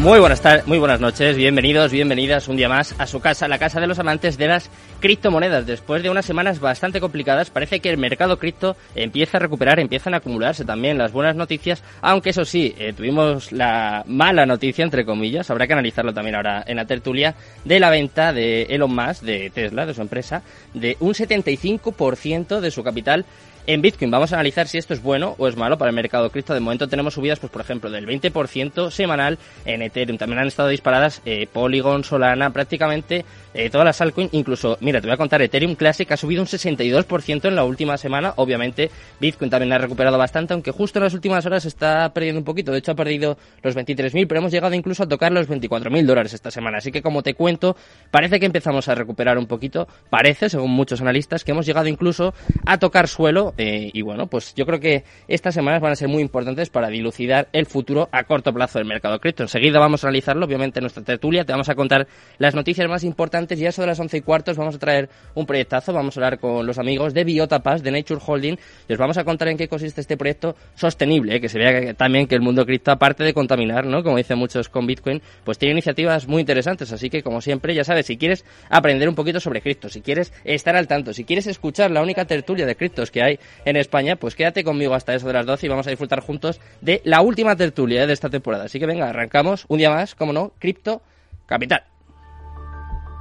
Muy buenas tardes, muy buenas noches, bienvenidos, bienvenidas un día más a su casa, la casa de los amantes de las criptomonedas. Después de unas semanas bastante complicadas, parece que el mercado cripto empieza a recuperar, empiezan a acumularse también las buenas noticias, aunque eso sí, eh, tuvimos la mala noticia, entre comillas, habrá que analizarlo también ahora en la tertulia, de la venta de Elon Musk, de Tesla, de su empresa, de un 75% de su capital en Bitcoin. Vamos a analizar si esto es bueno o es malo para el mercado cripto. De momento tenemos subidas, pues por ejemplo, del 20% semanal en Ethereum. También han estado disparadas eh, Polygon, Solana, prácticamente eh, todas las altcoins. Incluso, mira, te voy a contar, Ethereum Classic ha subido un 62% en la última semana. Obviamente, Bitcoin también ha recuperado bastante, aunque justo en las últimas horas está perdiendo un poquito. De hecho, ha perdido los 23.000, pero hemos llegado incluso a tocar los 24.000 dólares esta semana. Así que, como te cuento, parece que empezamos a recuperar un poquito. Parece, según muchos analistas, que hemos llegado incluso a tocar suelo eh, y bueno, pues yo creo que estas semanas van a ser muy importantes para dilucidar el futuro a corto plazo del mercado cripto. Enseguida vamos a analizarlo, obviamente, en nuestra tertulia. Te vamos a contar las noticias más importantes y a eso de las once y cuartos vamos a traer un proyectazo. Vamos a hablar con los amigos de Biota de Nature Holding. Les vamos a contar en qué consiste este proyecto sostenible, eh, que se vea también que el mundo cripto, aparte de contaminar, ¿no? Como dicen muchos con Bitcoin, pues tiene iniciativas muy interesantes. Así que, como siempre, ya sabes, si quieres aprender un poquito sobre cripto, si quieres estar al tanto, si quieres escuchar la única tertulia de criptos que hay en España, pues quédate conmigo hasta eso de las 12 y vamos a disfrutar juntos de la última tertulia de esta temporada. Así que venga, arrancamos un día más, como no, Cripto Capital.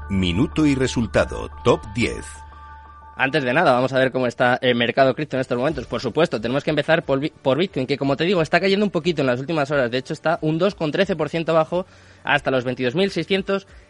Minuto y resultado, top 10. Antes de nada, vamos a ver cómo está el mercado cripto en estos momentos. Por supuesto, tenemos que empezar por, Bitcoin, que como te digo, está cayendo un poquito en las últimas horas. De hecho, está un 2,13% abajo hasta los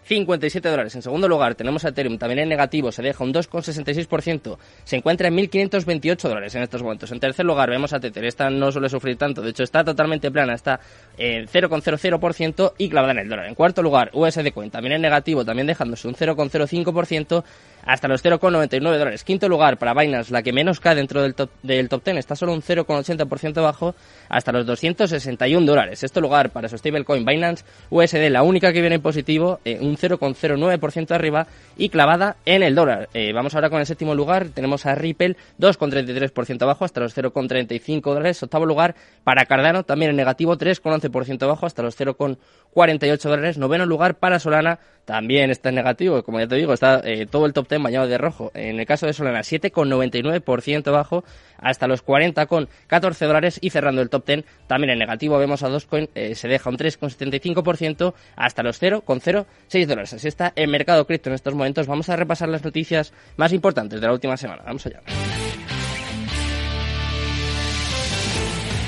22.657 dólares. En segundo lugar, tenemos a Ethereum también en negativo, se deja un 2,66%, se encuentra en 1.528 dólares en estos momentos. En tercer lugar, vemos a Tether, esta no suele sufrir tanto, de hecho está totalmente plana, está en 0,00% y clavada en el dólar. En cuarto lugar, USD Coin también en negativo, también dejándose un 0,05% hasta los 0,99 dólares. Quinto lugar para Binance, la que menos cae dentro del top, del top 10, está solo un 0,80% bajo hasta los 261 dólares. Este lugar para su stablecoin Binance USD, la única que viene en positivo, eh, un 0,09% arriba y clavada en el dólar. Eh, vamos ahora con el séptimo lugar, tenemos a Ripple 2,33% abajo hasta los 0,35 dólares. Octavo lugar para Cardano, también en negativo 3,11% abajo hasta los 0,48 dólares. Noveno lugar para Solana, también está en negativo, como ya te digo, está eh, todo el top 10 bañado de rojo. En el caso de Solana, 7,99% abajo hasta los 40,14 dólares y cerrando el top 10 también en negativo vemos a Dogecoin eh, se deja un 3,75% hasta los 0,06 dólares. Así está el mercado cripto en estos momentos. Vamos a repasar las noticias más importantes de la última semana. Vamos allá.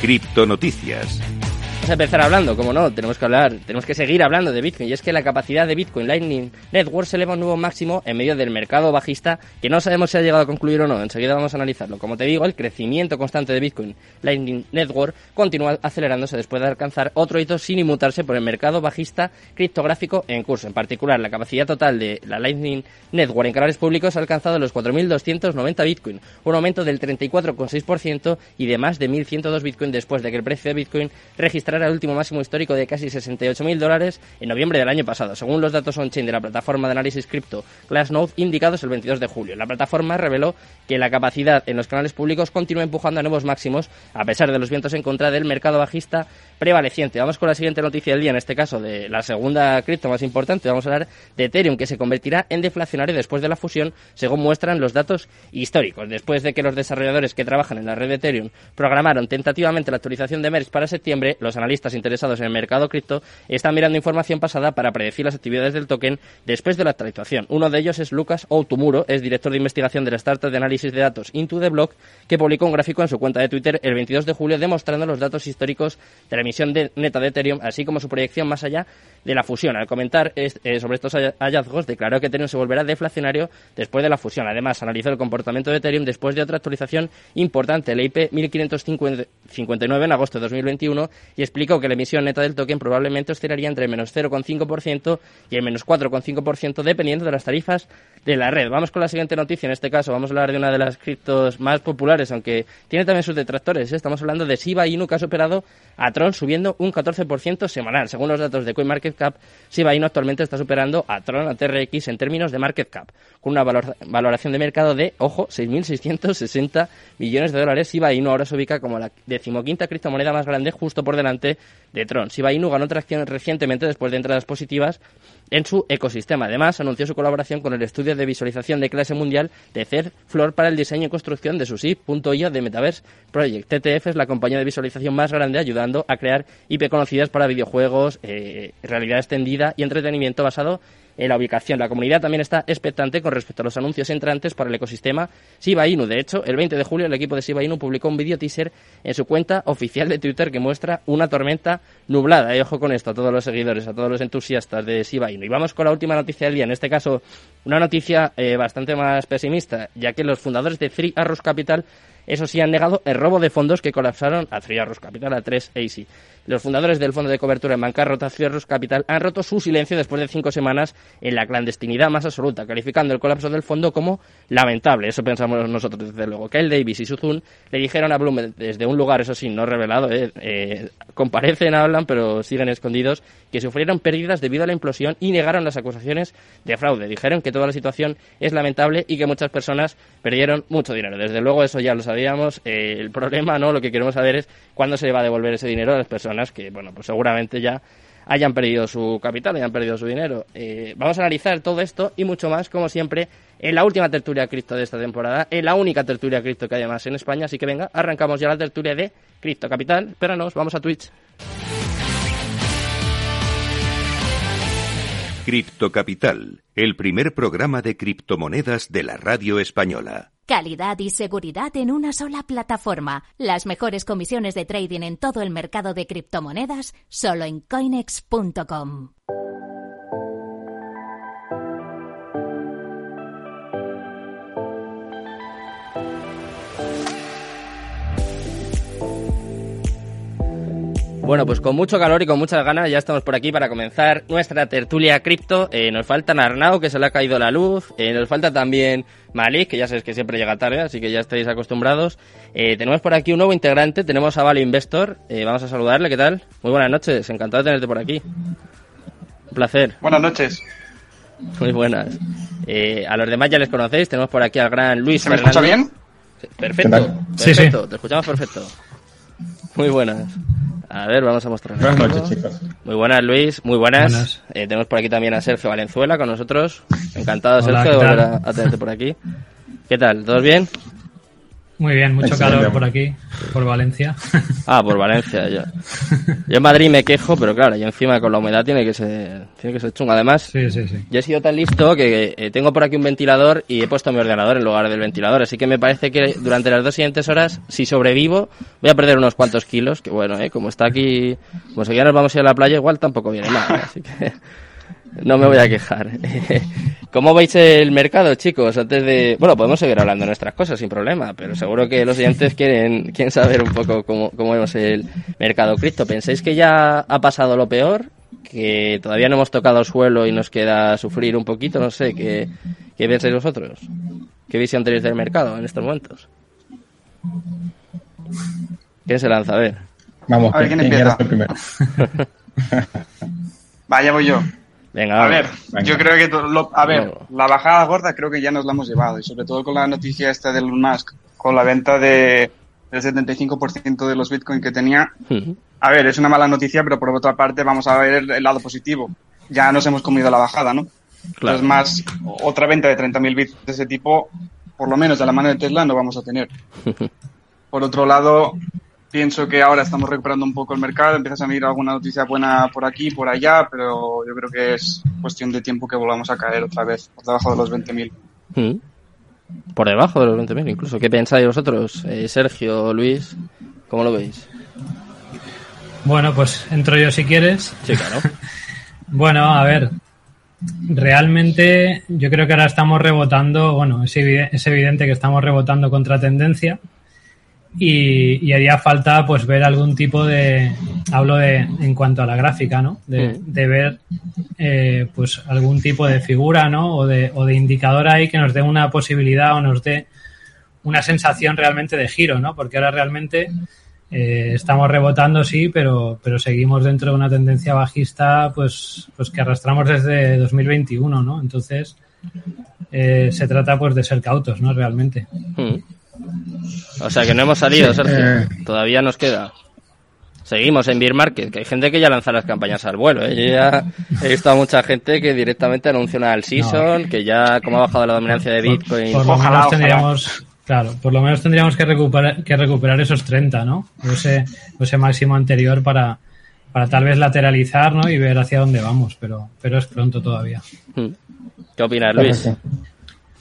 Cripto Noticias. Vamos a empezar hablando, como no, tenemos que hablar, tenemos que seguir hablando de Bitcoin. Y es que la capacidad de Bitcoin Lightning Network se eleva a un nuevo máximo en medio del mercado bajista que no sabemos si ha llegado a concluir o no. Enseguida vamos a analizarlo. Como te digo, el crecimiento constante de Bitcoin Lightning Network continúa acelerándose después de alcanzar otro hito sin inmutarse por el mercado bajista criptográfico en curso. En particular, la capacidad total de la Lightning Network en canales públicos ha alcanzado los 4.290 Bitcoin, un aumento del 34,6% y de más de 1.102 Bitcoin después de que el precio de Bitcoin registrara el último máximo histórico de casi 68.000 dólares en noviembre del año pasado, según los datos on-chain de la plataforma de análisis cripto Glassnode indicados el 22 de julio. La plataforma reveló que la capacidad en los canales públicos continúa empujando a nuevos máximos a pesar de los vientos en contra del mercado bajista prevaleciente. Vamos con la siguiente noticia del día, en este caso de la segunda cripto más importante. Vamos a hablar de Ethereum, que se convertirá en deflacionario después de la fusión, según muestran los datos históricos. Después de que los desarrolladores que trabajan en la red de Ethereum programaron tentativamente la actualización de MERS para septiembre, los analistas interesados en el mercado cripto están mirando información pasada para predecir las actividades del token después de la actualización. Uno de ellos es Lucas Outumuro, es director de investigación de la startup de análisis de datos Into the Block, que publicó un gráfico en su cuenta de Twitter el 22 de julio demostrando los datos históricos de la emisión de, neta de Ethereum, así como su proyección más allá de la fusión. Al comentar eh, sobre estos hallazgos, declaró que Ethereum se volverá deflacionario después de la fusión. Además, analizó el comportamiento de Ethereum después de otra actualización importante, el IP 59 en agosto de 2021 y explicó que la emisión neta del token probablemente oscilaría entre el menos 0,5% y el menos 4,5% dependiendo de las tarifas de la red. Vamos con la siguiente noticia. En este caso vamos a hablar de una de las criptos más populares, aunque tiene también sus detractores. ¿eh? Estamos hablando de Shiba Inu, que ha superado a Tron subiendo un 14% semanal. Según los datos de CoinMarketCap, Shiba Inu actualmente está superando a Tron, a TRX en términos de market cap, con una valoración de mercado de, ojo, 6.660 millones de dólares. Shiba Inu ahora se ubica como la decimoquinta criptomoneda más grande, justo por delante de Tron. Shiba Inu ganó tracción recientemente después de entradas positivas en su ecosistema. Además, anunció su colaboración con el estudio de visualización de clase mundial de Cer Flor para el diseño y construcción de su SIP.io de Metaverse Project. TTF es la compañía de visualización más grande ayudando a crear IP conocidas para videojuegos, eh, realidad extendida y entretenimiento basado en la ubicación. La comunidad también está expectante con respecto a los anuncios entrantes para el ecosistema Shiba Inu. De hecho, el 20 de julio el equipo de Shiba Inu publicó un video teaser en su cuenta oficial de Twitter que muestra una tormenta nublada. Y ojo con esto a todos los seguidores, a todos los entusiastas de Shiba Inu. Y vamos con la última noticia del día. En este caso, una noticia eh, bastante más pesimista, ya que los fundadores de Free Arrows Capital eso sí, han negado el robo de fondos que colapsaron a Arrows Capital, a 3 AC. Los fundadores del fondo de cobertura en bancarrota Cierros Capital han roto su silencio después de cinco semanas en la clandestinidad más absoluta, calificando el colapso del fondo como lamentable. Eso pensamos nosotros, desde luego. Kyle Davis y Suzun le dijeron a Bloom desde un lugar, eso sí, no revelado, eh, eh, comparecen, hablan, pero siguen escondidos, que sufrieron pérdidas debido a la implosión y negaron las acusaciones de fraude. Dijeron que toda la situación es lamentable y que muchas personas perdieron mucho dinero. Desde luego, eso ya lo Eh, el problema, ¿no? Lo que queremos saber es cuándo se va a devolver ese dinero a las personas que, bueno, pues seguramente ya hayan perdido su capital, hayan perdido su dinero. Eh, vamos a analizar todo esto y mucho más, como siempre, en la última tertulia cripto de esta temporada, en la única tertulia cripto que hay más en España. Así que venga, arrancamos ya la tertulia de Cripto Capital. Espéranos, vamos a Twitch. Cripto Capital, el primer programa de criptomonedas de la radio española. Calidad y seguridad en una sola plataforma. Las mejores comisiones de trading en todo el mercado de criptomonedas solo en coinex.com. Bueno, pues con mucho calor y con muchas ganas ya estamos por aquí para comenzar nuestra tertulia cripto. Eh, nos falta Arnau, que se le ha caído la luz. Eh, nos falta también Malik, que ya sabes que siempre llega tarde, así que ya estáis acostumbrados. Eh, tenemos por aquí un nuevo integrante, tenemos a Vale Investor. vamos a saludarle, ¿qué tal? Muy buenas noches, encantado de tenerte por aquí. Un placer. Buenas noches. Muy buenas. a los demás ya les conocéis, tenemos por aquí al gran Luis ¿Se me escucha bien? Perfecto, perfecto, te escuchamos perfecto. Muy buenas. A ver, vamos a mostrar. Buenas noches, chicos. Muy buenas, Luis. Muy buenas. Eh, tenemos por aquí también a Sergio Valenzuela con nosotros. Encantado, Sergio, de volver a tenerte por aquí. ¿Qué tal? ¿Todos bien? Muy bien, mucho calor por aquí, por Valencia. Ah, por Valencia, yo. Yo en Madrid me quejo, pero claro, y encima con la humedad tiene que ser, tiene que ser chungo. Además, sí, sí, sí. yo he sido tan listo que eh, tengo por aquí un ventilador y he puesto mi ordenador en lugar del ventilador. Así que me parece que durante las dos siguientes horas, si sobrevivo, voy a perder unos cuantos kilos. Que bueno, eh, como está aquí, como si ya nos vamos a ir a la playa, igual tampoco viene mal. Así que no me voy a quejar. ¿Cómo veis el mercado, chicos? Antes de... Bueno, podemos seguir hablando de nuestras cosas sin problema, pero seguro que los oyentes quieren, quieren saber un poco cómo, cómo vemos el mercado cripto. ¿Pensáis que ya ha pasado lo peor? ¿Que todavía no hemos tocado el suelo y nos queda sufrir un poquito? No sé, ¿qué, qué pensáis vosotros? ¿Qué visión tenéis del mercado en estos momentos? ¿Quién se lanza? A ver. Vamos, a ver quién empieza. Primero. Vaya, voy yo. Venga, a ver, yo creo que a ver, la bajada gorda creo que ya nos la hemos llevado y sobre todo con la noticia esta de Elon Musk, con la venta de del 75% de los Bitcoin que tenía. A ver, es una mala noticia, pero por otra parte vamos a ver el, lado positivo. Ya nos hemos comido la bajada, ¿no? Entonces más otra venta de 30.000 bits de ese tipo, por lo menos de la mano de Tesla no vamos a tener. Por otro lado, Pienso que ahora estamos recuperando un poco el mercado, empiezas a mirar alguna noticia buena por aquí, por allá, pero yo creo que es cuestión de tiempo que volvamos a caer otra vez por debajo de los 20.000. Mm. Por debajo de los 20.000 incluso. ¿Qué pensáis vosotros, eh, Sergio, Luis? ¿Cómo lo veis? Bueno, pues entro yo si quieres. Sí, claro. bueno, a ver, realmente yo creo que ahora estamos rebotando, bueno, es evidente que estamos rebotando contra tendencia y, haría falta pues ver algún tipo de hablo de en cuanto a la gráfica no de, mm. ver eh, pues algún tipo de figura no o de, o de indicador ahí que nos dé una posibilidad o nos dé una sensación realmente de giro no porque ahora realmente eh, estamos rebotando sí pero pero seguimos dentro de una tendencia bajista pues pues que arrastramos desde 2021 no entonces eh, se trata pues de ser cautos no realmente. Mm. O sea que no hemos salido, Sergio. Eh. Todavía nos queda. Seguimos en Beer Market, que hay gente que ya lanza las campañas al vuelo. ¿eh? Yo ya he visto a mucha gente que directamente anuncia al season, que ya como ha bajado la dominancia de Bitcoin. Por, lo menos tendríamos, claro, por lo menos tendríamos que recuperar, que recuperar esos 30, ¿no? Ese, ese máximo anterior para, para tal vez lateralizar, ¿no? Y ver hacia dónde vamos, pero, pero es pronto todavía. Hmm. ¿Qué opinas, Luis?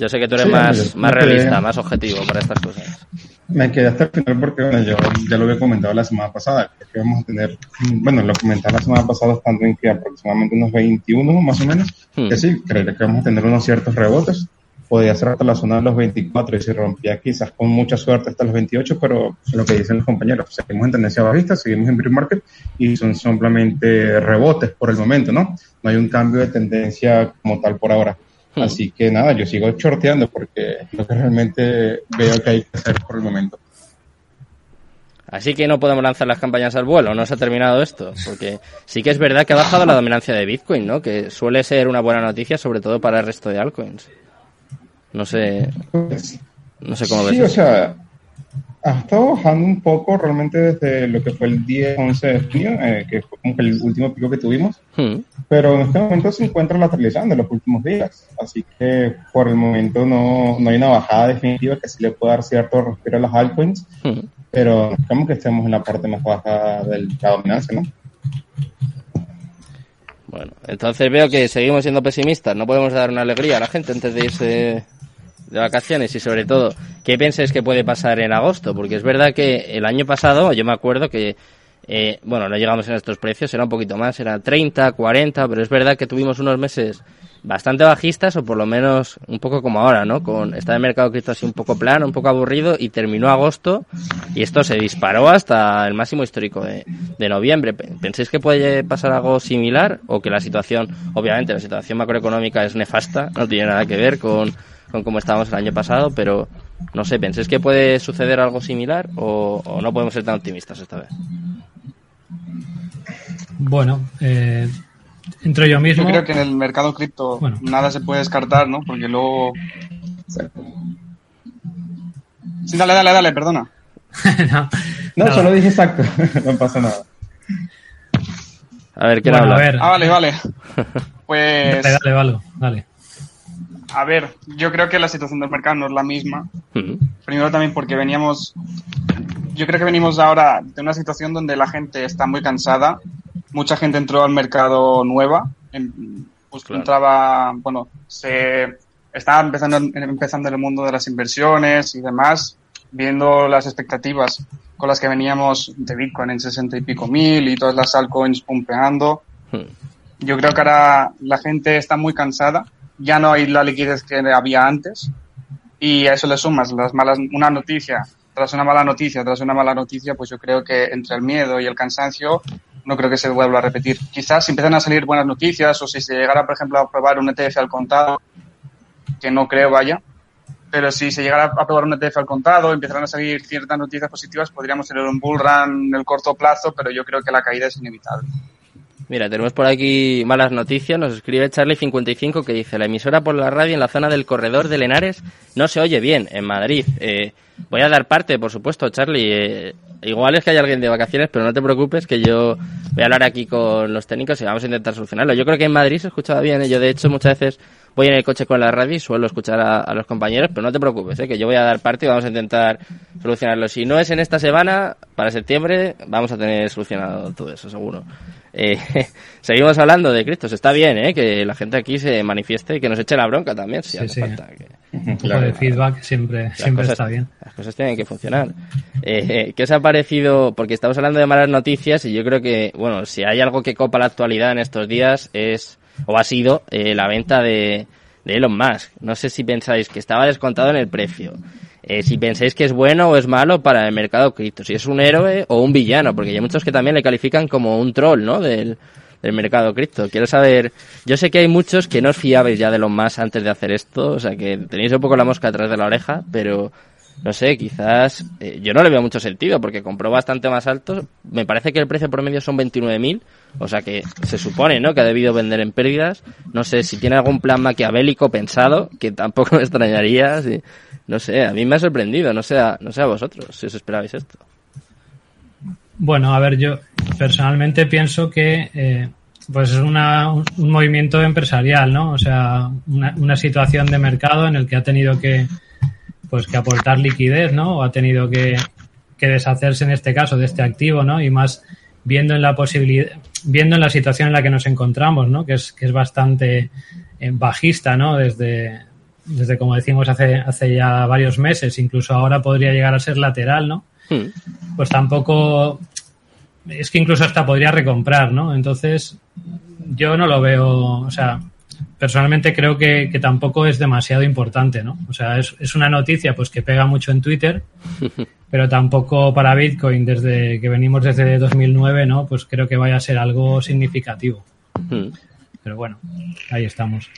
Yo sé que tú eres más, más realista, más objetivo para estas cosas. Me quedé hasta el final porque, bueno, yo ya lo había comentado la semana pasada, que vamos a tener, bueno, lo comentaba la semana pasada estando en que aproximadamente unos 21 más o menos, hmm. que sí, que vamos a tener unos ciertos rebotes. Podría ser hasta la zona de los 24 y se rompía quizás con mucha suerte hasta los 28, pero lo que dicen los compañeros, seguimos en tendencia bajista, seguimos en pre market y son simplemente rebotes por el momento, ¿no? No hay un cambio de tendencia como tal por ahora. Hmm. Así que nada, yo sigo shorteando porque lo que realmente veo que hay que hacer por el momento. Así que no podemos lanzar las campañas al vuelo, no se ha terminado esto, porque sí que es verdad que ha bajado la dominancia de Bitcoin, ¿no? Que suele ser una buena noticia, sobre todo para el resto de altcoins. No sé, pues, no sé cómo ves. Sí, o sea, ha estado bajando un poco realmente desde lo que fue el 10-11 de junio, eh, que fue como el último pico que tuvimos, hmm. pero en este momento se encuentra lateralizando en los últimos días, así que por el momento no, no hay una bajada definitiva que sí le pueda dar cierto respiro a las altcoins, hmm. pero como que estemos en la parte más baja de la dominancia, ¿no? Bueno, entonces veo que seguimos siendo pesimistas, no podemos dar una alegría a la gente antes de irse de vacaciones y sobre todo, ¿qué pensáis que puede pasar en agosto? Porque es verdad que el año pasado, yo me acuerdo que, eh, bueno, no llegamos en estos precios, era un poquito más, era 30, 40, pero es verdad que tuvimos unos meses bastante bajistas o por lo menos un poco como ahora, ¿no? Con esta de mercado cripto así un poco plano, un poco aburrido y terminó agosto y esto se disparó hasta el máximo histórico de, de noviembre. ¿Pensáis que puede pasar algo similar o que la situación, obviamente la situación macroeconómica es nefasta, no tiene nada que ver con con cómo estábamos el año pasado, pero no sé, ¿pensáis que puede suceder algo similar o, no podemos ser tan optimistas esta vez? Bueno, eh, entro yo mismo. Yo creo que en el mercado cripto nada se puede descartar, ¿no? Porque luego. Sí, dale, dale, dale, perdona. no, solo dije exacto, no pasa nada. A ver, ¿qué bueno, a ver. Ah, vale, vale. Pues. Dale, dale, vale, dale. A ver, yo creo que la situación del mercado no es la misma. Primero también porque veníamos, yo creo que venimos ahora de una situación donde la gente está muy cansada. Mucha gente entró al mercado nueva, pues entraba, bueno, se estaba empezando, empezando en el mundo de las inversiones y demás, viendo las expectativas con las que veníamos de Bitcoin en 60 y pico mil y todas las altcoins pumpeando. Yo creo que ahora la gente está muy cansada ya no hay la liquidez que había antes y a eso le sumas las una noticia tras una mala noticia, tras una mala noticia, pues yo creo que entre el miedo y el cansancio no creo que se vuelva a repetir. Quizás si empiezan a salir buenas noticias o si se llegara, por ejemplo, a probar un ETF al contado, que no creo vaya, pero si se llegara a probar un ETF al contado, empezaran a salir ciertas noticias positivas, podríamos tener un bull run en el corto plazo, pero yo creo que la caída es inevitable. Mira, tenemos por aquí malas noticias. Nos escribe Charlie55 que dice: La emisora por la radio en la zona del corredor de Lenares no se oye bien en Madrid. Eh, voy a dar parte, por supuesto, Charlie. Eh, igual es que hay alguien de vacaciones, pero no te preocupes, que yo voy a hablar aquí con los técnicos y vamos a intentar solucionarlo. Yo creo que en Madrid se escuchaba bien. ¿eh? Yo, de hecho, muchas veces voy en el coche con la radio y suelo escuchar a, los compañeros, pero no te preocupes, que yo voy a dar parte y vamos a intentar solucionarlo. Si no es en esta semana, para septiembre, vamos a tener solucionado todo eso, seguro. Eh, seguimos hablando de Cristo. Está bien ¿eh? que la gente aquí se manifieste y que nos eche la bronca también, si hace falta. Que... feedback siempre, siempre está bien. Las cosas tienen que funcionar. Eh, ¿Qué os ha parecido? Porque estamos hablando de malas noticias y yo creo que, bueno, si hay algo que copa la actualidad en estos días es, o ha sido, eh, la venta de, de Elon Musk. No sé si pensáis que estaba descontado en el precio eh, si pensáis que es bueno o es malo para el mercado cripto, si es un héroe o un villano, porque hay muchos que también le califican como un troll, ¿no? Del, del mercado cripto. Quiero saber, yo sé que hay muchos que no os fiabais ya de lo más antes de hacer esto, o sea que tenéis un poco la mosca atrás de la oreja, pero no sé, quizás eh, yo no le veo mucho sentido porque compró bastante más alto. Me parece que el precio promedio son 29.000, o sea que se supone, ¿no? Que ha debido vender en pérdidas. No sé si tiene algún plan maquiavélico pensado, que tampoco me extrañaría. Si, no sé, a mí me ha sorprendido, no sé, a, no sé a vosotros si os esperabais esto. Bueno, a ver, yo personalmente pienso que eh, pues es una, un, movimiento empresarial, ¿no? O sea, una, una situación de mercado en el que ha tenido que pues que aportar liquidez, ¿no? O ha tenido que, que deshacerse en este caso de este activo, ¿no? Y más viendo en la posibilidad, viendo en la situación en la que nos encontramos, ¿no? Que es, que es bastante eh, bajista, ¿no? Desde, desde como decimos hace, hace ya varios meses, incluso ahora podría llegar a ser lateral, ¿no? Hmm. Pues tampoco, es que incluso hasta podría recomprar, ¿no? Entonces, yo no lo veo, o sea, personalmente creo que, que, tampoco es demasiado importante, ¿no? O sea, es, es, una noticia pues que pega mucho en Twitter, pero tampoco para Bitcoin desde que venimos desde 2009, ¿no? Pues creo que vaya a ser algo significativo. Pero bueno, ahí estamos.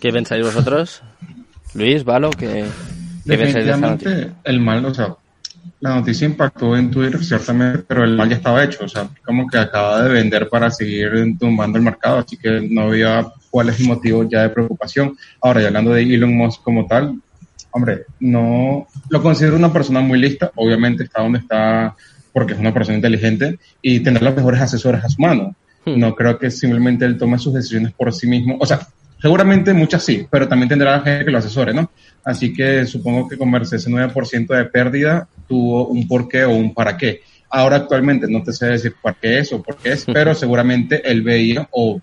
¿Qué pensáis vosotros? Luis, Valo, ¿qué, qué pensáis de esta noticia? El mal, o sea, la noticia impactó en Twitter, ciertamente, pero el mal ya estaba hecho. O sea, como que acaba de vender para seguir tumbando el mercado, así que no había cuál es el motivo ya de preocupación. Ahora, ya hablando de Elon Musk como tal, hombre, no lo considero una persona muy lista, obviamente está donde está porque es una persona inteligente y tener los mejores asesores a su mano. Hmm. No creo que simplemente él tome sus decisiones por sí mismo. O sea, seguramente muchas sí, pero también tendrá gente que lo asesore, ¿no? Así que supongo que converse ese 9% de pérdida tuvo un porqué o un para qué. Ahora actualmente no te sé decir por qué es o por qué es, pero seguramente él veía o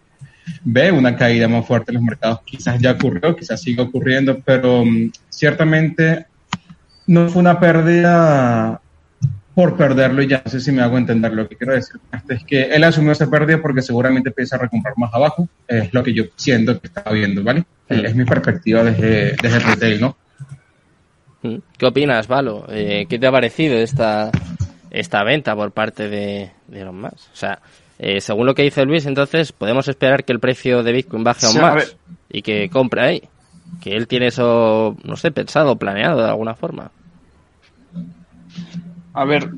ve una caída más fuerte en los mercados. Quizás ya ocurrió, quizás siga ocurriendo, pero um, ciertamente no fue una pérdida por perderlo y ya no sé si me hago entender lo que quiero decir. Es que él asumió esa pérdida porque seguramente empieza a recomprar más abajo, es lo que yo siento que estaba viendo, ¿vale? Es mi perspectiva desde, desde el retail, ¿no? Mm. ¿Qué opinas, Valo? Eh, ¿Qué te ha parecido esta, esta venta por parte de, de Elon Musk? O sea, eh, según lo que dice Luis, entonces podemos esperar que el precio de Bitcoin baje aún más y que compre ahí. Que él tiene eso, no sé, pensado, planeado de alguna forma. A ver,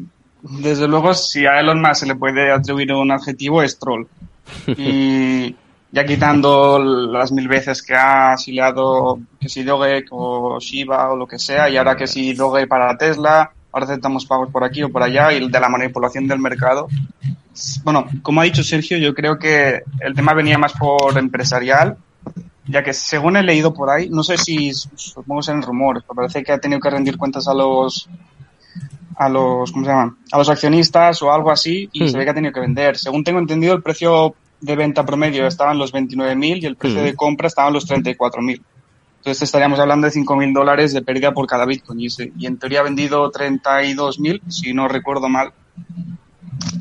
desde luego, si a Elon Musk se le puede atribuir un adjetivo, es troll. Y ya quitando las mil veces que ha asiliado que si Doge o Shiba o lo que sea, y ahora que si Doge para Tesla, ahora aceptamos pagos por aquí o por allá, y de la manipulación del mercado, bueno, como ha dicho Sergio, yo creo que el tema venía más por empresarial, ya que según he leído por ahí, no sé si supongo ser en rumores, pero parece que ha tenido que rendir cuentas a los a los ¿cómo se llaman? a los accionistas o algo así y se ve que ha tenido que vender. Según tengo entendido, el precio de venta promedio estaba en los 29.000 y el precio de compra estaba en los 34.000. Entonces estaríamos hablando de 5.000 dólares de pérdida por cada Bitcoin y, y en teoría ha vendido 32.000, si no recuerdo mal,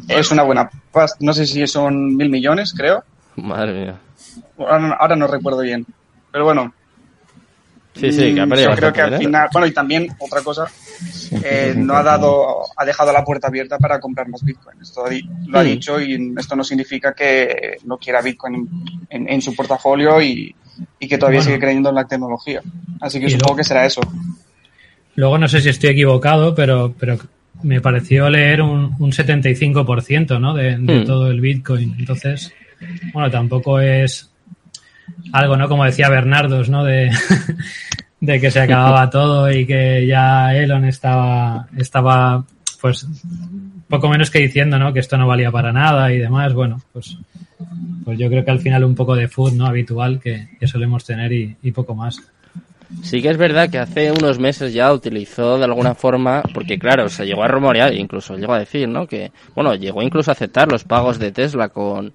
es una buena pasta. No sé si son mil millones, creo. Madre mía. Ahora, no recuerdo bien. Pero bueno. Sí, sí, que ha perdido Yo creo que al final. Bueno, y también otra cosa. Eh, no ha dado, ha dejado la puerta abierta para comprar más Bitcoin. Esto lo ha dicho y esto no significa que no quiera Bitcoin en, su portafolio y, que todavía sigue creyendo en la tecnología. Así que supongo que será eso. Luego no sé si estoy equivocado, pero, pero me pareció leer un, un 75% ¿no? de, de hmm. todo el Bitcoin. Entonces, bueno, tampoco es algo, ¿no? Como decía Bernardos, ¿no? De, de que se acababa todo y que ya Elon estaba, estaba, pues, poco menos que diciendo, ¿no? Que esto no valía para nada y demás. Bueno, pues, pues yo creo que al final un poco de food, ¿no? Habitual que, que solemos tener y, y poco más. Sí que es verdad que hace unos meses ya utilizó de alguna forma, porque claro, se llegó a rumorear, incluso llegó a decir, ¿no? Que, bueno, llegó incluso a aceptar los pagos de Tesla con,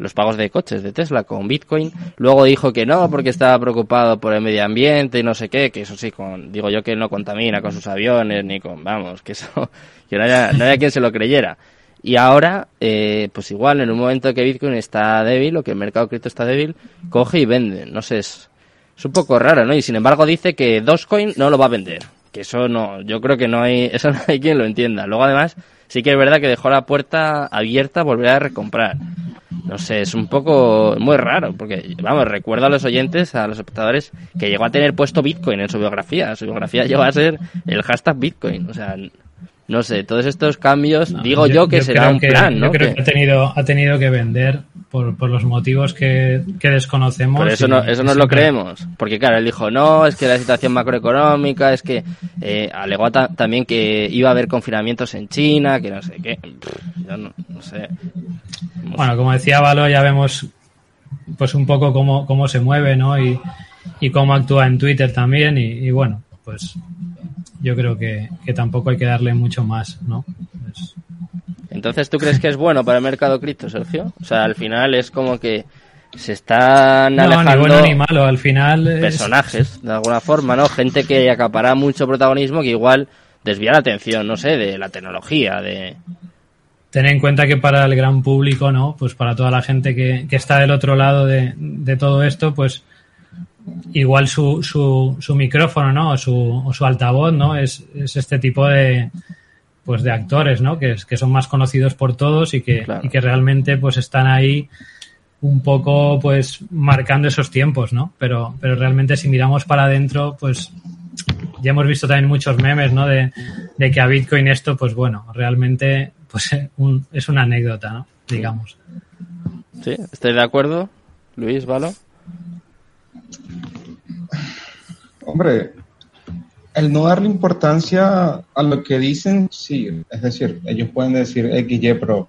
los pagos de coches de Tesla con Bitcoin. Luego dijo que no, porque estaba preocupado por el medio ambiente y no sé qué, que eso sí, con, digo yo que no contamina con sus aviones ni con, vamos, que eso, que no haya, no haya quien se lo creyera. Y ahora, eh, pues igual, en un momento que Bitcoin está débil o que el mercado cripto está débil, coge y vende. No sé, es, es un poco raro, ¿no? Y sin embargo dice que Dogecoin no lo va a vender. que eso no, yo creo que no hay, eso no hay quien lo entienda. Luego además, sí que es verdad que dejó la puerta abierta a volver a recomprar. No sé, es un poco muy raro, porque, vamos, recuerdo a los oyentes, a los espectadores, que llegó a tener puesto Bitcoin en su biografía. Su biografía llegó a ser el hashtag Bitcoin. O sea, no sé, todos estos cambios, digo yo, que será un plan, ¿no? Yo creo que, ha, tenido, ha tenido que vender por, por los motivos que, desconocemos. Pero eso, no, eso nos lo creemos, porque claro, él dijo, no, es que la situación macroeconómica, es que eh, alegó también que iba a haber confinamientos en China, que no sé qué, yo no, sé. bueno, como decía Valo, ya vemos pues un poco cómo, cómo se mueve, ¿no? Y, y cómo actúa en Twitter también, y bueno, pues yo creo que, tampoco hay que darle mucho más, ¿no? Entonces, ¿tú crees que es bueno para el mercado cripto, Sergio? O sea, al final es como que se están no, alejando ni bueno ni malo, al final personajes, de alguna forma, ¿no? Gente que acapara mucho protagonismo que igual desvía la atención, no sé, de la tecnología, de... Ten en cuenta que para el gran público, ¿no? Pues para toda la gente que, que está del otro lado de, de todo esto, pues igual su, su, su micrófono, ¿no? O su, o su altavoz, ¿no? Es, es, este tipo de, pues de actores, ¿no? Que, que son más conocidos por todos y que, y que realmente pues están ahí un poco pues marcando esos tiempos, ¿no? Pero, pero realmente si miramos para adentro, pues ya hemos visto también muchos memes, ¿no? De, de que a Bitcoin esto, pues bueno, realmente pues un, es una anécdota, ¿no? Digamos. Sí, ¿estoy de acuerdo? Luis, ¿valo? Hombre, el no darle importancia a lo que dicen, sí, es decir, ellos pueden decir XY, pero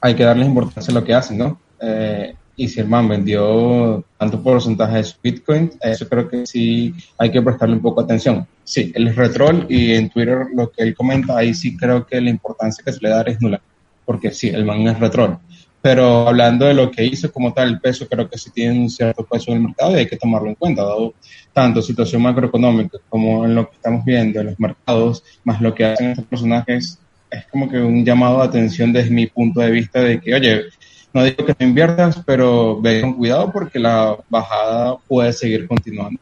hay que darle importancia a lo que hacen, ¿no? Eh, y si el man vendió tanto porcentaje de su Bitcoin, eso creo que sí hay que prestarle un poco de atención. Sí, es retrol y en Twitter lo que él comenta, ahí sí creo que la importancia que se le da es nula, porque sí, el man es retrol pero hablando de lo que hizo como tal, el peso creo que sí tiene un cierto peso en el mercado y hay que tomarlo en cuenta, dado tanto situación macroeconómica como en lo que estamos viendo en los mercados, más lo que hacen estos personajes, es como que un llamado de atención desde mi punto de vista de que, oye, no digo que no inviertas, pero ve con cuidado porque la bajada puede seguir continuando.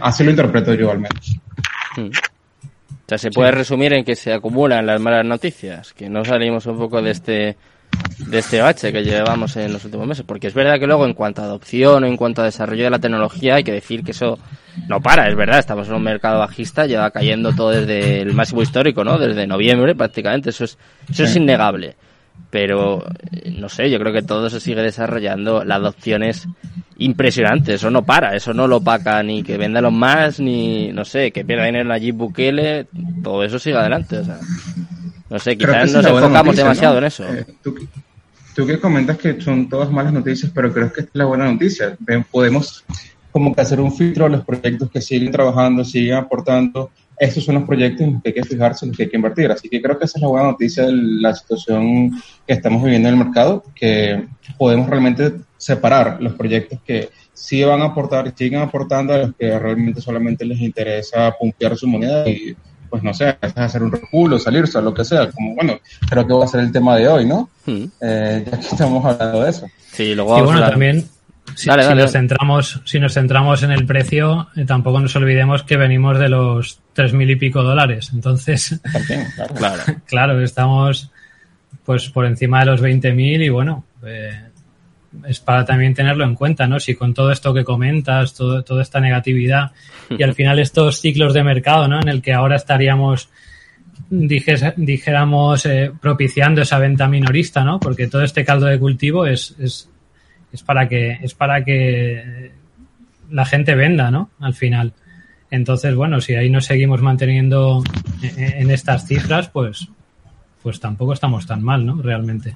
así lo interpreto yo al menos. Hmm. O sea, se puede resumir en que se acumulan las malas noticias, que no salimos un poco de este de este bache que llevamos en los últimos meses. Porque es verdad que luego en cuanto a adopción o en cuanto a desarrollo de la tecnología hay que decir que eso no para, es verdad, estamos en un mercado bajista, lleva cayendo todo desde el máximo histórico, ¿no? Desde noviembre prácticamente, eso es, eso es innegable. Pero, no sé, yo creo que todo se sigue desarrollando, la adopción es impresionante, eso no para, eso no lo opaca ni que venda los más, ni, no sé, que pierda dinero Jeep Bukele, todo eso sigue adelante, o sea. No sé, quizás nos enfocamos demasiado en eso. Eh, tú, que comentas que son todas malas noticias, pero creo que esta es la buena noticia. podemos como que hacer un filtro a los proyectos que siguen trabajando, siguen aportando. Estos son los proyectos en los que hay que fijarse, en los que hay que invertir. Así que creo que esa es la buena noticia de la situación que estamos viviendo en el mercado, que podemos realmente separar los proyectos que sí van a aportar, siguen aportando a los que realmente solamente les interesa pumpear su moneda y pues no sé, hacer un reculo, salirse, o lo que sea, como bueno, creo que va a ser el tema de hoy, ¿no? Hmm. Eh, ya que estamos hablando de eso. Sí, luego y bueno, también si, nos centramos, si nos centramos en el precio, eh, tampoco nos olvidemos que venimos de los tres mil y pico dólares. Entonces, claro. claro. estamos pues por encima de los 20.000 y bueno, eh, es para también tenerlo en cuenta, ¿no? Si con todo esto que comentas, todo, toda esta negatividad y al final estos ciclos de mercado, ¿no? En el que ahora estaríamos, dijéramos, eh, propiciando esa venta minorista, ¿no? Porque todo este caldo de cultivo es, es, es para que, es para que la gente venda, ¿no? Al final. Entonces, bueno, si ahí nos seguimos manteniendo en estas cifras, pues, pues tampoco estamos tan mal, ¿no? Realmente.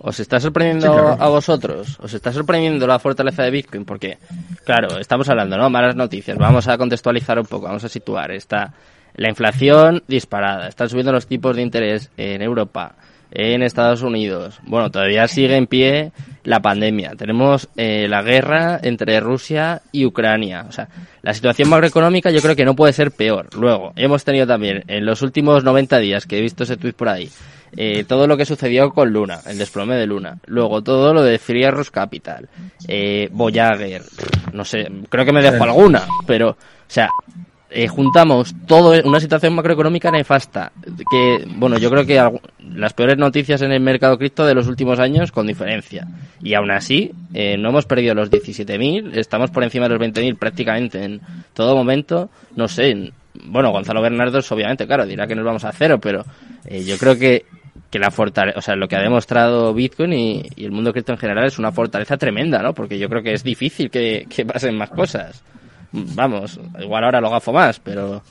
¿Os está sorprendiendo a vosotros? ¿Os está sorprendiendo la fortaleza de Bitcoin? Porque, claro, estamos hablando, ¿no? Malas noticias. Vamos a contextualizar un poco, vamos a situar. Está la inflación disparada, están subiendo los tipos de interés en Europa, en Estados Unidos. Bueno, todavía sigue en pie la pandemia. Tenemos eh, la guerra entre Rusia y Ucrania. O sea, la situación macroeconómica yo creo que no puede ser peor. Luego, hemos tenido también en los últimos 90 días, que he visto ese tweet por ahí, eh, todo lo que sucedió con Luna, el desplome de Luna. Luego todo lo de Free Capital, eh, Voyager, no sé, creo que me dejo alguna, pero, o sea, eh, juntamos todo una situación macroeconómica nefasta que bueno yo creo que las peores noticias en el mercado cripto de los últimos años con diferencia. Y aún así eh, no hemos perdido los 17.000 estamos por encima de los 20.000 prácticamente en todo momento. No sé bueno Gonzalo Bernardos obviamente claro dirá que nos vamos a cero pero eh, yo creo que que la fortaleza, o sea, lo que ha demostrado Bitcoin y, el mundo cripto en general es una fortaleza tremenda, ¿no? Porque yo creo que es difícil que pasen más cosas vamos, igual ahora lo gafo más, pero,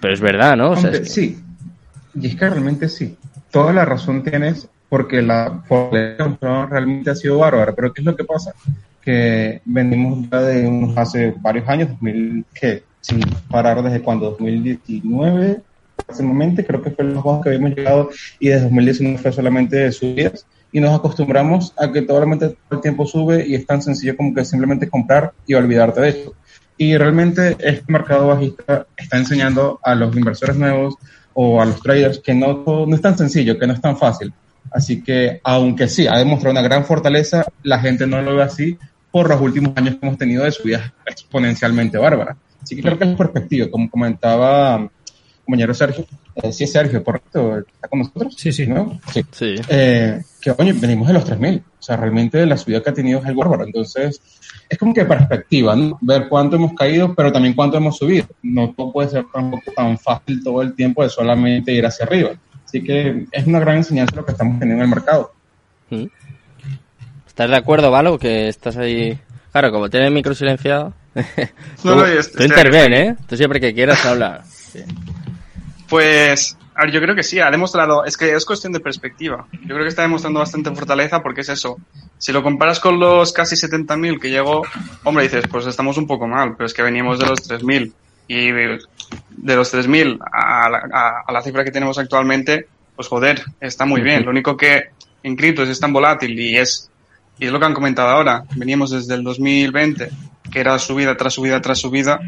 pero es verdad, ¿no? Sí, y es que realmente sí. Toda la razón tienes porque la realmente ha sido bárbara, pero ¿qué es lo que pasa? Que venimos ya de unos hace varios años, 2000, que sin parar desde cuando, 2019, aproximadamente, creo que fue los bajos que habíamos llegado y desde 2019 fue solamente subidas y nos acostumbramos a que todo el tiempo sube y es tan sencillo como que simplemente comprar y olvidarte de esto. Y realmente este mercado bajista está enseñando a los inversores nuevos o a los traders que no, no es tan sencillo, que no es tan fácil. Así que, aunque sí, ha demostrado una gran fortaleza, la gente no lo ve así por los últimos años que hemos tenido de subidas exponencialmente bárbaras. Así que creo que es perspectiva, como comentaba compañero Sergio, eh, sí es Sergio, correcto, está con nosotros. Sí, sí. ¿no? Sí. Eh, que, oye, venimos de los 3.000. O sea, realmente la subida que ha tenido es algo bárbaro. Entonces, es como que perspectiva, ¿no? Ver cuánto hemos caído, pero también cuánto hemos subido. No todo puede ser tampoco tan fácil todo el tiempo de solamente ir hacia arriba. Así que es una gran enseñanza lo que estamos teniendo en el mercado. Mm. ¿Estás de acuerdo, Valo? Que estás ahí. Claro, como tienes el micro silenciado. no, no, tú interviene, ¿eh? Tú siempre que quieras hablar. Sí. Pues, a ver, yo creo que sí, ha demostrado, es que es cuestión de perspectiva. Yo creo que está demostrando bastante fortaleza porque es eso. Si lo comparas con los casi 70.000 que llegó, hombre, dices, pues estamos un poco mal, pero es que veníamos de los 3.000 y de los 3.000 a, la, a la cifra que tenemos actualmente, pues joder, está muy bien. Lo único que en criptos es tan volátil y es, y es lo que han comentado ahora. Veníamos desde el 2020, que era subida tras subida tras subida,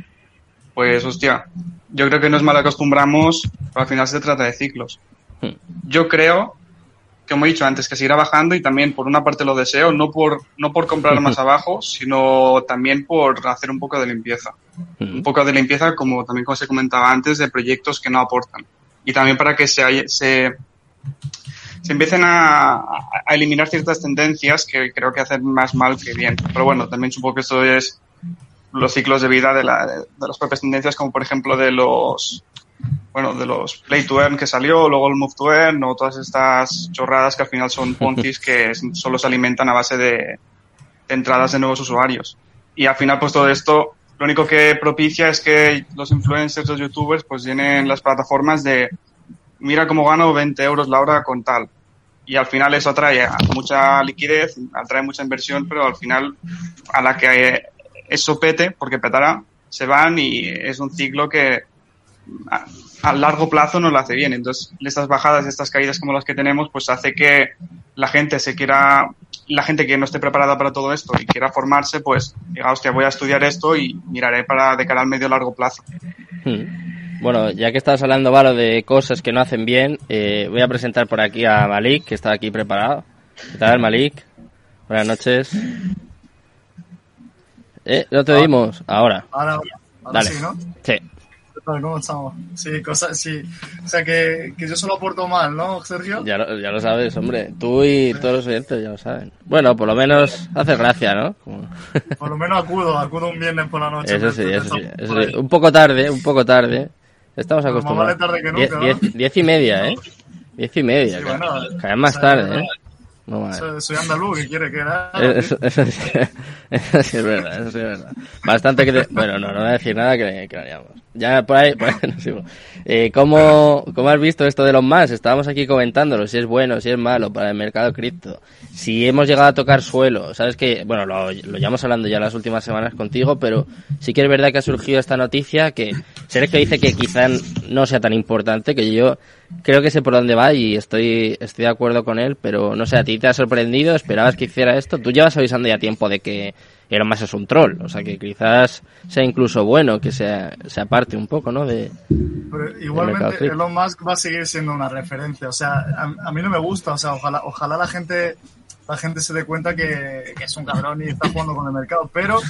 pues hostia, yo creo que nos mal acostumbramos, pero al final se trata de ciclos. Hmm. Yo creo, como he dicho antes, que seguirá bajando y también por una parte lo deseo, no por, no por comprar más abajo, sino también por hacer un poco de limpieza. Hmm. Un poco de limpieza, como también como se comentaba antes, de proyectos que no aportan. Y también para que se, se, se empiecen a, a eliminar ciertas tendencias que creo que hacen más mal que bien. Pero bueno, también supongo que esto es los ciclos de vida de, la, de, las propias tendencias, como por ejemplo de los bueno, de los Play to Earn que salió, luego el Move to Earn, o todas estas chorradas que al final son pontis que solo se alimentan a base de, entradas de nuevos usuarios. Y al final, pues todo esto, lo único que propicia es que los influencers, los youtubers, pues llenen las plataformas de, mira cómo gano 20 euros la hora con tal. Y al final eso atrae a mucha liquidez, atrae mucha inversión, pero al final a la que eso pete, porque petará, se van y es un ciclo que a, largo plazo no lo hace bien. Entonces, estas bajadas, estas caídas como las que tenemos, pues hace que la gente se quiera, la gente que no esté preparada para todo esto y quiera formarse, pues diga, hostia, voy a estudiar esto y miraré para de cara al medio largo plazo. Hmm. Bueno, ya que estás hablando, Valo, de cosas que no hacen bien, eh, voy a presentar por aquí a Malik, que está aquí preparado. ¿Qué tal, Malik? Buenas noches. Eh, no te oímos. Ahora. Ahora, ahora sí, ¿no? Sí. ¿Cómo estamos? Sí, cosas, sí. O sea, que, que yo solo aporto mal, ¿no, Sergio? Ya lo, ya lo sabes, hombre. Tú y todos los oyentes ya lo saben. Bueno, por lo menos hace gracia, ¿no? Por lo menos acudo, acudo un viernes por la noche. Eso sí, eso sí, eso sí. Un poco tarde, un poco tarde. Estamos acostumbrados. Más vale tarde que nunca, diez, diez, diez, y media, ¿eh? Diez y media. Sí, bueno, cada vez más tarde, ¿eh? soy andaluz, ¿qué quiere que era? Eso, eso, eso, sí, es verdad, eso sí es verdad. Bastante que. Bueno, no, no voy a decir nada que, que haríamos. Ya por ahí, por ahí no sigo. Eh, ¿cómo, ¿Cómo has visto esto de los más? Estábamos aquí comentándolo, si es bueno, si es malo para el mercado cripto. Si hemos llegado a tocar suelo, sabes que, bueno, lo, lo llevamos hablando ya las últimas semanas contigo, pero sí que es verdad que ha surgido esta noticia que Sergio dice que quizá no sea tan importante, que yo creo que sé por dónde va y estoy, estoy de acuerdo con él, pero no sé, a ti te ha sorprendido, esperabas que hiciera esto. Tú llevas avisando ya tiempo de que Elon Musk es un troll, o sea que quizás sea incluso bueno que sea, se aparte un poco, ¿no? De, Pero igualmente Elon Musk va a seguir siendo una referencia, o sea, a, mí no me gusta, o sea, ojalá, ojalá la gente la gente se dé cuenta que, que, es un cabrón y está jugando con el mercado. Pero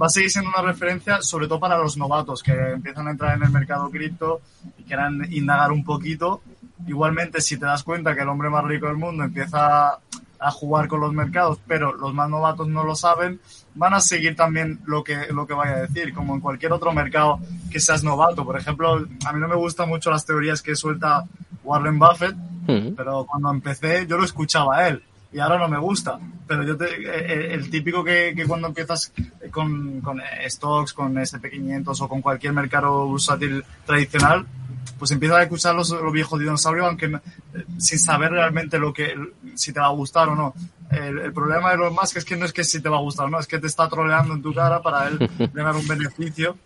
va a seguir siendo una referencia, sobre todo para los novatos que empiezan a entrar en el mercado cripto y quieran indagar un poquito. Igualmente, si te das cuenta que el hombre más rico del mundo empieza a jugar con los mercados, pero los más novatos no lo saben, van a seguir también lo que, lo que vaya a decir, como en cualquier otro mercado que seas novato. Por ejemplo, a mí no me gustan mucho las teorías que suelta Warren Buffett, pero cuando empecé yo lo escuchaba a él y ahora no me gusta. Pero yo te, eh, eh, el típico que, que cuando empiezas con, con stocks, con SP500 o con cualquier mercado bursátil tradicional, pues empiezas a escuchar los, los viejos dinosaurios, aunque eh, sin saber realmente lo que, si te va a gustar o no. El, el problema de los más es que no es que si te va a gustar o no, es que te está troleando en tu cara para él ganar un beneficio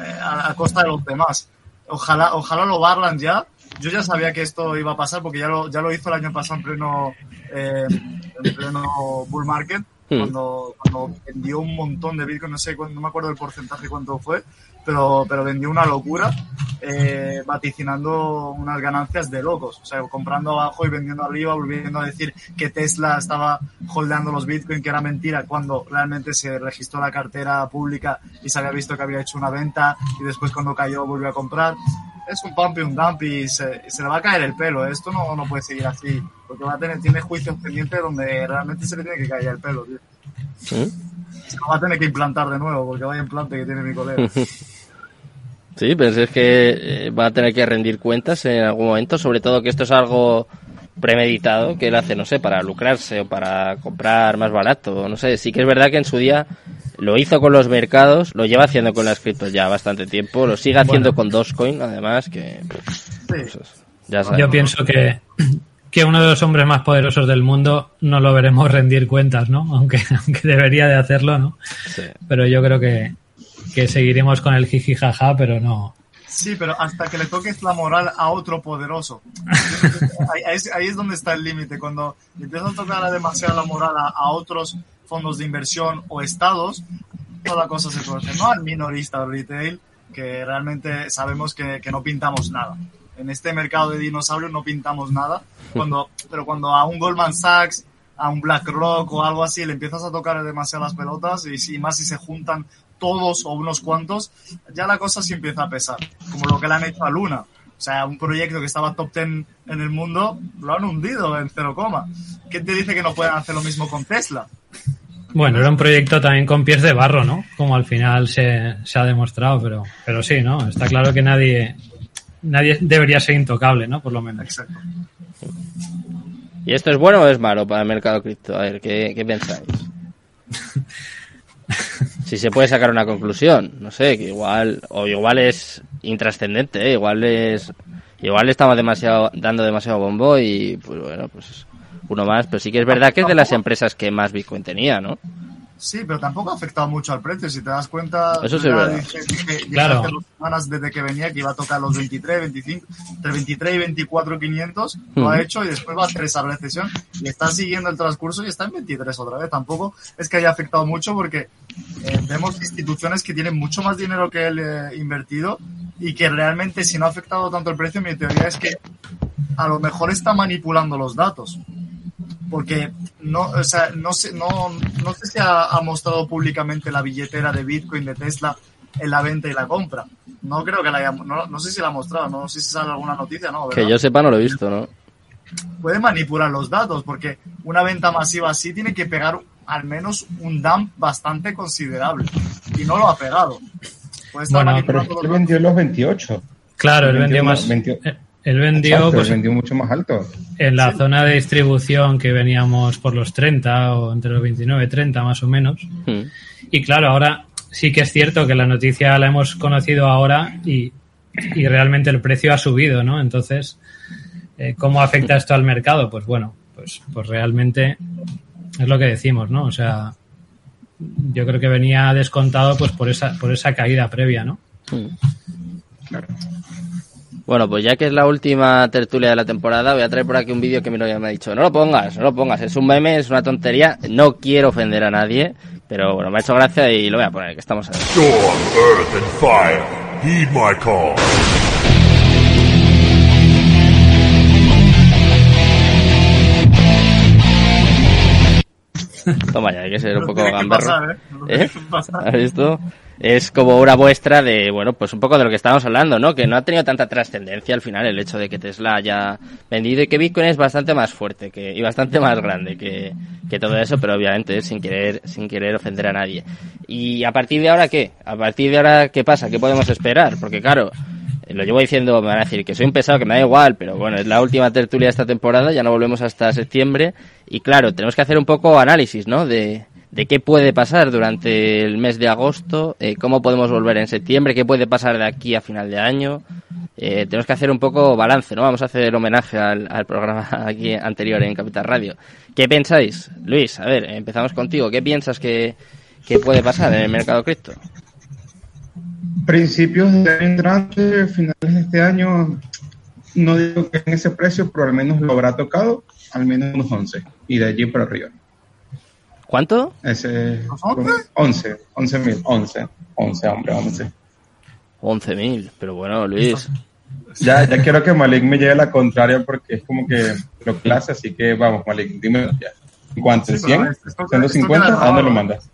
eh, a, a, costa de los demás. Ojalá, ojalá lo barran ya. Yo ya sabía que esto iba a pasar porque ya lo, ya lo hizo el año pasado en pleno, eh, en pleno bull market, cuando, cuando vendió un montón de Bitcoin, no sé, no me acuerdo el porcentaje cuánto fue, pero, pero vendió una locura, eh, vaticinando unas ganancias de locos. O sea, comprando abajo y vendiendo arriba, volviendo a decir que Tesla estaba holdeando los Bitcoin, que era mentira, cuando realmente se registró la cartera pública y se había visto que había hecho una venta y después cuando cayó volvió a comprar. Es un pump y un dump y se, se le va a caer el pelo. Esto no, no puede seguir así, porque va a tener, tiene juicios pendientes donde realmente se le tiene que caer el pelo. Tío. ¿Sí? Se lo va a tener que implantar de nuevo, porque vaya implante que tiene mi colega. Sí, pero es que va a tener que rendir cuentas en algún momento, sobre todo que esto es algo premeditado que él hace, no sé, para lucrarse o para comprar más barato, no sé, sí que es verdad que en su día lo hizo con los mercados, lo lleva haciendo con las criptos ya bastante tiempo, lo sigue haciendo bueno. con Dogecoin, además, que... Pues, ya Yo pienso que, que uno de los hombres más poderosos del mundo no lo veremos rendir cuentas, ¿no? Aunque, aunque debería de hacerlo, ¿no? Sí. Pero yo creo que, que seguiremos con el jiji jaja, pero no. Sí, pero hasta que le toques la moral a otro poderoso. ahí, ahí, ahí, es donde está el límite. Cuando empiezas a tocar demasiado la moral a, a, otros fondos de inversión o estados, toda la cosa se corta. No al minorista retail, que realmente sabemos que, que no pintamos nada. En este mercado de dinosaurios no pintamos nada. Cuando, pero cuando a un Goldman Sachs, a un BlackRock o algo así le empiezas a tocar demasiado las pelotas y, si, más si se juntan todos o unos cuantos, ya la cosa sí empieza a pesar, como lo que le han hecho a Luna. O sea, un proyecto que estaba top 10 en el mundo, lo han hundido en cero coma. ¿Qué te dice que no pueden hacer lo mismo con Tesla? Bueno, era un proyecto también con pies de barro, ¿no? Como al final se, se ha demostrado, pero, pero sí, ¿no? Está claro que nadie, nadie debería ser intocable, ¿no? Por lo menos. Exacto. ¿Y esto es bueno o es malo para el mercado cripto? A ver, ¿qué, qué pensáis? si se puede sacar una conclusión, no sé, que igual, o igual es intrascendente, ¿eh? igual es, igual estamos demasiado, dando demasiado bombo y, pues bueno, pues uno más, pero sí que es verdad que es de las empresas que más Bitcoin tenía, ¿no? Sí, pero tampoco ha afectado mucho al precio. Si te das cuenta, eso sí es verdad. Dije, dije, claro. hace dos semanas desde que venía que iba a tocar los 23, 25, entre 23 y 24, 500, uh -huh. lo ha hecho y después va a hacer esa recesión y está siguiendo el transcurso y está en 23 otra vez. Tampoco es que haya afectado mucho porque eh, vemos instituciones que tienen mucho más dinero que él eh, invertido y que realmente si no ha afectado tanto el precio, mi teoría es que a lo mejor está manipulando los datos porque no, o sea, no sé, no, no sé si ha, ha, mostrado públicamente la billetera de Bitcoin de Tesla en la venta y la compra. No creo que la haya, no, no sé si la ha mostrado, no sé si sale alguna noticia, ¿no? ¿verdad? Que yo sepa no lo he visto, ¿no? Puede manipular los datos, porque una venta masiva así tiene que pegar al menos un dump bastante considerable. Y no lo ha pegado. Puede estar bueno, pero él vendió los 28. Claro, él vendió, más. 20... Él vendió, Exacto, pues, vendió mucho más alto. En la sí. zona de distribución que veníamos por los 30 o entre los 29 y 30 más o menos. Mm. Y claro, ahora sí que es cierto que la noticia la hemos conocido ahora y, y realmente el precio ha subido, ¿no? Entonces, eh, ¿cómo afecta esto al mercado? Pues bueno, pues, pues realmente es lo que decimos, ¿no? O sea, yo creo que venía descontado pues por esa, por esa caída previa, ¿no? Mm. Claro. Bueno, pues ya que es la última tertulia de la temporada, voy a traer por aquí un vídeo que mi novia me ha dicho, no lo pongas, no lo pongas, es un meme, es una tontería, no quiero ofender a nadie, pero bueno, me ha hecho gracia y lo voy a poner, que estamos ahí. Storm, earth and fire, heed my call. Toma ya, hay que ser un poco gamberro. ¿eh? ¿Eh? ¿Has visto? Es como una muestra de, bueno, pues un poco de lo que estábamos hablando, ¿no? Que no ha tenido tanta trascendencia al final el hecho de que Tesla haya vendido y que Bitcoin es bastante más fuerte que, y bastante más grande que, que todo eso, pero obviamente sin querer, sin querer ofender a nadie. Y a partir de ahora, ¿qué? A partir de ahora, ¿qué pasa? ¿Qué podemos esperar? Porque claro, lo llevo diciendo, me van a decir que soy un pesado, que me da igual, pero bueno, es la última tertulia de esta temporada, ya no volvemos hasta septiembre, y claro, tenemos que hacer un poco análisis, ¿no? De, de qué puede pasar durante el mes de agosto, eh, cómo podemos volver en septiembre, qué puede pasar de aquí a final de año. Eh, tenemos que hacer un poco balance, ¿no? Vamos a hacer homenaje al, programa aquí anterior en Capital Radio. ¿Qué pensáis? Luis, a ver, empezamos contigo. ¿Qué piensas que, puede pasar en el mercado cripto? Principios de año entrante, finales de este año, no digo que en ese precio, pero al menos lo habrá tocado, al menos unos 11, y de allí para arriba. ¿Cuánto? Ese, 11, 11 mil, 11, 11, hombre, 11. 11 mil, pero bueno, Luis. Ya, ya quiero que Malik me lleve la contraria porque es como que lo clase, así que vamos, Malik, dime ya. ¿En cuánto? ¿100? ¿150? ¿A dónde lo mandas?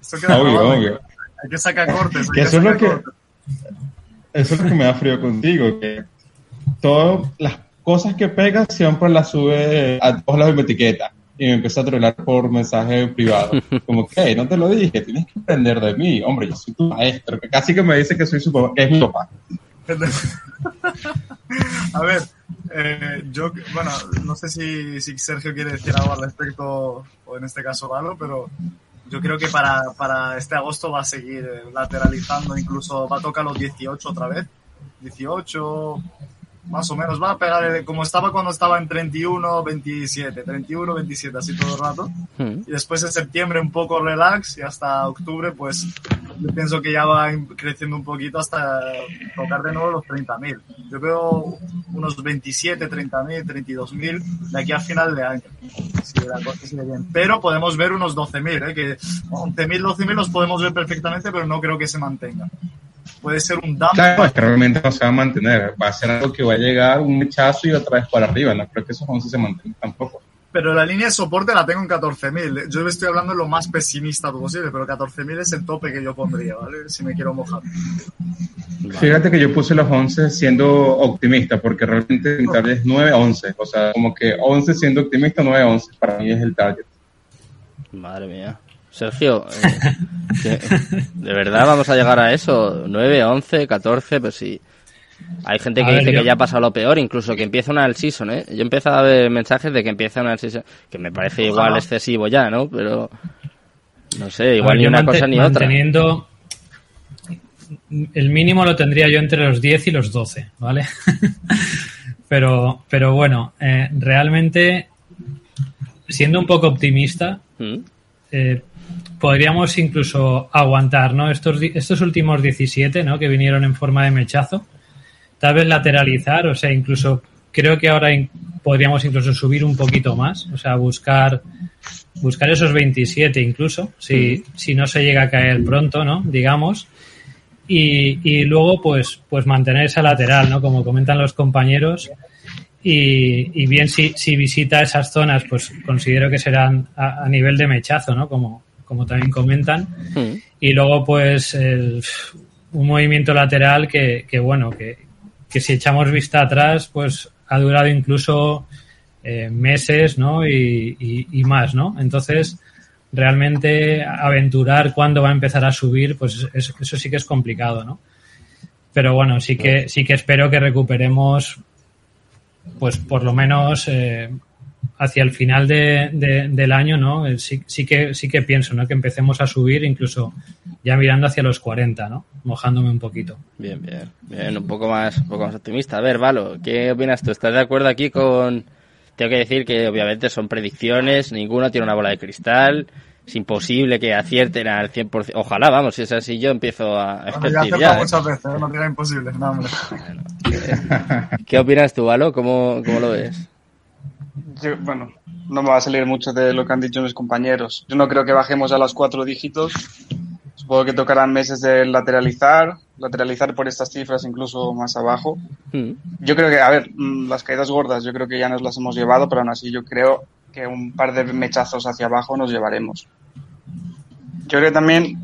Esto queda obvio, obvio. Hay que sacar cortes. que eso, es lo que, eso es lo que me da frío contigo, que todas las cosas que pegas siempre las sube a todos lados de mi etiqueta y me empezó a tronar por mensaje privado. Como que, no te lo dije, tienes que aprender de mí. Hombre, yo soy tu maestro, que casi que me dice que soy su papá, que es mi papá. a ver, eh, yo, bueno, no sé si, si, Sergio quiere decir algo al respecto, o en este caso Valo, pero yo creo que para, para este agosto va a seguir lateralizando, incluso va a tocar los 18 otra vez. 18, más o menos, va a pegar como estaba cuando estaba en 31, 27, 31, 27, así todo el rato. Hmm. Y después en septiembre un poco relax y hasta octubre, pues yo pienso que ya va creciendo un poquito hasta tocar de nuevo los 30.000. Yo veo unos 27, 30.000, 32.000 de aquí a final de año. Si la cosa sigue bien. Pero podemos ver unos 12.000, ¿eh? que 11.000, 12.000 los podemos ver perfectamente, pero no creo que se mantenga puede ser un dump. Claro, es que realmente no se va a mantener. Va a ser algo que va a llegar un mechazo y otra vez para arriba. No creo que esos 11 se mantengan tampoco. Pero la línea de soporte la tengo en 14.000. Yo estoy hablando lo más pesimista posible, pero 14.000 es el tope que yo pondría, ¿vale? Si me quiero mojar. Fíjate que yo puse los 11 siendo optimista, porque realmente mi target es 9-11. O sea, como que 11 siendo optimista, 9-11 para mí es el target. Madre mía. Sergio, eh, ¿de verdad vamos a llegar a eso? ¿9, 11, 14? Pues sí. Hay gente que dice que ya ha pasado lo peor, incluso que empieza una al season, ¿eh? Yo empiezo a ver mensajes de que empieza una al season, que me parece igual excesivo ya, ¿no? Pero, no sé, igual ni una cosa ni otra. El mínimo lo tendría yo entre los 10 y los 12, ¿vale? pero, pero bueno, eh, realmente, siendo un poco optimista, ¿Mm? eh, podríamos incluso aguantar, ¿no? Estos, estos últimos 17, ¿no? Que vinieron en forma de mechazo. Tal vez lateralizar, o sea, incluso creo que ahora podríamos incluso subir un poquito más, o sea, buscar buscar esos 27 incluso, si, si no se llega a caer pronto, ¿no? Digamos. Y, y luego, pues, pues mantener esa lateral, ¿no? Como comentan los compañeros. Y, y bien, si, si visita esas zonas, pues considero que serán a, a nivel de mechazo, ¿no? Como, como también comentan. Hmm. Y luego, pues, un movimiento lateral que, bueno, que, si echamos vista atrás, pues ha durado incluso eh, meses, ¿no? Y, más, ¿no? Entonces, realmente aventurar cuándo va a empezar a subir, pues eso, sí que es complicado, ¿no? Pero bueno, sí que, sí que espero que recuperemos, pues por lo menos eh, hacia el final de, del año, ¿no? Eh, sí, sí, que, sí que pienso, ¿no? Que empecemos a subir incluso ya mirando hacia los 40, ¿no? Mojándome un poquito. Bien, bien, bien, un poco más, un poco más optimista. A ver, Valo, ¿qué opinas tú? ¿Estás de acuerdo aquí con...? Tengo que decir que obviamente son predicciones, ninguno tiene una bola de cristal, es imposible que acierten al 100%. Ojalá, vamos, si es así yo empiezo a bueno, ya. muchas veces, ¿eh? no tiene imposible, no, hombre. ¿qué, opinas tú, Valo? ¿Cómo, cómo lo ves? Bueno, no me va a salir mucho de lo que han dicho mis compañeros. Yo no creo que bajemos a los cuatro dígitos. Supongo que tocarán meses de lateralizar, lateralizar por estas cifras incluso más abajo. Hmm. Yo creo que, a ver, mm, las caídas gordas yo creo que ya nos las hemos llevado, pero aún así yo creo que un par de mechazos hacia abajo nos llevaremos. Yo creo que también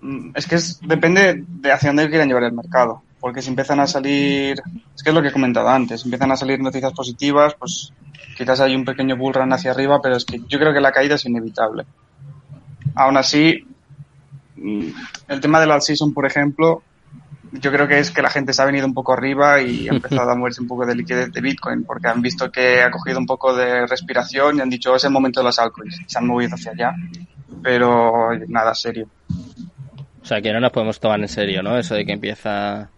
mm, es que es, depende de hacia dónde quieren llevar el mercado. Porque si empiezan a salir, es que es lo que he comentado antes, empiezan a salir noticias positivas, pues quizás hay un pequeño bull run hacia arriba, pero es que yo creo que la caída es inevitable. Aún así, mm, el tema del all-season, por ejemplo, yo creo que es que la gente se ha venido un poco arriba y ha empezado a moverse un poco de liquidez de Bitcoin, porque han visto que ha cogido un poco de respiración y han dicho, es el momento de las altcoins. Se han movido hacia allá, pero nada serio. O sea, que no nos podemos tomar en serio, ¿no? Eso de que empieza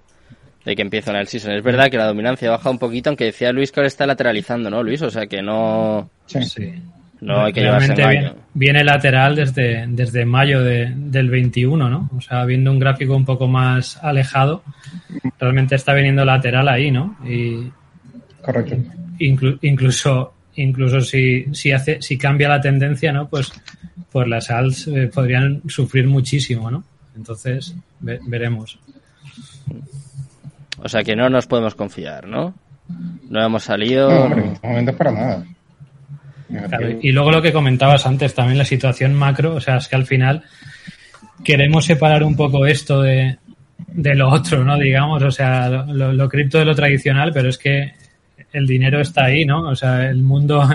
de que empieza el season. Es verdad que la dominancia baja un poquito, aunque decía Luis que ahora está lateralizando, ¿no, Luis? O sea, que no... Sí. No hay que llevarse viene, viene, lateral desde, desde mayo de, del 21, ¿no? O sea, viendo un gráfico un poco más alejado, realmente está viniendo lateral ahí, ¿no? Y Correcto. incluso incluso si, si, hace, si cambia la tendencia, ¿no? Pues, pues las alts eh, podrían sufrir muchísimo, ¿no? Entonces, veremos. O sea que no nos podemos confiar, ¿no? No hemos salido. No, hombre, en este momento para nada. y luego lo que comentabas antes, también la situación macro, o sea, es que al final queremos separar un poco esto de, de lo otro, ¿no? Digamos, o sea, lo, lo, cripto de lo tradicional, pero es que el dinero está ahí, ¿no? O sea, el mundo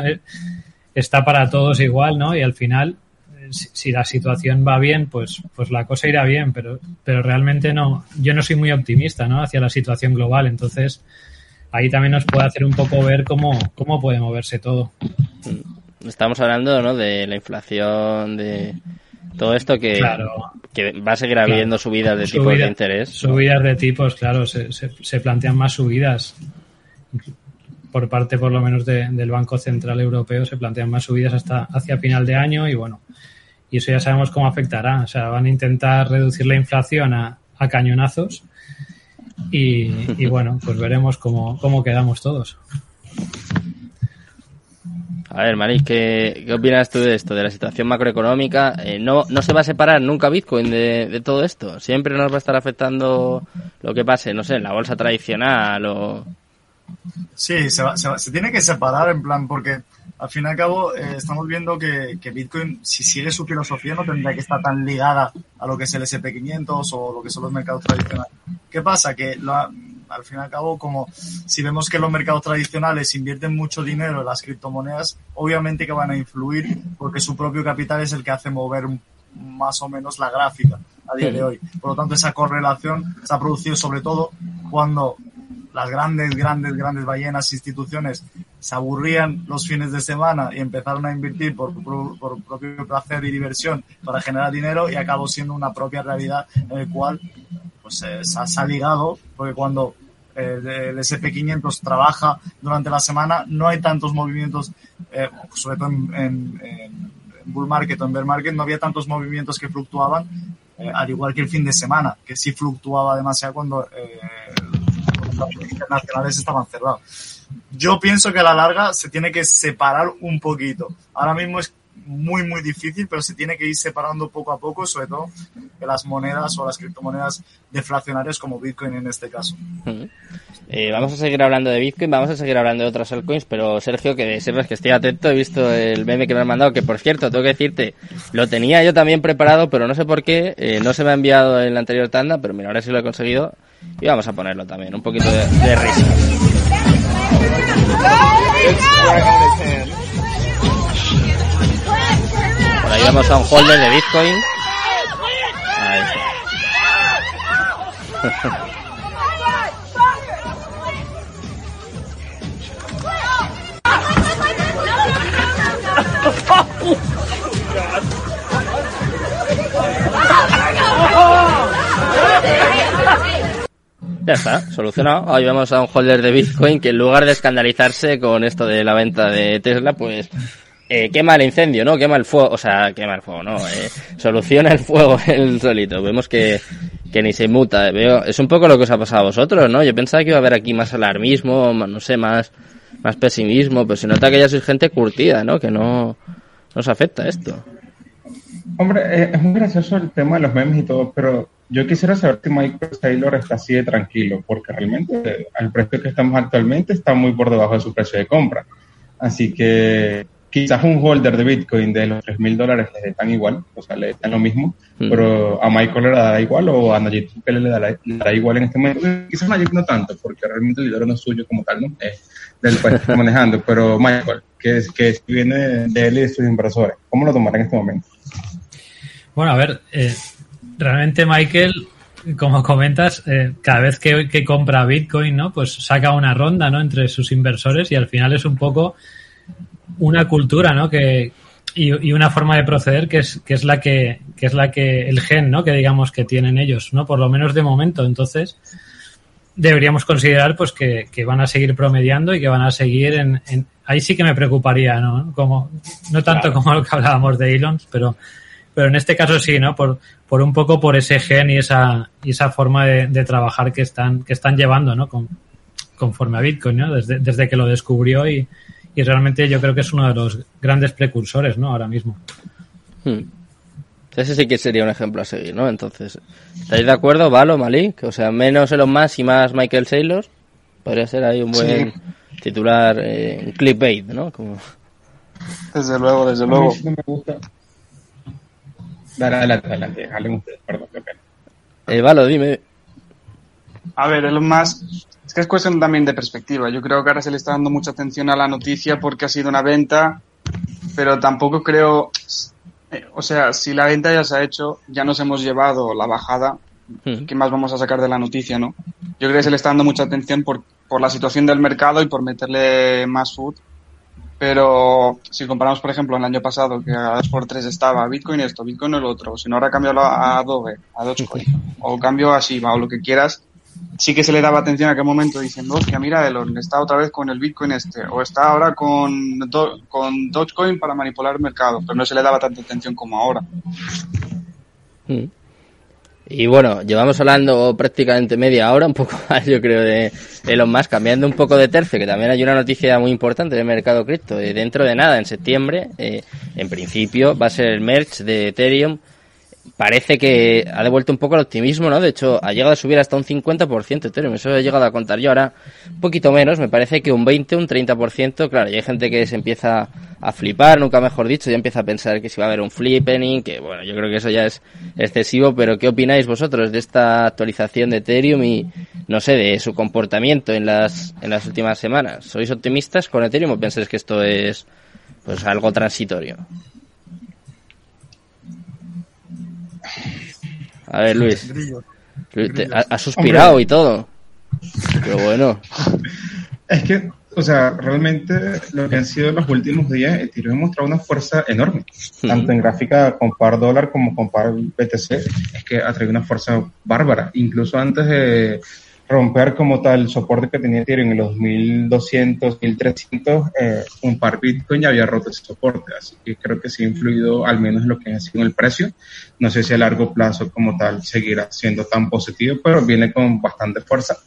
está para todos igual, ¿no? Y al final, si, la situación va bien, pues, pues la cosa irá bien, pero, pero realmente no, yo no soy muy optimista, ¿no? Hacia la situación global, entonces ahí también nos puede hacer un poco ver cómo, cómo puede moverse todo. Estamos hablando, ¿no? De la inflación, de todo esto que, que va a seguir habiendo subidas de tipos de interés. Subidas de tipos, claro, se, se, se plantean más subidas por parte por lo menos del Banco Central Europeo se plantean más subidas hasta hacia final de año y bueno, y eso ya sabemos cómo afectará. O sea, van a intentar reducir la inflación a, cañonazos y, bueno, pues veremos cómo, cómo quedamos todos. A ver, Maris, ¿qué, ¿qué, opinas tú de esto, de la situación macroeconómica? Eh, no, ¿No se va a separar nunca Bitcoin de, de, todo esto? ¿Siempre nos va a estar afectando lo que pase, no sé, en la bolsa tradicional o, Sí, se, va, se, va, se, tiene que separar en plan, porque al fin y al cabo eh, estamos viendo que, que, Bitcoin, si sigue su filosofía, no tendría que estar tan ligada a lo que es el SP500 o lo que son los mercados tradicionales. ¿Qué pasa? Que la, al fin y al cabo, como si vemos que los mercados tradicionales invierten mucho dinero en las criptomonedas, obviamente que van a influir porque su propio capital es el que hace mover más o menos la gráfica a día de hoy. Por lo tanto, esa correlación se ha producido sobre todo cuando las grandes, grandes, grandes ballenas, instituciones, se aburrían los fines de semana y empezaron a invertir por, por, propio placer y diversión para generar dinero y acabó siendo una propia realidad en el cual pues eh, se, ha, ligado, porque cuando eh, el SP500 trabaja durante la semana, no hay tantos movimientos, eh, sobre todo en, en, bull market o en bear market, no había tantos movimientos que fluctuaban, al igual que el fin de semana, que sí fluctuaba demasiado cuando estaban cerrados. Yo pienso que a la larga se tiene que separar un poquito. Ahora mismo es muy, muy difícil, pero se tiene que ir separando poco a poco, sobre todo las monedas o las criptomonedas deflacionarias como Bitcoin en este caso. Eh, vamos a seguir hablando de Bitcoin, vamos a seguir hablando de otras altcoins, pero Sergio, que sepas que estoy atento, he visto el meme que me han mandado, que por cierto, tengo que decirte, lo tenía yo también preparado, pero no sé por qué, eh, no se me ha enviado en la anterior tanda, pero mira, ahora sí lo he conseguido y vamos a ponerlo también, un poquito de, de risa. Por ahí vamos a un holder de Bitcoin. Ya está, solucionado. Hoy vamos a un holder de Bitcoin que en lugar de escandalizarse con esto de la venta de Tesla, pues eh, quema el incendio, ¿no? Quema el fuego, o sea, quema el fuego, ¿no? Eh, soluciona el fuego el solito. Vemos que, que ni se muta. Veo, es un poco lo que os ha pasado a vosotros, ¿no? Yo pensaba que iba a haber aquí más alarmismo, no sé, más, más pesimismo, pero se nota que ya sois gente curtida, ¿no? Que no nos afecta esto. Hombre, eh, es muy gracioso el tema de los memes y todo, pero yo quisiera saber si Michael Taylor está así de tranquilo, porque realmente al precio que estamos actualmente está muy por debajo de su precio de compra. Así que quizás un holder de Bitcoin de los 3 mil dólares le dan igual, o sea, le dan lo mismo, Mm. pero a Michael le dará igual o a Nayib Bukele le dará, le dará igual en este momento. Quizás Nayib no tanto, porque realmente el dinero no es suyo como tal, ¿no? Es del país que está manejando, pero Michael, que, es, que viene de él y de sus inversores, ¿cómo lo tomará en este momento? Bueno, a ver, eh, realmente Michael, como comentas, eh, cada vez que, que compra Bitcoin, ¿no? Pues saca una ronda, ¿no? Entre sus inversores y al final es un poco una cultura, ¿no? Que, y, y una forma de proceder que es, que es la que, que es la que, el gen, ¿no? Que digamos que tienen ellos, ¿no? Por lo menos de momento. Entonces, deberíamos considerar pues que, que van a seguir promediando y que van a seguir en, en- ahí sí que me preocuparía, ¿no? Como, no tanto Claro. como lo que hablábamos de Elon, pero, pero en este caso sí, ¿no? Por, por un poco por ese gen y esa, y esa forma de, de trabajar que están, que están llevando, ¿no? Con, conforme a Bitcoin, ¿no? Desde, desde que lo descubrió y, y realmente yo creo que es uno de los grandes precursores, ¿no? Ahora mismo. Hmm. Ese sí que sería un ejemplo a seguir, ¿no? Entonces, ¿estáis de acuerdo, Valo, Malik? O sea, menos Elon Musk y más Michael Saylor. Podría ser ahí un buen titular, eh, un clickbait, ¿no? Como... Desde luego, desde A luego. mí sí me gusta. Dale, adelante, adelante, perdón, qué pena. Eh, Valo, dime. A ver, Elon Musk, es que es cuestión también de perspectiva. Yo creo que ahora se le está dando mucha atención a la noticia porque ha sido una venta, pero tampoco creo, eh, o sea, si la venta ya se ha hecho, ya nos hemos llevado la bajada, Hmm. ¿qué más vamos a sacar de la noticia, no? Yo creo que se le está dando mucha atención por, por la situación del mercado y por meterle más food. Pero si comparamos, por ejemplo, el año pasado, que a 2x3 estaba Bitcoin esto, Bitcoin el otro, si no ahora cambio a Adobe, a Dogecoin, o cambio a Shiba, o lo que quieras, sí que se le daba atención a aquel momento diciendo, hostia, mira, Elon está otra vez con el Bitcoin este, o está ahora con, con Dogecoin para manipular el mercado, pero no se le daba tanta atención como ahora. Hmm. Y bueno, llevamos hablando prácticamente media hora, un poco más yo creo de Elon Musk, cambiando un poco de tercio, que también hay una noticia muy importante del mercado cripto. Dentro de nada, en septiembre, eh, en principio, va a ser el merge de Ethereum. Parece que ha devuelto un poco el optimismo, ¿no? De hecho, ha llegado a subir hasta un 50% Ethereum. Eso he llegado a contar yo ahora un poquito menos. Me parece que un 20, un 30%. Claro, y hay gente que se empieza a flipar, nunca mejor dicho, ya empieza a pensar que si va a haber un flipping, que bueno, yo creo que eso ya es excesivo, pero ¿qué opináis vosotros de esta actualización de Ethereum y, no sé, de su comportamiento en las, en las últimas semanas? ¿Sois optimistas con Ethereum o pensáis que esto es, pues, algo transitorio? A ver, Luis. Grillo. Luis, te- ha, suspirado y todo. Pero bueno. Es que, o sea, realmente lo que han sido los últimos días, Ethereum ha mostrado una fuerza enorme, tanto en gráfica con par dólar como con par BTC, es que ha traído una fuerza bárbara, incluso antes de romper como tal el soporte que tenía Ethereum en los 1200, 1300, eh, un par Bitcoin ya había roto ese soporte, así que creo que sí ha influido al menos en lo que ha sido el precio. No sé si a largo plazo como tal seguirá siendo tan positivo, pero viene con bastante fuerza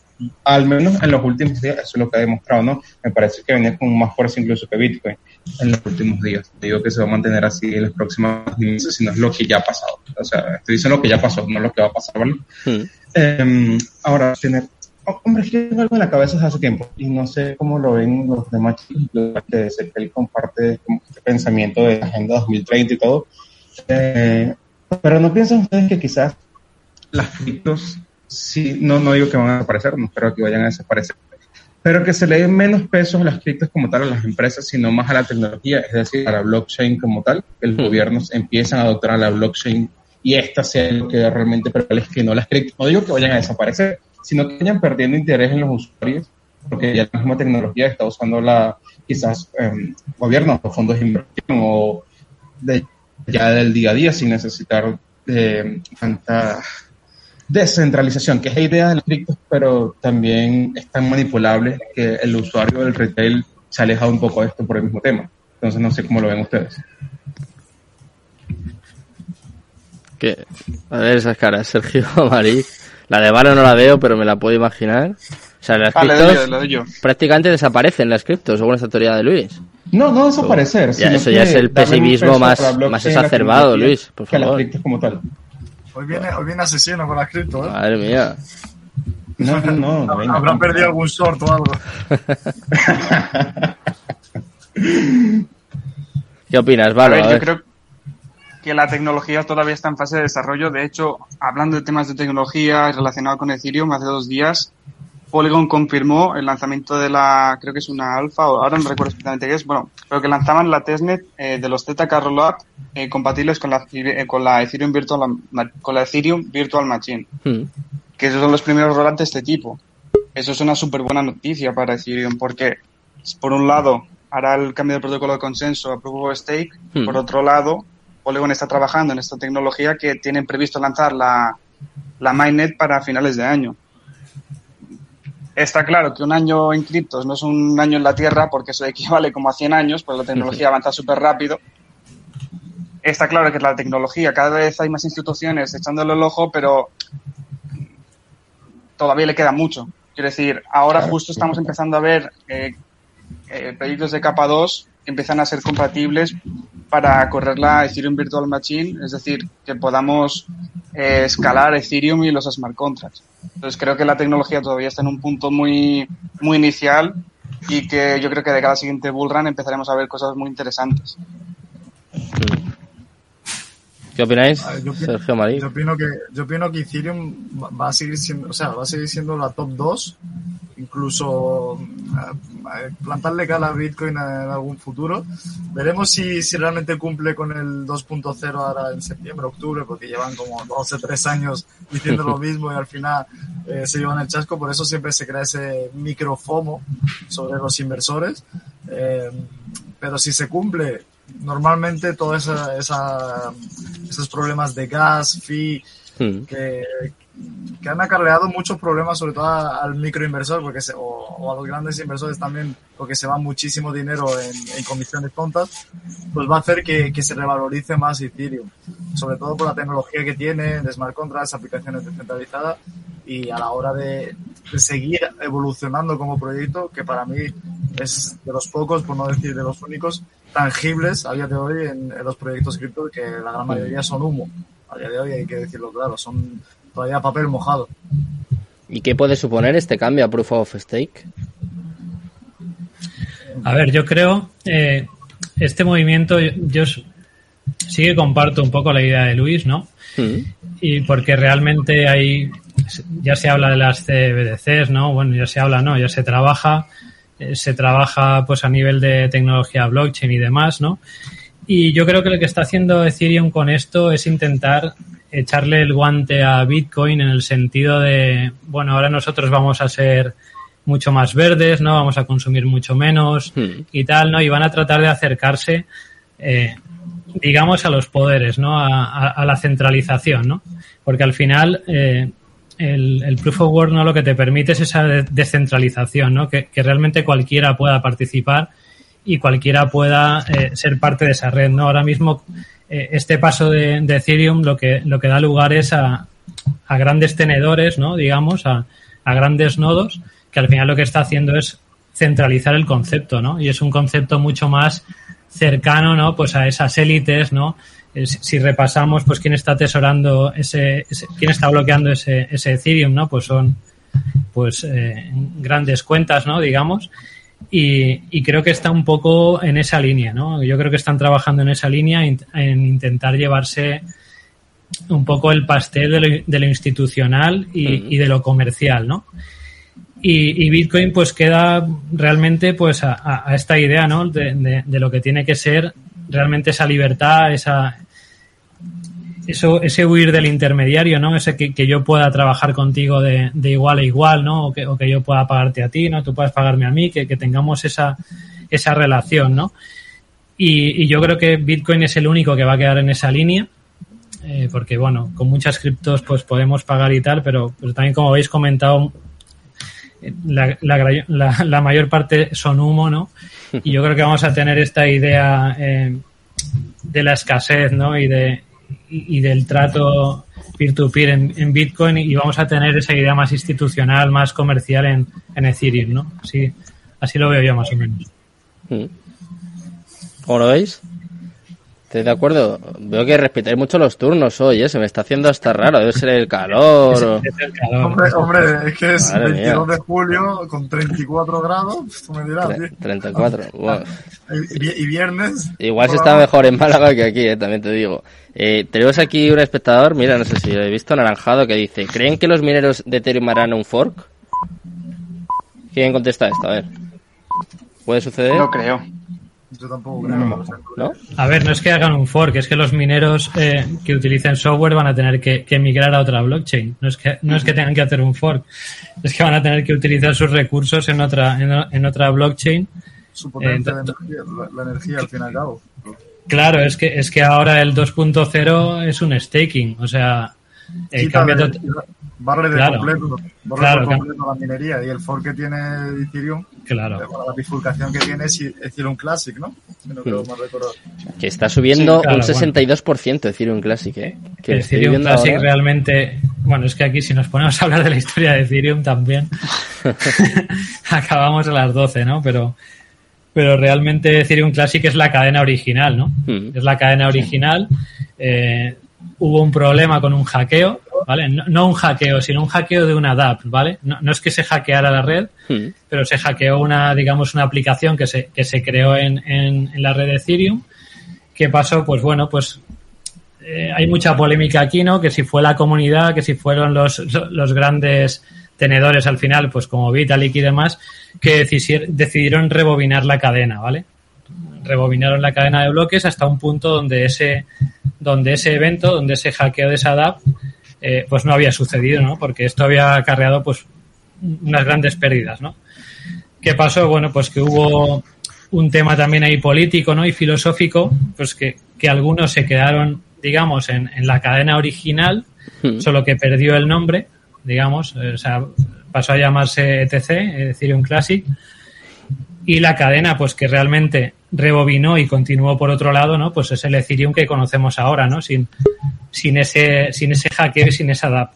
al menos en los últimos días, eso es lo que ha demostrado, ¿no? Me parece que venía con más fuerza incluso que Bitcoin en los últimos días. Digo que se va a mantener así en los próximos meses, sino es lo que ya ha pasado. O sea, estoy diciendo lo que ya pasó, no lo que va a pasar, ¿vale? Hmm. Eh, ahora, tener... oh, hombre, es que tengo algo en la cabeza desde hace tiempo y no sé cómo lo ven los demás chicos, que él comparte como este pensamiento de la Agenda 2030 y todo. Eh, pero no piensan ustedes que quizás las criptos sí, no, no digo que van a desaparecer, no espero que vayan a desaparecer, pero que se le den menos pesos a las criptos como tal a las empresas, sino más a la tecnología, es decir, a la blockchain como tal, que los Hmm. gobiernos empiezan a adoptar a la blockchain y esta sea lo que realmente prevale que no las criptos, no digo que vayan a desaparecer, sino que vayan perdiendo interés en los usuarios, porque ya la misma tecnología está usando la, quizás, eh, gobiernos o fondos de inversión o de, ya del día a día sin necesitar eh, tanta descentralización, que es la idea de los criptos, pero también es tan manipulable que el usuario del retail se ha alejado un poco de esto por el mismo tema. Entonces no sé cómo lo ven ustedes. ¿Qué? A ver esas caras, Sergio Marí. La de Valo no la veo, pero me la puedo imaginar. O sea, las Ah, criptos yo, yo. prácticamente desaparecen las criptos, según esta teoría de Luis. No, no desaparecer. Ya, eso ya que es el pesimismo más- más exacerbado, Luis, por Que a las favor. criptos como tal. Hoy viene, hoy viene asesino con las cripto, ¿eh? Madre mía. No, no, no. venga, Habrá no. perdido algún short o algo. ¿Qué opinas, Vale? yo creo que la tecnología todavía está en fase de desarrollo. De hecho, hablando de temas de tecnología relacionado con Ethereum, hace dos días Polygon confirmó el lanzamiento de la, creo que es una alfa, o ahora no recuerdo exactamente qué es, bueno, pero que lanzaban la testnet eh, de los ZK Rollup eh, compatibles con la, eh, con la Ethereum Virtual, con la Ethereum Virtual Machine. Hmm. Que esos son los primeros rollouts de este tipo. Eso es una súper buena noticia para Ethereum porque, por un lado, hará el cambio de protocolo de consenso a Proof of Stake, hmm. por otro lado, Polygon está trabajando en esta tecnología que tienen previsto lanzar la, la mainnet para finales de año. Está claro que un año en criptos no es un año en la Tierra porque eso equivale como a 100 años, pues la tecnología avanza súper rápido. Está claro que la tecnología, cada vez hay más instituciones echándole el ojo, pero todavía le queda mucho. Quiero decir, ahora justo estamos empezando a ver eh, eh, proyectos de capa 2 que empiezan a ser compatibles para correr la Ethereum Virtual Machine, es decir, que podamos eh, escalar Ethereum y los smart contracts. Entonces creo que la tecnología todavía está en un punto muy, muy inicial y que yo creo que de cada siguiente bullrun empezaremos a ver cosas muy interesantes. ¿Qué opináis, Sergio Marí? Yo opino que, yo opino que Ethereum va a seguir siendo, o sea, va a seguir siendo la top 2 incluso eh, plantarle cara a Bitcoin en algún futuro. Veremos si, si realmente cumple con el 2.0 ahora en septiembre, octubre, porque llevan como 12, 3 años diciendo lo mismo y al final eh, se llevan el chasco. Por eso siempre se crea ese microfomo sobre los inversores. Eh, pero si se cumple, normalmente todos esa, esos problemas de gas, fee, hmm. que, que han acarreado muchos problemas, sobre todo al microinversor porque o, a los grandes inversores también, porque se va muchísimo dinero en, comisiones tontas, pues va a hacer que, se revalorice más Ethereum, sobre todo por la tecnología que tiene de smart contracts, aplicaciones descentralizadas y a la hora de, seguir evolucionando como proyecto, que para mí es de los pocos, por no decir de los únicos, tangibles a día de hoy en, en los proyectos cripto, que la gran mayoría son humo. A día de hoy hay que decirlo claro, son todavía papel mojado. ¿Y qué puede suponer este cambio a Proof of Stake? A ver, yo creo, eh, este movimiento, yo, sí que comparto un poco la idea de Luis, ¿no? Mm. Y porque realmente hay, ya se habla de las CBDCs, ¿no? Bueno, ya se habla, ¿no? Ya se trabaja, se trabaja pues a nivel de tecnología blockchain y demás, ¿no? Y yo creo que lo que está haciendo Ethereum con esto es intentar echarle el guante a Bitcoin en el sentido de, bueno, ahora nosotros vamos a ser mucho más verdes, ¿no? Vamos a consumir mucho menos hmm. y tal, ¿no? Y van a tratar de acercarse, eh, digamos, a los poderes, ¿no? A, la centralización, ¿no? Porque al final eh, el, Proof of Work, ¿no? Lo que te permite es esa descentralización, ¿no? Que, realmente cualquiera pueda participar y cualquiera pueda eh, ser parte de esa red, ¿no? Ahora mismo eh, este paso de, Ethereum lo que, lo que da lugar es a, a grandes tenedores, ¿no? Digamos, a, a, grandes nodos, que al final lo que está haciendo es centralizar el concepto, ¿no? Y es un concepto mucho más cercano, ¿no? Pues a esas élites, ¿no? Si repasamos, pues quién está atesorando ese, quién está bloqueando ese, ese Ethereum, ¿no? Pues son, pues, eh, grandes cuentas, ¿no? Digamos. Y, creo que está un poco en esa línea, ¿no? Yo creo que están trabajando en esa línea, en intentar llevarse un poco el pastel de lo, institucional y, de lo comercial, ¿no? Y, Bitcoin pues queda realmente pues a, esta idea, ¿no? de, lo que tiene que ser realmente esa libertad, esa, eso, ese huir del intermediario, ¿no? Ese que, que yo pueda trabajar contigo de, de, igual a igual, ¿no? O que, o que yo pueda pagarte a ti, ¿no? Tú puedas pagarme a mí, que, que tengamos esa, esa relación, ¿no? Y, y, yo creo que Bitcoin es el único que va a quedar en esa línea, eh, porque, bueno, con muchas criptos pues podemos pagar y tal, pero, pero también como habéis comentado, la, la, mayor parte son humo, ¿no? Y yo creo que vamos a tener esta idea eh, de la escasez, ¿no? Y de, y, del trato peer-to-peer en, Bitcoin y vamos a tener esa idea más institucional, más comercial en, en Ethereum, ¿no? Así, así lo veo yo más o menos. Mm. ¿Cómo lo veis? Estoy de acuerdo. Veo que respetáis mucho los turnos hoy, ¿eh? Se me está haciendo hasta raro. Debe ser el calor. o- Es el calor. Hombre, hombre, es que es Madre 22 mía. de julio con 34 grados. Tú me dirás, Tre- tío. 34. Bueno, Y, vi- y viernes. igual se está mejor en Málaga que aquí, ¿eh? También te digo. Eh, tenemos aquí un espectador, mira, no sé si lo he visto, anaranjado, que dice, ¿creen que los mineros de Ethereum harán un fork? ¿Quién contesta esto? A ver. ¿Puede suceder? No creo. Yo tampoco creo. no sé. ¿No? A ver, no es que hagan un fork, es que los mineros eh, que utilicen software van a tener que, que migrar a otra blockchain. No es, que, no es que tengan que hacer un fork, es que van a tener que utilizar sus recursos en otra, en, en otra blockchain. Su potencia Eh, de energía, la, la energía al fin y al cabo. Claro, es que, es que ahora el 2.0 es un staking, o sea, eh, Quita cambia de- barre de Claro. completo, barre Claro, la minería y el fork que tiene Ethereum, Claro. eh, bueno, la bifurcación que tiene es Ethereum Classic, ¿no? Si no creo mal recordar. Que está subiendo Sí, claro, un 62% de Ethereum Classic, ¿eh? Que el estoy Ethereum Classic ahora. realmente, bueno, es que aquí si nos ponemos a hablar de la historia de Ethereum también, acabamos a las 12, ¿no? Pero, pero realmente Ethereum Classic es la cadena original, ¿no? Mm. Es la cadena original. Eh, hubo un problema con un hackeo, ¿vale? No, no un hackeo, sino un hackeo de una DApp, ¿vale? No, no es que se hackeara la red, Mm. pero se hackeó una, digamos, una aplicación que se, que se creó en, en, en la red de Ethereum. ¿Qué pasó? Pues bueno, pues eh, hay mucha polémica aquí, ¿no? Que si fue la comunidad, que si fueron los, los grandes tenedores al final, pues como Vitalik y demás, que decidieron rebobinar la cadena, ¿vale? Rebobinaron la cadena de bloques hasta un punto donde ese, donde ese evento, donde ese hackeo de esa DApp, eh, pues no había sucedido, ¿no? Porque esto había acarreado, pues, unas grandes pérdidas, ¿no? ¿Qué pasó? Bueno, pues que hubo un tema también ahí político, ¿no? Y filosófico, pues que, que algunos se quedaron, digamos, en, en la cadena original, Mm. solo que perdió el nombre, digamos, eh, o sea, pasó a llamarse ETC, eh, Ethereum Classic, y la cadena, pues que realmente rebobinó y continuó por otro lado, ¿no? Pues es el Ethereum que conocemos ahora, ¿no? Sin, sin ese, sin ese hackeo y sin esa DApp.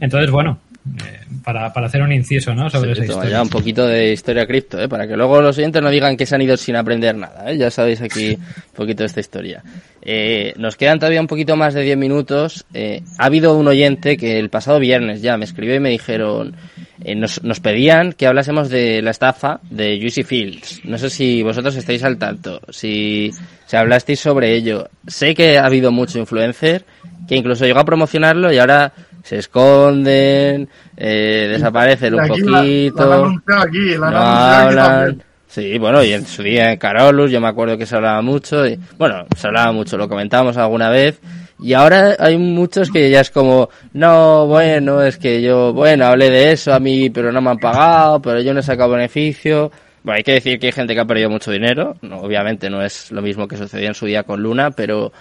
Entonces, bueno, eh, para, para hacer un inciso, ¿no? Sobre Sí, esa historia. ya un poquito de historia cripto, ¿eh? para que luego los oyentes no digan que se han ido sin aprender nada. ¿eh? Ya sabéis aquí un poquito de esta historia. Eh, nos quedan todavía un poquito más de 10 minutos. Eh, ha habido un oyente que el pasado viernes ya me escribió y me dijeron, eh, nos, nos pedían que hablásemos de la estafa de Juicy Fields. No sé si vosotros estáis al tanto, si, si hablasteis sobre ello. Sé que ha habido mucho influencer que incluso llegó a promocionarlo y ahora se esconden, eh, desaparecen un la- poquito. La, aquí, no hablan. Sí, bueno, y en su día en Carolus yo me acuerdo que se hablaba mucho. Y, bueno, se hablaba mucho, lo comentábamos alguna vez. Y ahora hay muchos que ya es como, no, bueno, es que yo, bueno, hablé de eso a mí, pero no me han pagado, pero yo no he sacado beneficio. Bueno, hay que decir que hay gente que ha perdido mucho dinero. No, obviamente no es lo mismo que sucedió en su día con Luna, pero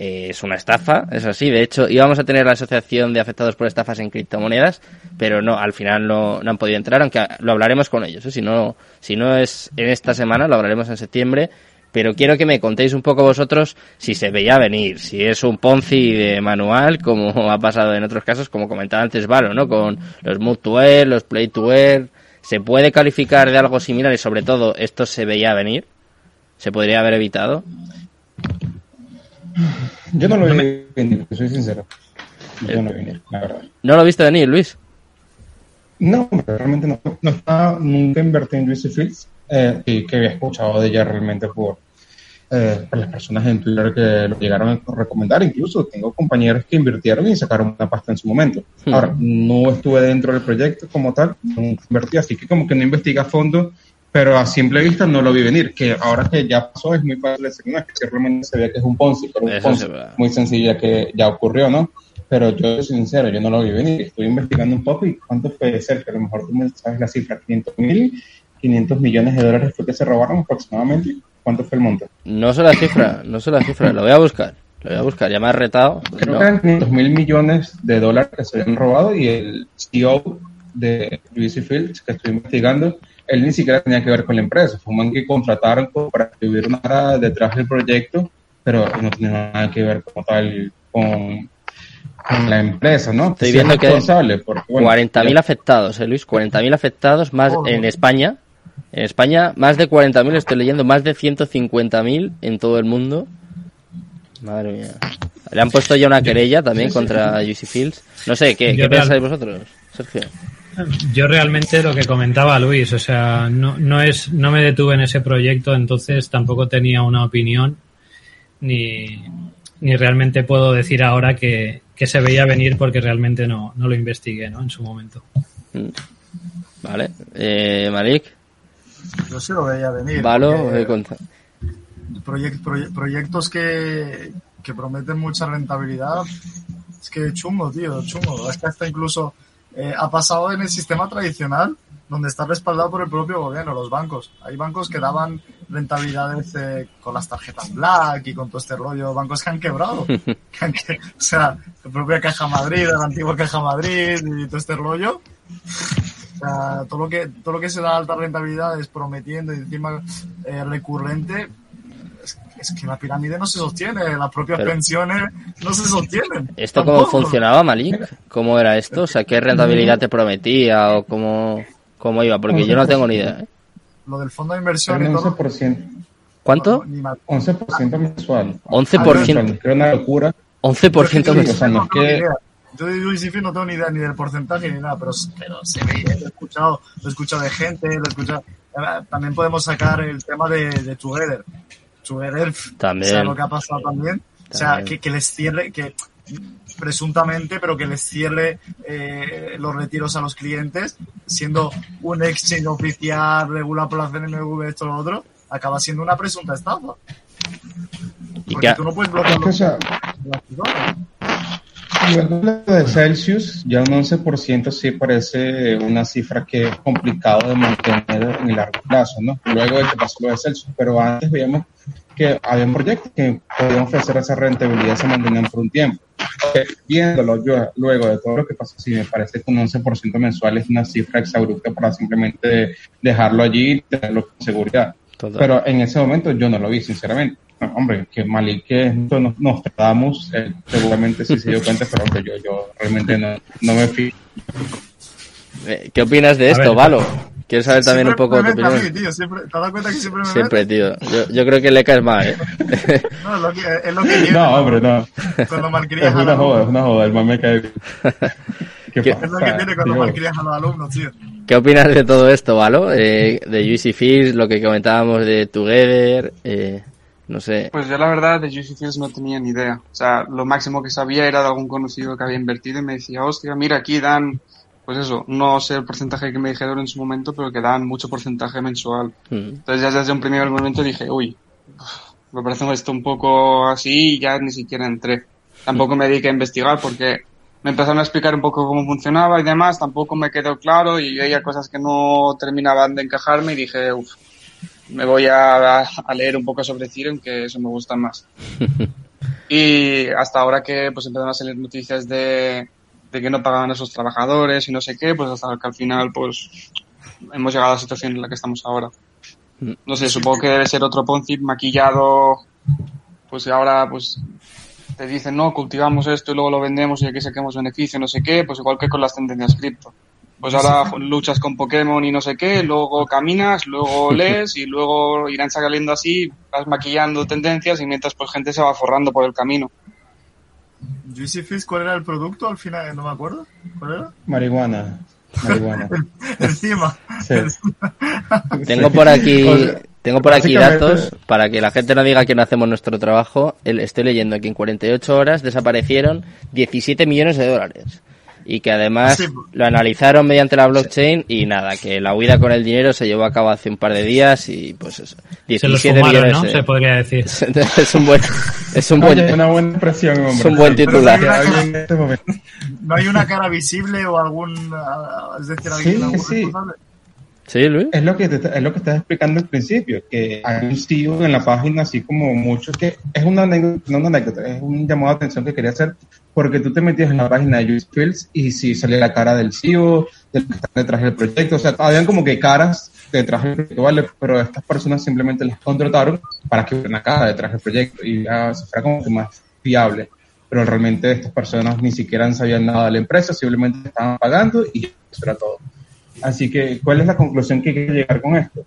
eh, es una estafa, es así. De hecho, íbamos a tener la asociación de afectados por estafas en criptomonedas, pero no, al final no, no han podido entrar, aunque lo hablaremos con ellos. ¿eh? Si no, si no es en esta semana, lo hablaremos en septiembre. Pero quiero que me contéis un poco vosotros si se veía venir, si es un Ponzi de manual, como ha pasado en otros casos, como comentaba antes Valo, ¿no? Con los Move to Earn, los Play to Earn. ¿Se puede calificar de algo similar y sobre todo esto se veía venir? ¿Se podría haber evitado? Yo no lo vi venir, te soy sincero. Yo no lo vi venir, la verdad. ¿No lo viste venir, Luis? No, realmente no. No estaba, nunca invertí en Juicy Fields eh, y que había escuchado de ella realmente por, eh, por las personas en Twitter que lo llegaron a recomendar. Incluso tengo compañeros que invirtieron y sacaron una pasta en su momento. Hmm. Ahora, no estuve dentro del proyecto como tal, no invertí, así que como que no investigué a fondo, pero a simple vista no lo vi venir. Que ahora que ya pasó es muy fácil decir, no, es que realmente se ve que es un Ponzi, pero un Ponzi muy sencilla que ya ocurrió, ¿no? Pero yo, sincero, yo no lo vi venir. Estoy investigando un poco y cuánto puede ser, que a lo mejor tú me sabes la cifra, 500 mil, 500 millones de dólares fue que se robaron aproximadamente. ¿Cuánto fue el monto? No sé la cifra, no sé la cifra, lo voy a buscar. Lo voy a buscar, ya me has retado. Creo No. que eran 500 mil millones de dólares que se habían robado y el CEO de UC Fields, que estoy investigando, él ni siquiera tenía que ver con la empresa. Fue un man que contrataron para que hubiera una detrás del proyecto, pero no tenía nada que ver como tal con, con la empresa, ¿no? Estoy Sí, viendo es que responsable porque, bueno, 40.000 ya- afectados, eh, Luis, 40.000 afectados más Joder. en España. En España, más de 40.000, estoy leyendo, más de 150.000 en todo el mundo. Madre mía. Le han puesto ya una querella también contra UC Fields. No sé, ¿qué, ¿qué pensáis vosotros, Sergio? Yo realmente lo que comentaba Luis, o sea, no, no, es, no me detuve en ese proyecto, entonces tampoco tenía una opinión ni, ni realmente puedo decir ahora que, que se veía venir porque realmente no, no lo investigué ¿no? en su momento. Vale. Eh, Malik. Yo sí lo veía venir. Valo, eh, proyectos que, que prometen mucha rentabilidad. Es que chungo, tío, chungo. Es que hasta incluso eh, ha pasado en el sistema tradicional donde está respaldado por el propio gobierno, los bancos. Hay bancos que daban rentabilidades eh, con las tarjetas Black y con todo este rollo, bancos que han quebrado. o sea, la propia Caja Madrid, la antigua Caja Madrid y todo este rollo. O sea, todo lo que, todo lo que se da alta rentabilidad es prometiendo y encima eh, recurrente, es, que la pirámide no se sostiene, las propias pensiones no se sostienen. ¿Esto cómo funcionaba, Malik? ¿Cómo era esto? O sea, ¿qué rentabilidad te prometía o cómo...? cómo iba, porque yo no tengo ni idea. ¿eh? Lo del fondo de inversión y todo. 11%. ¿Cuánto? 11% mensual. 11%. Creo una locura. 11% mensual. no que... Yo de UICIFI no tengo ni idea ni del porcentaje ni nada, pero, pero se ve, lo he escuchado, lo he escuchado de gente, lo he escuchado. También podemos sacar el tema de, de Together. Together, también. O sea, lo que ha pasado también. O sea, que, que les cierre, que presuntamente, pero que les cierre eh, los retiros a los clientes, siendo un exchange oficial regulado por la CNMV, esto lo otro, acaba siendo una presunta estafa. Porque tú no puedes bloquear los, de Celsius, ya un 11% sí parece una cifra que es complicado de mantener en el largo plazo, ¿no? Luego de que pasó lo de Celsius, pero antes veíamos que había proyectos que podían ofrecer esa rentabilidad se mantenían por un tiempo. Viéndolo yo luego de todo lo que pasó, sí me parece que un 11% mensual es una cifra exabrupta para simplemente dejarlo allí y tenerlo con seguridad. Pero en ese momento yo no lo vi, sinceramente. hombre, que mal que nos, nos tratamos, eh, seguramente sí se dio cuenta, pero yo, yo realmente no, no me fui. Eh, ¿Qué opinas de esto, Valo? Quiero saber también un poco tu opinión. siempre, ¿Te das cuenta que siempre me Siempre, tío. Yo, yo, creo que le caes mal, ¿eh? no, es lo que, es lo que tiene. No, hombre, no. Cuando malcrías Es una joda, es una joda. El man me cae. ¿Qué, ¿Qué es lo que tiene cuando malcrías a los alumnos, tío. ¿Qué opinas de todo esto, Valo? Eh, de UC Fields, lo que comentábamos de Together, eh, no sé. Pues yo la verdad de UC Fields no tenía ni idea. O sea, lo máximo que sabía era de algún conocido que había invertido y me decía, hostia, mira, aquí dan pues eso, no sé el porcentaje que me dijeron en su momento, pero que dan mucho porcentaje mensual. Mm. Entonces ya desde un primer momento dije, uy, me parece esto un poco así y ya ni siquiera entré. Tampoco me dediqué a investigar porque me empezaron a explicar un poco cómo funcionaba y demás, tampoco me quedó claro y veía cosas que no terminaban de encajarme y dije, uff, me voy a, a, leer un poco sobre Ethereum, que eso me gusta más. y hasta ahora que pues empezaron a salir noticias de, de que no pagaban a sus trabajadores y no sé qué, pues hasta que al final pues hemos llegado a la situación en la que estamos ahora. No sé, supongo que debe ser otro Ponzi maquillado, pues ahora pues te dicen, no, cultivamos esto y luego lo vendemos y aquí saquemos beneficio, no sé qué, pues igual que con las tendencias cripto. Pues ahora luchas con Pokémon y no sé qué, luego caminas, luego lees y luego irán saliendo así, vas maquillando tendencias y mientras pues gente se va forrando por el camino. Juicy Fish, ¿cuál era el producto al final? No me acuerdo. ¿Cuál era? Marihuana. Marihuana. Encima. Tengo por aquí, tengo por aquí datos para que la gente no diga que no hacemos nuestro trabajo. Estoy leyendo que en 48 horas desaparecieron 17 millones de dólares y que además lo analizaron mediante la blockchain y nada, que la huida con el dinero se llevó a cabo hace un par de días y pues eso, 17 millones. ¿no? Se podría decir. es un buen, es un buen, una buena impresión, hombre. Es un buen titular. No hay una cara visible o algún, es decir, alguien, algún sí. Sí, Luis. Es lo que es lo que estás explicando al principio, que hay un CEO en la página, así como muchos, que es una anécdota, no una anécdota, es un llamado de atención que quería hacer, porque tú te metías en la página de Use Fields y sí salía la cara del CEO, del que está detrás del proyecto, o sea, habían como que caras detrás del proyecto, ¿vale? Pero estas personas simplemente las contrataron para que hubiera una cara detrás del proyecto y ya se fuera como que más fiable. Pero realmente estas personas ni siquiera sabían nada de la empresa, simplemente estaban pagando y eso era todo. Así que, ¿cuál es la conclusión que quiero llegar con esto?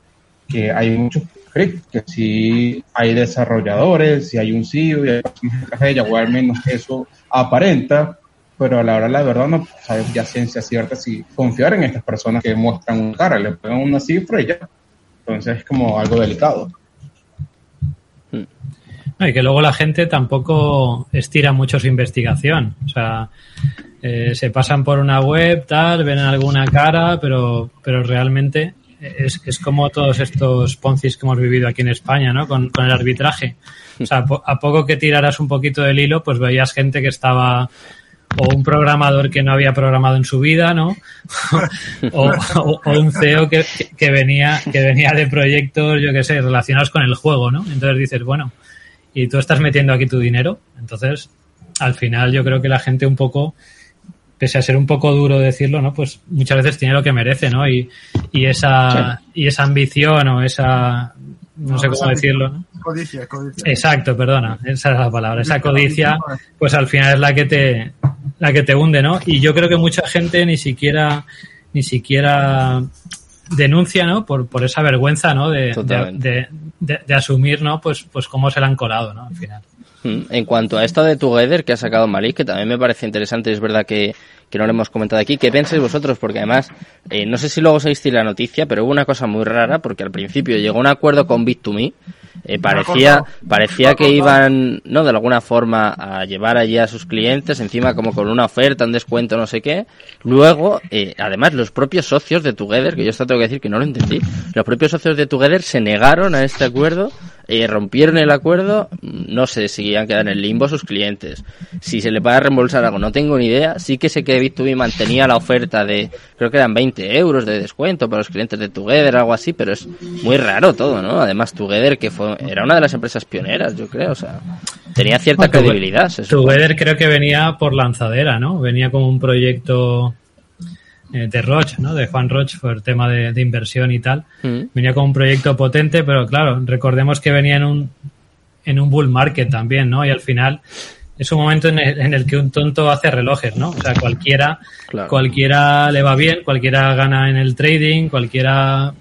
Que hay muchos que si hay desarrolladores, si hay un CEO y hay personas de al menos eso aparenta, pero a la hora la verdad no sabes ya ciencia cierta si confiar en estas personas que muestran un cara, le ponen una cifra y ya. Entonces es como algo delicado. y que luego la gente tampoco estira mucho su investigación. O sea, eh, se pasan por una web, tal, ven alguna cara, pero, pero realmente es, es como todos estos poncis que hemos vivido aquí en España, ¿no? Con, con el arbitraje. O sea, a poco que tiraras un poquito del hilo, pues veías gente que estaba o un programador que no había programado en su vida, ¿no? o, un CEO que, que, venía que venía de proyectos, yo qué sé, relacionados con el juego, ¿no? Entonces dices, bueno, y tú estás metiendo aquí tu dinero, entonces al final yo creo que la gente un poco pese a ser un poco duro decirlo, ¿no? Pues muchas veces tiene lo que merece, ¿no? Y, y esa, y esa ambición o esa, no, sé cómo decirlo, ¿no? Codicia, codicia. Exacto, perdona, esa es la palabra. Esa codicia, pues al final es la que te, la que te hunde, ¿no? Y yo creo que mucha gente ni siquiera, ni siquiera denuncia, ¿no? Por, por esa vergüenza, ¿no? De, de, de, de, asumir, ¿no? Pues, pues cómo se la han colado, ¿no? Al final. Mm, en cuanto a esto de Together que ha sacado Malik, que también me parece interesante, es verdad que, que no lo hemos comentado aquí, ¿qué pensáis vosotros? Porque además, eh, no sé si luego sabéis la noticia, pero hubo una cosa muy rara, porque al principio llegó un acuerdo con Bit2Me, eh, parecía, parecía que iban, no, de alguna forma a llevar allí a sus clientes, encima como con una oferta, un descuento, no sé qué. Luego, eh, además, los propios socios de Together, que yo esto tengo que decir que no lo entendí, los propios socios de Together se negaron a este acuerdo eh, rompieron el acuerdo, no sé si han quedado en el limbo sus clientes. Si se le va a reembolsar algo, no tengo ni idea. Sí que sé que Bit2B mantenía la oferta de, creo que eran 20 euros de descuento para los clientes de Together, algo así, pero es muy raro todo, ¿no? Además, Together, que fue, era una de las empresas pioneras, yo creo, o sea, tenía cierta credibilidad. Together creo que venía por lanzadera, ¿no? Venía como un proyecto eh, de Roche, ¿no? De Juan Roche por el tema de, de inversión y tal. Mm. Venía con un proyecto potente, pero claro, recordemos que venía en un, en un bull market también, ¿no? Y al final es un momento en el, en el que un tonto hace relojes, ¿no? O sea, cualquiera, claro. cualquiera le va bien, cualquiera gana en el trading, cualquiera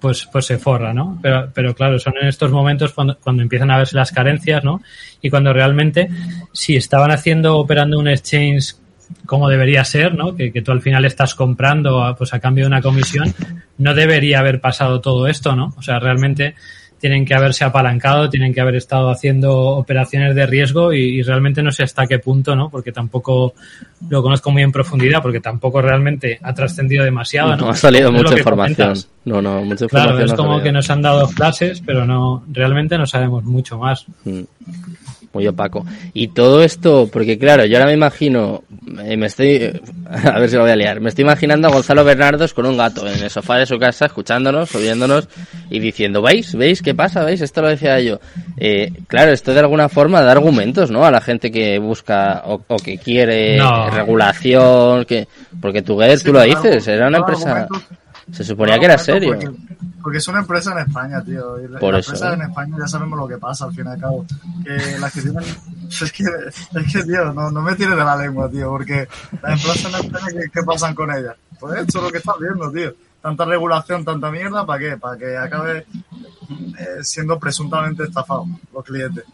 pues, pues se forra, ¿no? Pero, pero claro, son en estos momentos cuando, cuando empiezan a verse las carencias, ¿no? Y cuando realmente, si estaban haciendo, operando un exchange como debería ser, ¿no? Que, que, tú al final estás comprando pues a cambio de una comisión, no debería haber pasado todo esto, ¿no? O sea, realmente tienen que haberse apalancado, tienen que haber estado haciendo operaciones de riesgo y, y, realmente no sé hasta qué punto, ¿no? Porque tampoco lo conozco muy en profundidad, porque tampoco realmente ha trascendido demasiado, ¿no? No ha salido mucha información. No, no, mucha información. Claro, es como que nos han dado clases, pero no, realmente no sabemos mucho más. Mm muy opaco. Y todo esto, porque claro, yo ahora me imagino, eh, me estoy, a ver si lo voy a liar, me estoy imaginando a Gonzalo Bernardos con un gato en el sofá de su casa, escuchándonos, oyéndonos y diciendo, ¿veis? ¿Veis qué pasa? ¿Veis? Esto lo decía yo. Eh, claro, esto de alguna forma da argumentos, ¿no? A la gente que busca o, o que quiere no. regulación, que, porque tú, sí, tú lo dices, era una empresa... Se suponía que era serio. Porque, porque, es una empresa en España, tío. Y Por la eso. empresa en España ya sabemos lo que pasa al fin y al cabo. Que las que tienen. Es que, es que tío, no, no me tires de la lengua, tío. Porque las empresas en España, ¿qué, ¿qué, pasan con ellas? Pues eso es lo que estás viendo, tío. Tanta regulación, tanta mierda, ¿para qué? Para que acabe eh, siendo presuntamente estafado los clientes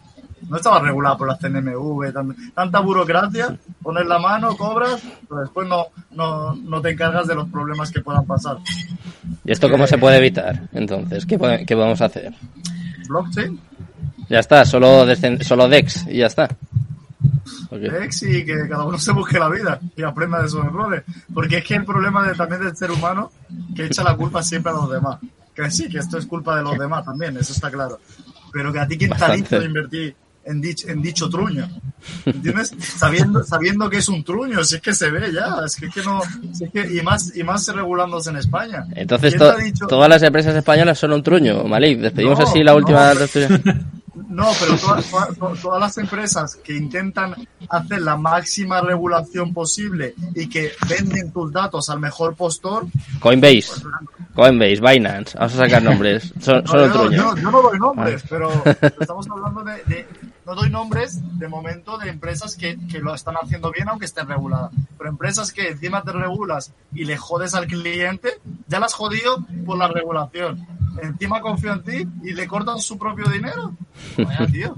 no estaba regulado por las CNMV, tanta, tanta burocracia, pones la mano, cobras, pero después no, no, no, te encargas de los problemas que puedan pasar. ¿Y esto cómo eh, se puede evitar? Entonces, ¿qué, qué podemos hacer? Blockchain. Ya está, solo, solo DEX y ya está. Okay. DEX y que cada uno se busque la vida y aprenda de sus errores. Porque es que el problema de, también del ser humano que echa la culpa siempre a los demás. Que sí, que esto es culpa de los demás también, eso está claro. Pero que a ti ha dicho de invertir en dicho, en dicho truño. ¿Entiendes? sabiendo, sabiendo que es un truño, si es que se ve ya, es que, es que no, si es que, y más, y más regulándose en España. Entonces to dicho... todas las empresas españolas son un truño, Malik, despedimos no, así la última no. No, pero todas, todas, todas, las empresas que intentan hacer la máxima regulación posible y que venden tus datos al mejor postor. Coinbase, pues, Coinbase, Binance, vamos a sacar nombres. Son, son no, un truño. Yo, yo, no doy nombres, ah. pero estamos hablando de, de, No doy nombres de momento de empresas que, que lo están haciendo bien aunque estén reguladas. Pero empresas que encima te regulas y le jodes al cliente, ya las jodido por la regulación. encima confío en ti y le cortan su propio dinero. Vaya, tío.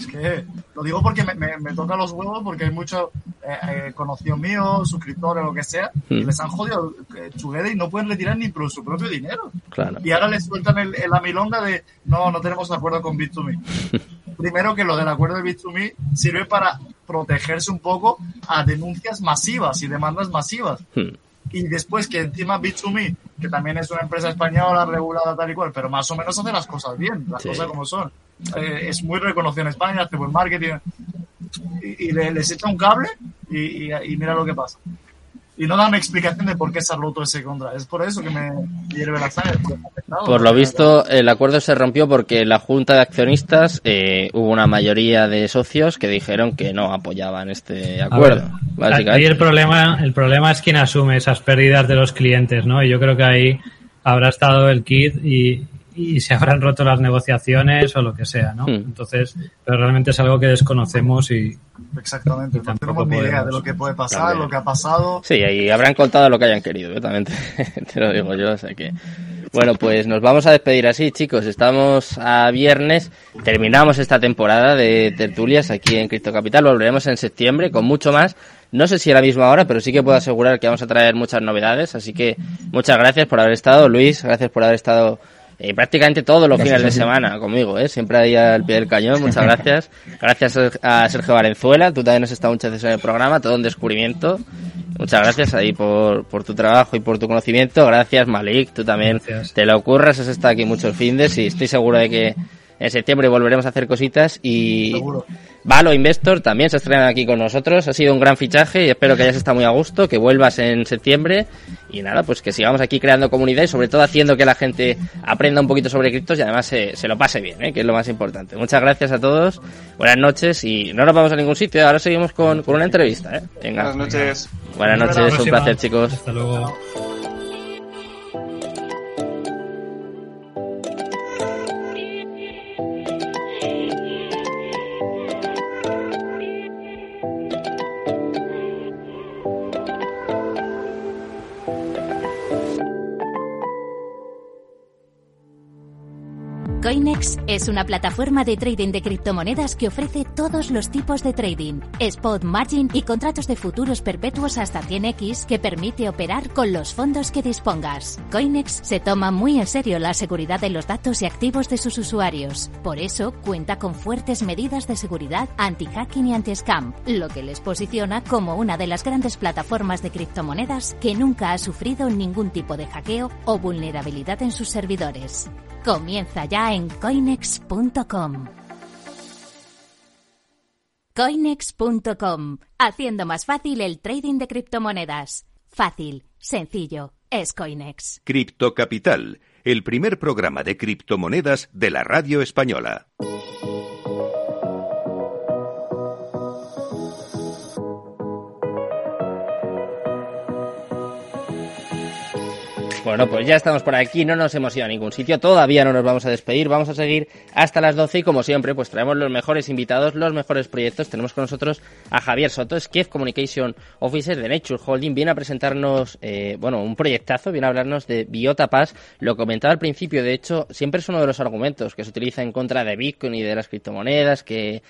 Es que lo digo porque me, me, toca los huevos porque hay muchos eh, eh, conocidos míos, suscriptores, lo que sea, que hmm. les han jodido eh, y no pueden retirar ni por su propio dinero. Claro. Y ahora les sueltan el, la milonga de no, no tenemos acuerdo con Bit2Me. Primero que lo del acuerdo de Bit2Me sirve para protegerse un poco a denuncias masivas y demandas masivas. Hmm y después que encima Bit2Me, que también es una empresa española regulada tal y cual, pero más o menos hace las cosas bien, las cosas como son. Eh, es muy reconocido en España, hace buen marketing y, les echa un cable y, y mira lo que pasa y no dan explicación de por qué se ha roto ese contra. Es por eso que me hierve la sangre. Por lo visto, el acuerdo se rompió porque la junta de accionistas eh, hubo una mayoría de socios que dijeron que no apoyaban este acuerdo. Ahí el problema, el problema es quien asume esas pérdidas de los clientes, ¿no? Y yo creo que ahí habrá estado el kit y, y se habrán roto las negociaciones o lo que sea, ¿no? Hmm. Entonces, pero realmente es algo que desconocemos y exactamente, no tenemos ni idea de lo que puede pasar, lo que ha pasado. Sí, y habrán contado lo que hayan querido, yo también te, lo digo yo, o sea que bueno, pues nos vamos a despedir así, chicos. Estamos a viernes, terminamos esta temporada de tertulias aquí en Cristo Capital. Volveremos en septiembre con mucho más. No sé si a la misma hora, pero sí que puedo asegurar que vamos a traer muchas novedades. Así que muchas gracias por haber estado, Luis. Gracias por haber estado eh, prácticamente todos los fines de semana conmigo, ¿eh? siempre ahí al pie del cañón, muchas gracias. Gracias a Sergio Valenzuela, tú también has estado muchas veces en el programa, todo un descubrimiento. Muchas gracias ahí por, por tu trabajo y por tu conocimiento. Gracias Malik, tú también te lo ocurras, has estado aquí muchos fines y estoy seguro de que en septiembre volveremos a hacer cositas y Valo Investor también se estrena aquí con nosotros. Ha sido un gran fichaje y espero que hayas estado muy a gusto, que vuelvas en septiembre y nada, pues que sigamos aquí creando comunidad y sobre todo haciendo que la gente aprenda un poquito sobre criptos y además se, se lo pase bien, ¿eh? que es lo más importante. Muchas gracias a todos, buenas noches y no nos vamos a ningún sitio, ahora seguimos con, con una entrevista. ¿eh? Venga. Buenas noches. Buenas noches, un placer chicos. Hasta luego. Coinex es una plataforma de trading de criptomonedas que ofrece todos los tipos de trading, spot, margin y contratos de futuros perpetuos hasta 100x que permite operar con los fondos que dispongas. Coinex se toma muy en serio la seguridad de los datos y activos de sus usuarios. Por eso cuenta con fuertes medidas de seguridad anti-hacking y anti-scam, lo que les posiciona como una de las grandes plataformas de criptomonedas que nunca ha sufrido ningún tipo de hackeo o vulnerabilidad en sus servidores. Comienza ya en coinex.com. Coinex.com, haciendo más fácil el trading de criptomonedas. Fácil, sencillo, es Coinex. Cripto Capital, el primer programa de criptomonedas de la radio española. Bueno, pues ya estamos por aquí, no nos hemos ido a ningún sitio, todavía no nos vamos a despedir, vamos a seguir hasta las 12 y como siempre, pues traemos los mejores invitados, los mejores proyectos. Tenemos con nosotros a Javier Soto, es Chief Communication Officer de Nature Holding, viene a presentarnos, eh, bueno, un proyectazo, viene a hablarnos de Biota Pass. Lo comentaba al principio, de hecho, siempre es uno de los argumentos que se utiliza en contra de Bitcoin y de las criptomonedas, que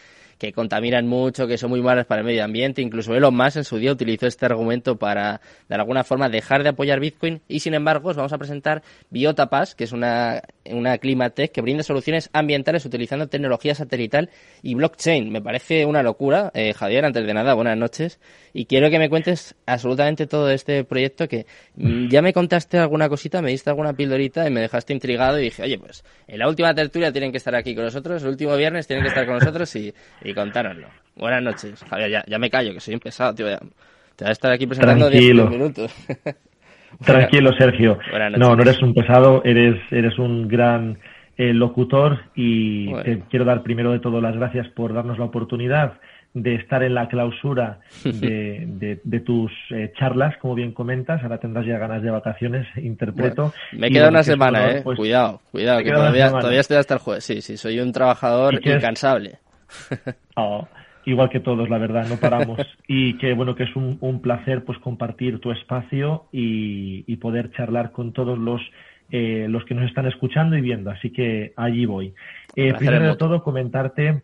que contaminan mucho, que son muy malas para el medio ambiente. Incluso Elon Musk en su día utilizó este argumento para, de alguna forma, dejar de apoyar Bitcoin. Y sin embargo, os vamos a presentar Biotapass, que es una, una Climatech que brinda soluciones ambientales utilizando tecnología satelital y blockchain. Me parece una locura. Eh, Javier, antes de nada, buenas noches. Y quiero que me cuentes absolutamente todo este proyecto que mm, ya me contaste alguna cosita, me diste alguna pildorita y me dejaste intrigado y dije, oye, pues en la última tertulia tienen que estar aquí con nosotros, el último viernes tienen que estar con nosotros y contárnoslo. Buenas noches, Javier, ya, me callo, que soy un pesado, tío. te voy a estar aquí presentando 10 minutos. Tranquilo, Sergio. No, no eres un pesado, eres, eres un gran eh, locutor y te quiero dar primero de todo las gracias por darnos la oportunidad de estar en la clausura de, de, tus eh, charlas, como bien comentas. Ahora tendrás ya ganas de vacaciones, interpreto. me queda una semana, eh. Pues, cuidado, cuidado, que todavía, todavía, estoy hasta el jueves. Sí, sí, soy un trabajador incansable. Oh, igual que todos, la verdad, no paramos. y que bueno, que es un, un placer pues compartir tu espacio y, y poder charlar con todos los los que nos están escuchando y viendo. Así que allí voy. primero de todo, comentarte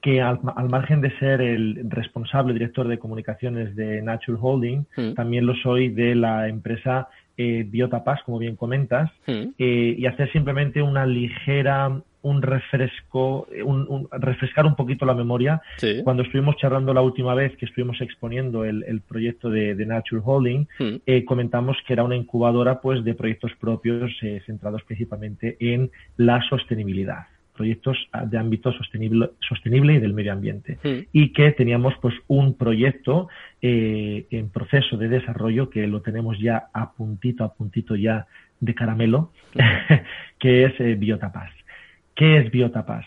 que al, margen de ser el responsable director de comunicaciones de Natural Holding, mm. también lo soy de la empresa eh, Biotapas, como bien comentas, mm. eh, y hacer simplemente una ligera, un refresco, un, refrescar un poquito la memoria. Cuando estuvimos charlando la última vez que estuvimos exponiendo el, proyecto de, Natural Holding, mm. eh, comentamos que era una incubadora pues de proyectos propios eh, centrados principalmente en la sostenibilidad proyectos de ámbito sostenible, sostenible y del medio ambiente. Y que teníamos pues un proyecto eh, en proceso de desarrollo que lo tenemos ya a puntito, a puntito ya de caramelo, que es eh, Biotapas. ¿Qué es Biotapas?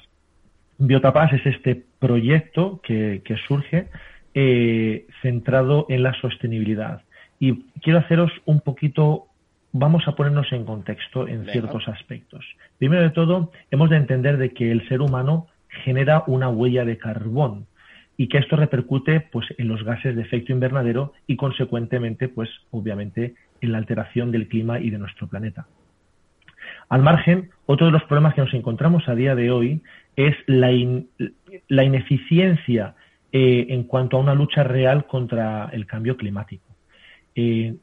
Biotapas es este proyecto que, surge eh, centrado en la sostenibilidad. Y quiero haceros un poquito vamos a ponernos en contexto en ciertos aspectos. Primero de todo, hemos de entender de que el ser humano genera una huella de carbón y que esto repercute pues en los gases de efecto invernadero y consecuentemente pues obviamente en la alteración del clima y de nuestro planeta. Al margen, otro de los problemas que nos encontramos a día de hoy es la, ineficiencia eh, en cuanto a una lucha real contra el cambio climático. Eh,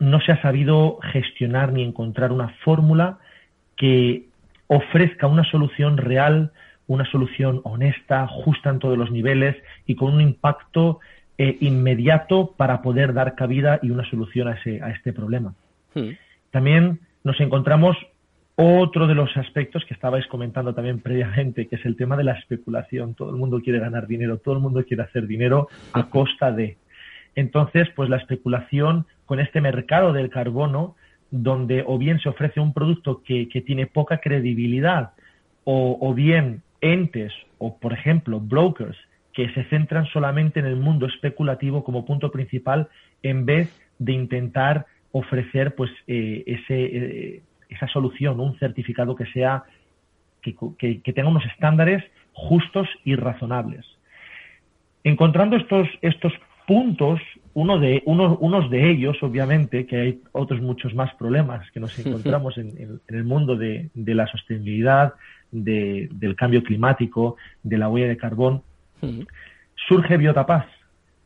no se ha sabido gestionar ni encontrar una fórmula que ofrezca una solución real, una solución honesta, justa en todos los niveles y con un impacto eh, inmediato para poder dar cabida y una solución a, ese, a este problema. Hmm. También nos encontramos otro de los aspectos que estabais comentando también previamente, que es el tema de la especulación. Todo el mundo quiere ganar dinero, todo el mundo quiere hacer dinero a costa de. Entonces, pues la especulación con este mercado del carbono, donde o bien se ofrece un producto que, tiene poca credibilidad, o, bien entes o, por ejemplo, brokers que se centran solamente en el mundo especulativo como punto principal, en vez de intentar ofrecer pues eh, ese, eh, esa solución, un certificado que sea que, que tenga unos estándares justos y razonables. Encontrando estos, estos puntos, uno de, uno, unos de ellos, obviamente, que hay otros muchos más problemas que nos encontramos en, el mundo de, la sostenibilidad, del cambio climático, de la huella de carbón, surge Biotapaz.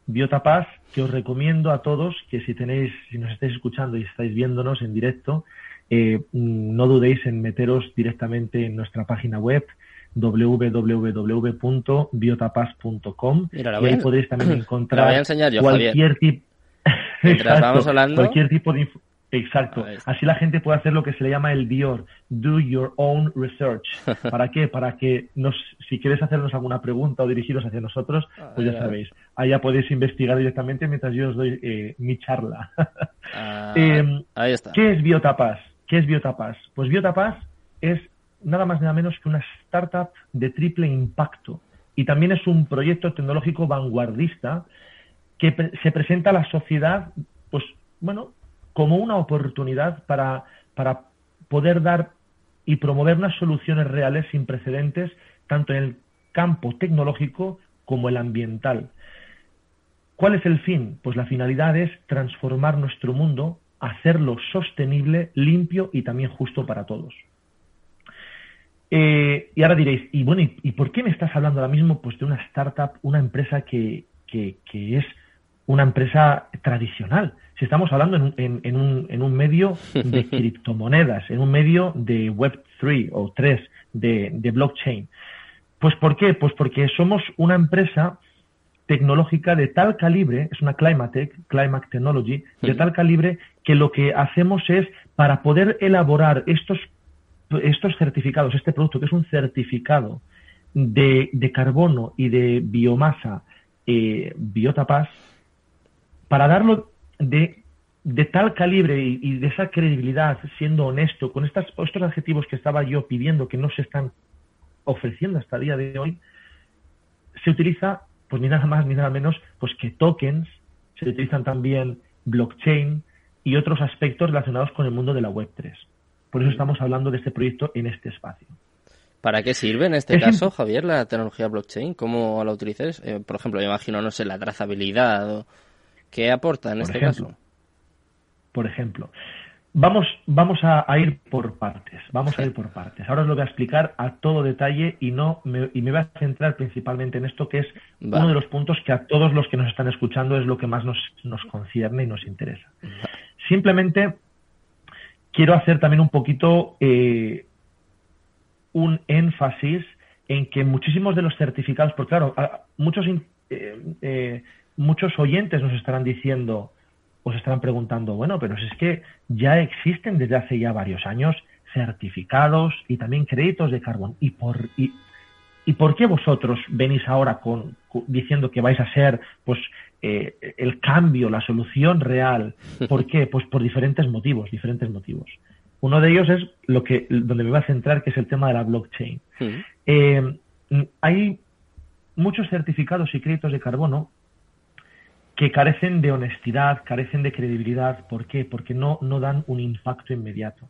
Biotapaz, que os recomiendo a todos que si tenéis, si nos estáis escuchando y estáis viéndonos en directo, eh, no dudéis en meteros directamente en nuestra página web www.biotapas.com y ahí podéis también encontrar cualquier tipo cualquier tipo de Exacto. Así la gente puede hacer lo que se le llama el DIOR, Do Your Own Research. ¿Para qué? Para que nos, si quieres hacernos alguna pregunta o dirigiros hacia nosotros, pues ya sabéis. Allá podéis investigar directamente mientras yo os doy eh, mi charla. Ah, em, ahí está. ¿Qué es Biotapas? ¿Qué es Biotapas? Pues Biotapas es nada más nada menos que una startup de triple impacto y también es un proyecto tecnológico vanguardista que se presenta a la sociedad, pues bueno, como una oportunidad para, para poder dar y promover unas soluciones reales sin precedentes, tanto en el campo tecnológico como el ambiental. ¿Cuál es el fin? Pues la finalidad es transformar nuestro mundo, hacerlo sostenible, limpio y también justo para todos. Eh, y ahora diréis, y bueno, ¿y, por qué me estás hablando ahora mismo pues, de una startup, una empresa que, que, es una empresa tradicional? Si estamos hablando en, en, en, un, en un, medio de criptomonedas, en un medio de Web3 o 3, de, de blockchain. Pues ¿por qué? Pues porque somos una empresa tecnológica de tal calibre, es una Climatech, Climate Technology, de tal calibre que lo que hacemos es, para poder elaborar estos estos certificados, este producto que es un certificado de, carbono y de biomasa eh, biotapas, para darlo de, tal calibre y, de esa credibilidad, siendo honesto, con estas, estos adjetivos que estaba yo pidiendo que no se están ofreciendo hasta el día de hoy, se utiliza, pues ni nada más ni nada menos, pues que tokens, se utilizan también blockchain y otros aspectos relacionados con el mundo de la Web3. Por eso estamos hablando de este proyecto en este espacio. ¿Para qué sirve en este caso, Javier, la tecnología blockchain? ¿Cómo la utilices? Eh, por ejemplo, me imagino, no sé, la trazabilidad. ¿Qué aporta en este caso? Por ejemplo, Vamos, vamos a, ir por partes, vamos a ir por partes. Ahora os lo voy a explicar a todo detalle y no me, y me voy a centrar principalmente en esto que es uno de los puntos que a todos los que nos están escuchando es lo que más nos, nos concierne y nos interesa. Simplemente quiero hacer también un poquito eh, un énfasis en que muchísimos de los certificados, porque claro, muchos, eh, eh, muchos oyentes nos estarán diciendo, os estarán preguntando, bueno, pero es que ya existen desde hace ya varios años certificados y también créditos de carbón. ¿Y por, y, por qué vosotros venís ahora con, diciendo que vais a ser pues eh, el cambio, la solución real? ¿Por qué? Pues por diferentes motivos, diferentes motivos. Uno de ellos es lo que donde me voy a centrar, que es el tema de la blockchain. Eh, hay muchos certificados y créditos de carbono que carecen de honestidad, carecen de credibilidad. ¿Por qué? Porque no, no dan un impacto inmediato.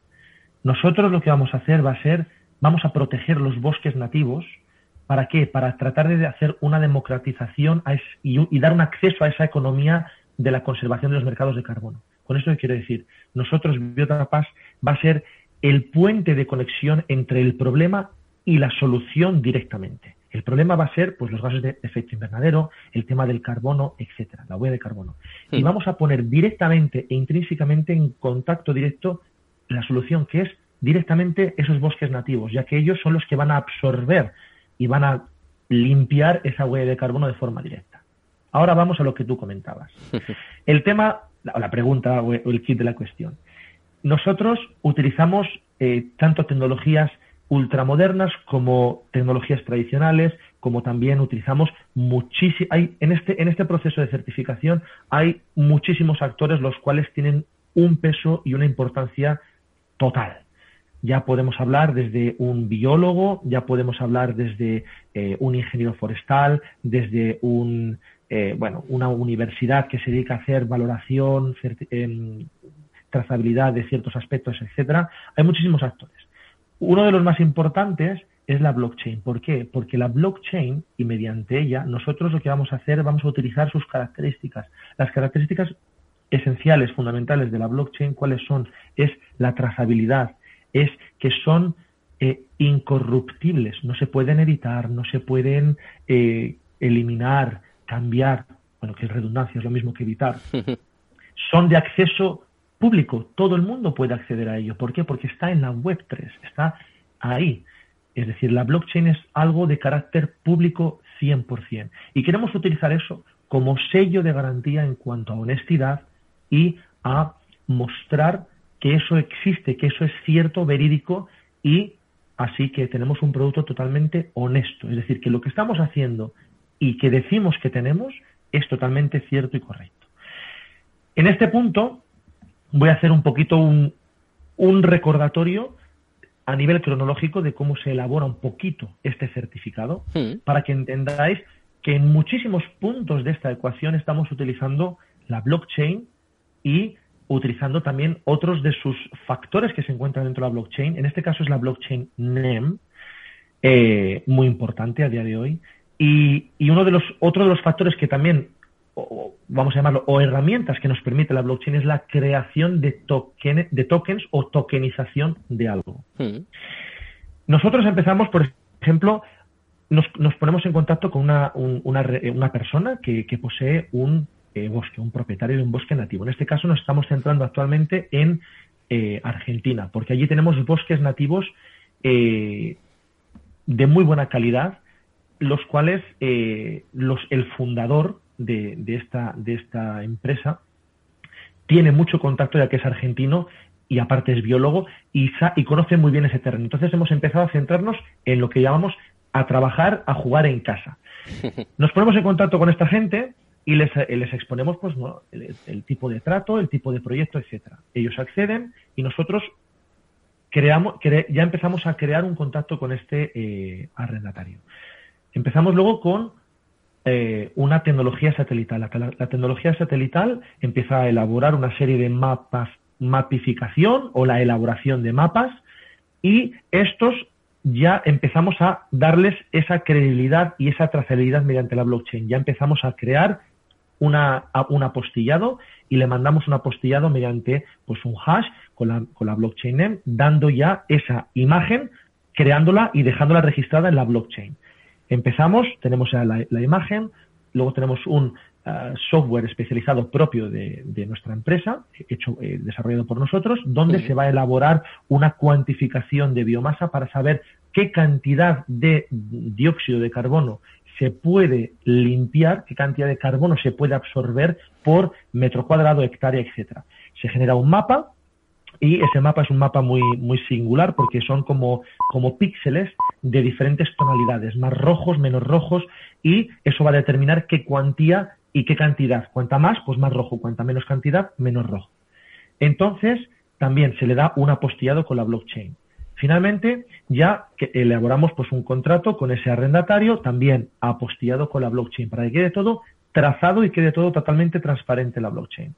Nosotros lo que vamos a hacer va a ser, vamos a proteger los bosques nativos. ¿Para qué? Para tratar de hacer una democratización y, dar un acceso a esa economía de la conservación de los mercados de carbono. Con esto quiero decir, nosotros, Biotapaz, va a ser el puente de conexión entre el problema y la solución directamente. El problema va a ser pues, los gases de efecto invernadero, el tema del carbono, etcétera, la huella de carbono. Y hmm. vamos a poner directamente e intrínsecamente en contacto directo la solución, que es directamente esos bosques nativos, ya que ellos son los que van a absorber y van a limpiar esa huella de carbono de forma directa. Ahora vamos a lo que tú comentabas. El tema, la pregunta o el kit de la cuestión. Nosotros utilizamos eh, tanto tecnologías ultramodernas como tecnologías tradicionales, como también utilizamos muchísimo, hay en este, en este proceso de certificación hay muchísimos actores los cuales tienen un peso y una importancia total. Ya podemos hablar desde un biólogo, ya podemos hablar desde eh, un ingeniero forestal, desde un, eh, bueno, una universidad que se dedica a hacer valoración, em, trazabilidad de ciertos aspectos, etcétera. Hay muchísimos actores. Uno de los más importantes es la blockchain. ¿Por qué? Porque la blockchain y mediante ella nosotros lo que vamos a hacer, vamos a utilizar sus características. Las características esenciales, fundamentales de la blockchain, ¿cuáles son? Es la trazabilidad, es que son eh, incorruptibles, no se pueden editar, no se pueden eh, eliminar, cambiar, bueno, que es redundancia, es lo mismo que editar. Son de acceso público, todo el mundo puede acceder a ello. ¿Por qué? Porque está en la web 3, está ahí. Es decir, la blockchain es algo de carácter público 100%. Y queremos utilizar eso como sello de garantía en cuanto a honestidad y a mostrar que eso existe, que eso es cierto, verídico y así que tenemos un producto totalmente honesto. Es decir, que lo que estamos haciendo y que decimos que tenemos es totalmente cierto y correcto. En este punto, voy a hacer un poquito un, recordatorio a nivel cronológico de cómo se elabora un poquito este certificado hmm. para que entendáis que en muchísimos puntos de esta ecuación estamos utilizando la blockchain y utilizando también otros de sus factores que se encuentran dentro de la blockchain. En este caso es la blockchain NEM, eh, muy importante a día de hoy. Y, y, uno de los, otro de los factores que también o, vamos a llamarlo, o herramientas que nos permite la blockchain es la creación de, token, de tokens o tokenización de algo. Hmm. Nosotros empezamos, por ejemplo, nos, ponemos en contacto con una, una, persona que, posee un eh, bosque, un propietario de un bosque nativo. En este caso nos estamos centrando actualmente en eh, Argentina, porque allí tenemos bosques nativos eh, de muy buena calidad, los cuales los, el fundador de, esta, de esta empresa tiene mucho contacto ya que es argentino y aparte es biólogo y, y conoce muy bien ese terreno. Entonces hemos empezado a centrarnos en lo que llamamos a trabajar, a jugar en casa. Nos ponemos en contacto con esta gente y les, les exponemos pues, el, tipo de trato, el tipo de proyecto, etcétera. Ellos acceden y nosotros creamos, ya empezamos a crear un contacto con este eh, arrendatario. Empezamos luego con eh, una tecnología satelital. La, tecnología satelital empieza a elaborar una serie de mapas, mapificación o la elaboración de mapas y estos ya empezamos a darles esa credibilidad y esa trazabilidad mediante la blockchain. Ya empezamos a crear una, un apostillado y le mandamos un apostillado mediante pues un hash con la, con la blockchain name, dando ya esa imagen, creándola y dejándola registrada en la blockchain. Empezamos, tenemos ya la, imagen, luego tenemos un uh, software especializado propio de, nuestra empresa, hecho, eh, desarrollado por nosotros, donde se va a elaborar una cuantificación de biomasa para saber qué cantidad de dióxido de carbono se puede limpiar, qué cantidad de carbono se puede absorber por metro cuadrado, hectárea, etcétera. Se genera un mapa y ese mapa es un mapa muy, muy singular porque son como, como píxeles de diferentes tonalidades, más rojos, menos rojos, y eso va a determinar qué cuantía y qué cantidad. Cuanta más, pues más rojo, cuanta menos cantidad, menos rojo. Entonces, también se le da un apostillado con la blockchain. Finalmente, ya que elaboramos pues un contrato con ese arrendatario, también apostillado con la blockchain, para que quede todo trazado y quede todo totalmente transparente en la blockchain.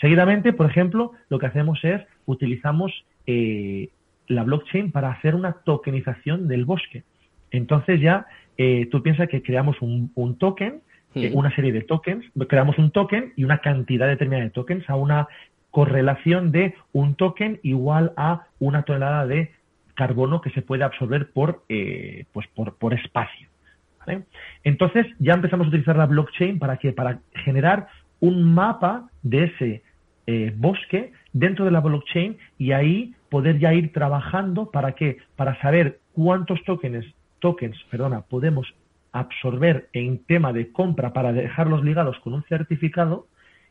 Seguidamente, por ejemplo, lo que hacemos es utilizamos eh, la blockchain para hacer una tokenización del bosque. Entonces ya eh, tú piensas que creamos un, token, eh, una serie de tokens, creamos un token y una cantidad determinada de tokens a una correlación de un token igual a una tonelada de carbono que se puede absorber por, pues por, espacio. Entonces ya empezamos a utilizar la blockchain para que para generar un mapa de ese eh, bosque dentro de la blockchain y ahí poder ya ir trabajando para qué? Para saber cuántos tokens, tokens perdona, podemos absorber en tema de compra para dejarlos ligados con un certificado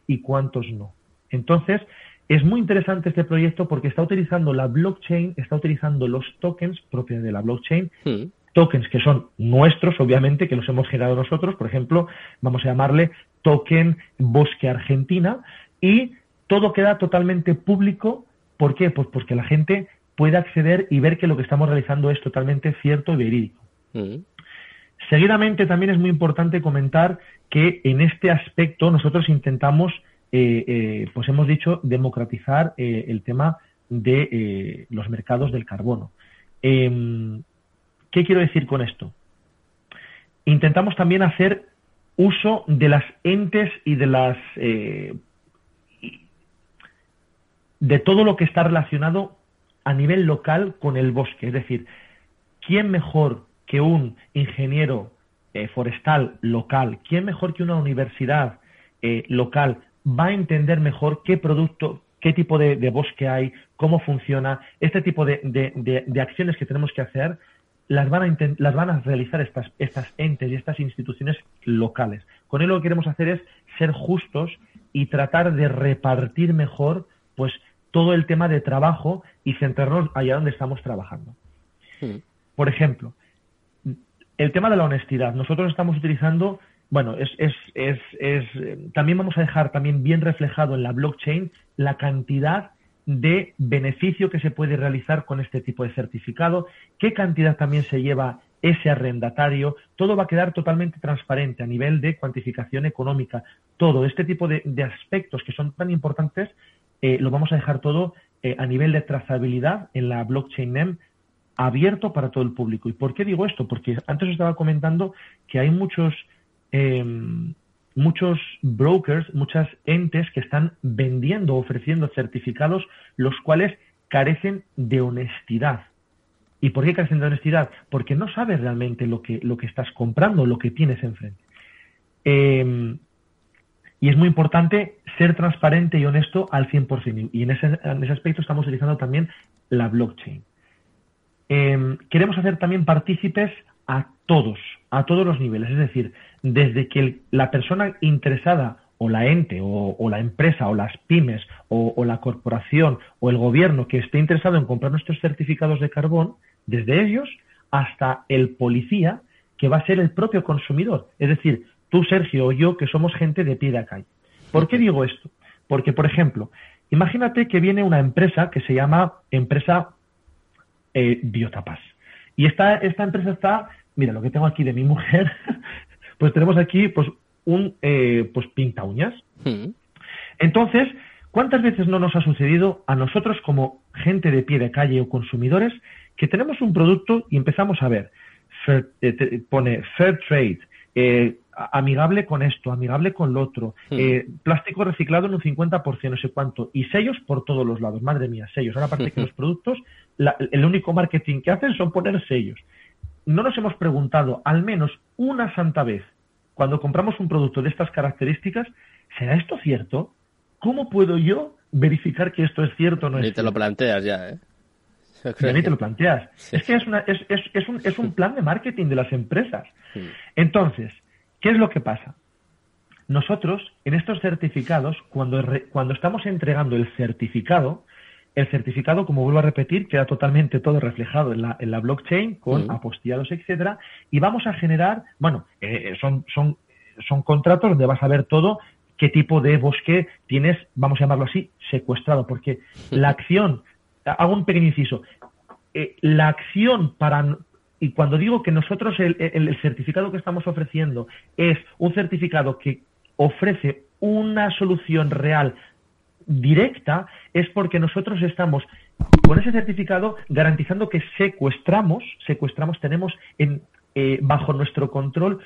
y cuántos no. Entonces, es muy interesante este proyecto porque está utilizando la blockchain, está utilizando los tokens propios de la blockchain, hmm. tokens que son nuestros, obviamente, que los hemos generado nosotros, por ejemplo, vamos a llamarle token Bosque Argentina, y todo queda totalmente público. ¿Por qué? Pues porque la gente puede acceder y ver que lo que estamos realizando es totalmente cierto y verídico. Mm. Seguidamente también es muy importante comentar que en este aspecto nosotros intentamos, pues hemos dicho, democratizar eh, el tema de los mercados del carbono. Em, ¿Qué quiero decir con esto? Intentamos también hacer uso de las entes y de las de todo lo que está relacionado a nivel local con el bosque. Es decir, ¿quién mejor que un ingeniero eh, forestal local, quién mejor que una universidad eh, local va a entender mejor qué producto, qué tipo de, bosque hay, cómo funciona, este tipo de, acciones que tenemos que hacer, las van a, las van a realizar estas, estas entes y estas instituciones locales. Con ello lo que queremos hacer es ser justos y tratar de repartir mejor pues todo el tema de trabajo y centrarnos allá donde estamos trabajando. Hmm. Por ejemplo, el tema de la honestidad. Nosotros estamos utilizando, bueno, es, es, es, es, también vamos a dejar también bien reflejado en la blockchain la cantidad de beneficio que se puede realizar con este tipo de certificado, qué cantidad también se lleva ese arrendatario, todo va a quedar totalmente transparente a nivel de cuantificación económica. Todo este tipo de, aspectos que son tan importantes eh, lo vamos a dejar todo eh, a nivel de trazabilidad en la blockchain NEM abierto para todo el público. ¿Y por qué digo esto? Porque antes estaba comentando que hay muchos, em, muchos brokers, muchas entes que están vendiendo, ofreciendo certificados los cuales carecen de honestidad. ¿Y por qué carecen de honestidad? Porque no sabes realmente lo que, lo que estás comprando, lo que tienes enfrente. Eh, y es muy importante ser transparente y honesto al 100%. Y en ese, en ese aspecto estamos utilizando también la blockchain. Em, queremos hacer también partícipes a todos, a todos los niveles. Es decir, desde que la persona interesada o la ente o, la empresa o las pymes o, o, la corporación o el gobierno que esté interesado en comprar nuestros certificados de carbón, desde ellos hasta el policía que va a ser el propio consumidor. Es decir, tú, Sergio, o yo, que somos gente de pie de calle. ¿Por qué digo esto? Porque, por ejemplo, imagínate que viene una empresa que se llama empresa eh, Biotapas. Y esta, esta empresa está, mira, lo que tengo aquí de mi mujer, pues tenemos aquí pues un eh, pues pinta uñas. Hmm. Entonces, ¿cuántas veces no nos ha sucedido a nosotros como gente de pie de calle o consumidores que tenemos un producto y empezamos a ver, eh, pone Fair Trade, amigable con esto, amigable con lo otro, hmm. eh, plástico reciclado en un 50%, no sé cuánto, y sellos por todos los lados. Madre mía, sellos. Ahora aparte que los productos, el único marketing que hacen son poner sellos. No nos hemos preguntado al menos una santa vez, cuando compramos un producto de estas características, ¿será esto cierto? ¿Cómo puedo yo verificar que esto es cierto o no es Ni te lo planteas ya, ¿eh? Ni te lo planteas. Es que es, una, es, es, es, un, es un plan de marketing de las empresas. Entonces, ¿qué es lo que pasa? Nosotros, en estos certificados, cuando, cuando estamos entregando el certificado, el certificado, como vuelvo a repetir, queda totalmente todo reflejado en la, en la blockchain con apostillados, etcétera, y vamos a generar, bueno, eh, son, son, son contratos donde vas a ver todo qué tipo de bosque tienes, vamos a llamarlo así, secuestrado, porque la acción hago un pequeño inciso. Eh, la acción para, y cuando digo que nosotros el, certificado que estamos ofreciendo es un certificado que ofrece una solución real directa, es porque nosotros estamos con ese certificado garantizando que secuestramos, secuestramos, tenemos en, eh, bajo nuestro control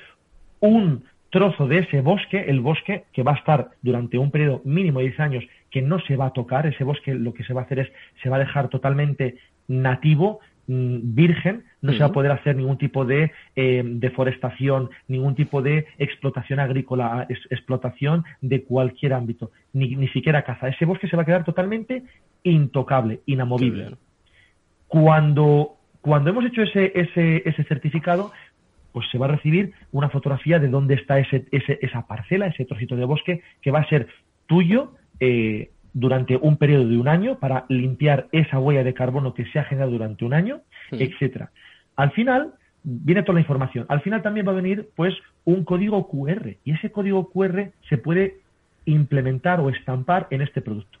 un trozo de ese bosque, el bosque que va a estar durante un periodo mínimo de 10 años, que no se va a tocar, ese bosque lo que se va a hacer es, se va a dejar totalmente nativo, virgen, no se va a poder hacer ningún tipo de eh, deforestación, ningún tipo de explotación agrícola, explotación de cualquier ámbito, ni, ni, siquiera caza. Ese bosque se va a quedar totalmente intocable, inamovible. Cuando, cuando hemos hecho ese, ese, ese certificado, pues se va a recibir una fotografía de dónde está ese, esa parcela, ese trocito de bosque, que va a ser tuyo eh, durante un periodo de un año para limpiar esa huella de carbono que se ha generado durante un año, etcétera. Al final viene toda la información. Al final también va a venir pues un código QR y ese código QR se puede implementar o estampar en este producto.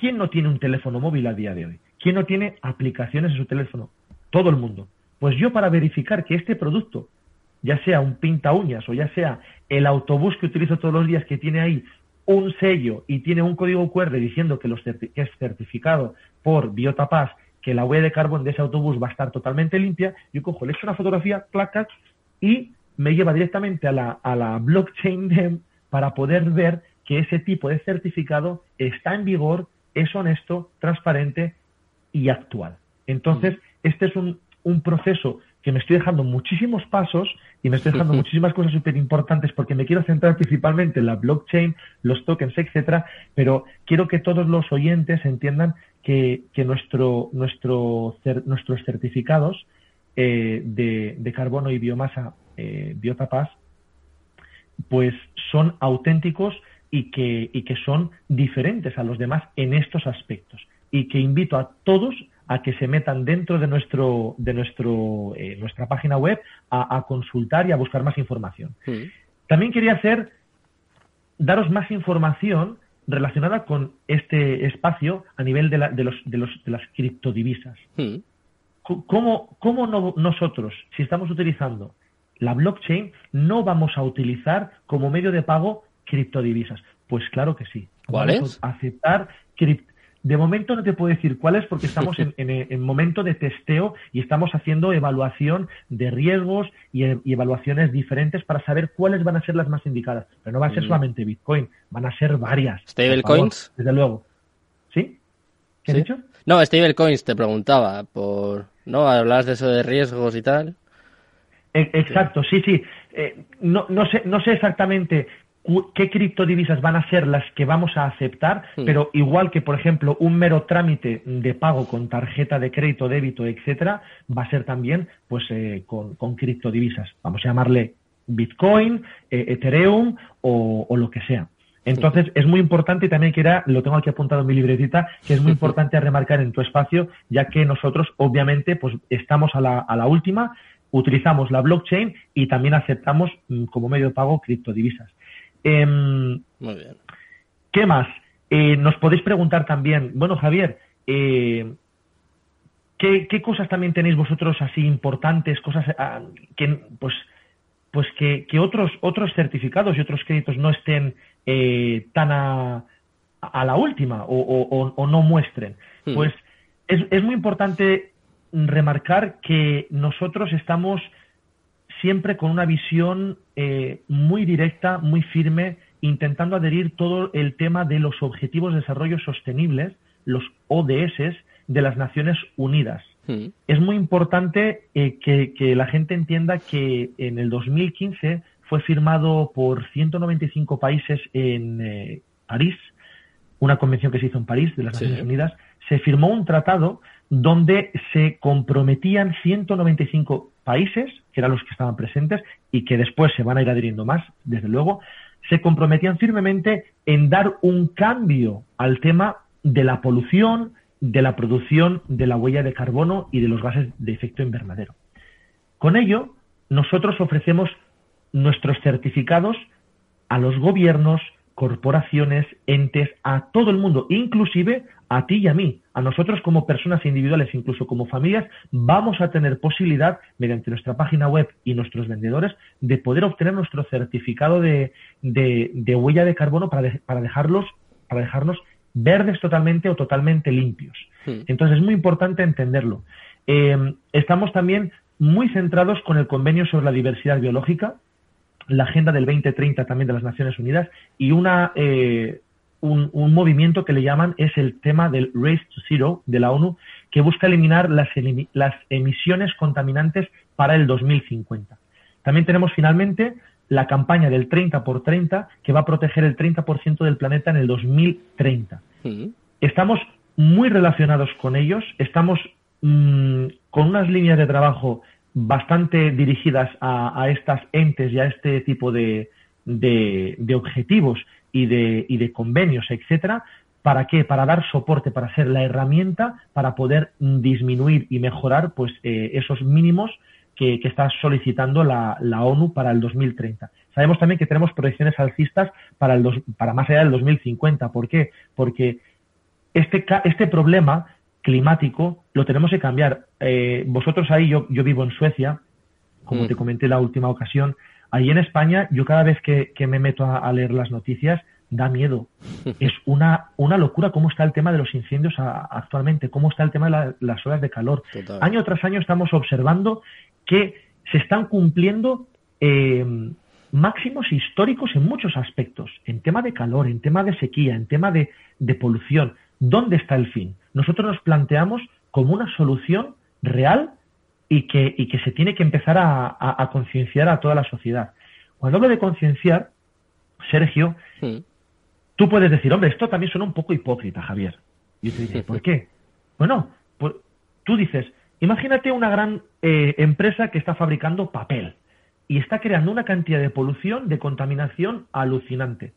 ¿Quién no tiene un teléfono móvil a día de hoy? ¿Quién no tiene aplicaciones en su teléfono? Todo el mundo. Pues yo para verificar que este producto, ya sea un pinta uñas o ya sea el autobús que utilizo todos los días que tiene ahí un sello y tiene un código QR diciendo que, es certificado por Biotapaz, que la huella de carbón de ese autobús va a estar totalmente limpia, yo cojo, le echo una fotografía, placas y me lleva directamente a la, a la blockchain para poder ver que ese tipo de certificado está en vigor, es honesto, transparente y actual. Entonces, mm. este es un, un proceso que me estoy dejando muchísimos pasos y me estoy dejando muchísimas cosas súper importantes porque me quiero centrar principalmente en la blockchain, los tokens, etcétera, pero quiero que todos los oyentes entiendan que, nuestro, nuestro, nuestros certificados eh, de, carbono y biomasa eh, Biotapaz pues son auténticos y que, y que son diferentes a los demás en estos aspectos. Y que invito a todos a que se metan dentro de nuestro de nuestro eh, nuestra página web a, consultar y a buscar más información. También quería hacer daros más información relacionada con este espacio a nivel de, de, los, de, los, de las criptodivisas. ¿Cómo, cómo nosotros, si estamos utilizando la blockchain, no vamos a utilizar como medio de pago criptodivisas? Pues claro que sí. ¿Cuáles? aceptar criptodivisas de momento no te puedo decir cuáles porque estamos en, momento de testeo y estamos haciendo evaluación de riesgos y, evaluaciones diferentes para saber cuáles van a ser las más indicadas. Pero no va a ser mm. solamente Bitcoin, van a ser varias. ¿Stablecoins? Desde luego. ¿Sí? ¿Qué has dicho? No, stablecoins te preguntaba por... ¿No? Hablas de eso de riesgos y tal. E, exacto, sí, sí. Eh, no, no, sé, no sé exactamente qué criptodivisas van a ser las que vamos a aceptar, hmm. pero igual que, por ejemplo, un mero trámite de pago con tarjeta de crédito, débito, etcétera, va a ser también pues eh, con, criptodivisas. Vamos a llamarle Bitcoin, eh, Ethereum o, lo que sea. Entonces, es muy importante y también quiera, lo tengo aquí apuntado en mi libretita, que es muy importante remarcar en tu espacio, ya que nosotros, obviamente, pues estamos a la, a la última, utilizamos la blockchain y también aceptamos mm, como medio de pago criptodivisas. Em, Muy bien. ¿Qué más? Eh, nos podéis preguntar también, bueno, Javier, eh, ¿qué, cosas también tenéis vosotros así importantes, cosas ah, que, pues, pues que, otros, otros certificados y otros créditos no estén eh, tan a, a, la última o, no muestren? Hmm. Pues es, es muy importante remarcar que nosotros estamos siempre con una visión eh, muy directa, muy firme, intentando adherir todo el tema de los Objetivos de Desarrollo Sostenibles, los ODS, de las Naciones Unidas. Hmm. Es muy importante eh, que, la gente entienda que en el 2015 fue firmado por 195 países en eh, París, una convención que se hizo en París de las Naciones Unidas, se firmó un tratado donde se comprometían 195 países, que eran los que estaban presentes y que después se van a ir adhiriendo más, desde luego, se comprometían firmemente en dar un cambio al tema de la polución, de la producción de la huella de carbono y de los gases de efecto invernadero. Con ello, nosotros ofrecemos nuestros certificados a los gobiernos, corporaciones, entes, a todo el mundo, inclusive a ti y a mí, a nosotros como personas individuales, incluso como familias, vamos a tener posibilidad, mediante nuestra página web y nuestros vendedores, de poder obtener nuestro certificado de, huella de carbono para, para, dejarlos, para dejarnos verdes totalmente o totalmente limpios. Entonces es muy importante entenderlo. Eh, estamos también muy centrados con el convenio sobre la diversidad biológica, la Agenda del 2030 también de las Naciones Unidas y una, eh, un, movimiento que le llaman es el tema del Race to Zero de la ONU, que busca eliminar las, las emisiones contaminantes para el 2050. También tenemos finalmente la campaña del 30 por 30 que va a proteger el 30% del planeta en el 2030. Estamos muy relacionados con ellos, estamos mm, con unas líneas de trabajo bastante dirigidas a, estas entes y a este tipo de, de, objetivos y de, de convenios, etcétera, ¿Para qué? Para dar soporte, para ser la herramienta para poder disminuir y mejorar pues, eh, esos mínimos que, está solicitando la, la, ONU para el 2030. Sabemos también que tenemos proyecciones alcistas para, el para más allá del 2050. ¿Por qué? Porque este, este problema climático lo tenemos que cambiar. Eh, vosotros ahí, yo, yo vivo en Suecia, como mm. te comenté la última ocasión. Ahí en España, yo cada vez que, me meto a, leer las noticias, da miedo. Es una, una locura cómo está el tema de los incendios actualmente, cómo está el tema de las horas de calor. Año tras año estamos observando que se están cumpliendo eh, máximos históricos en muchos aspectos, en tema de calor, en tema de sequía, en tema de, de polución. ¿Dónde está el fin? Nosotros nos planteamos como una solución real y que, y que se tiene que empezar a, concienciar a toda la sociedad. Cuando hablo de concienciar, Sergio, tú puedes decir, hombre, esto también suena un poco hipócrita, Javier. Y te dice, ¿por qué? Bueno, pues, tú dices, imagínate una gran eh, empresa que está fabricando papel y está creando una cantidad de polución, de contaminación alucinante.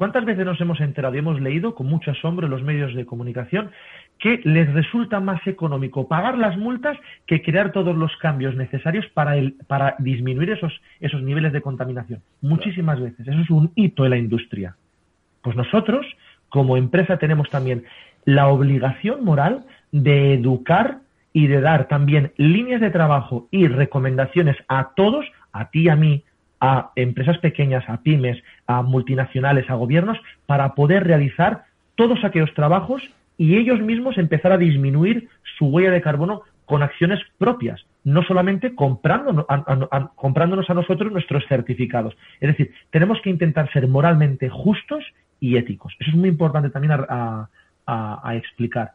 ¿Cuántas veces nos hemos enterado y hemos leído con mucho asombro en los medios de comunicación que les resulta más económico pagar las multas que crear todos los cambios necesarios para, el, para disminuir esos, esos niveles de contaminación? Muchísimas veces. Eso es un hito en la industria. Pues nosotros, como empresa, tenemos también la obligación moral de educar y de dar también líneas de trabajo y recomendaciones a todos, a ti y a mí, a empresas pequeñas, a pymes, a multinacionales, a gobiernos, para poder realizar todos aquellos trabajos y ellos mismos empezar a disminuir su huella de carbono con acciones propias, no solamente comprándonos a, comprándonos a nosotros nuestros certificados. Es decir, tenemos que intentar ser moralmente justos y éticos. Eso es muy importante también a, explicar.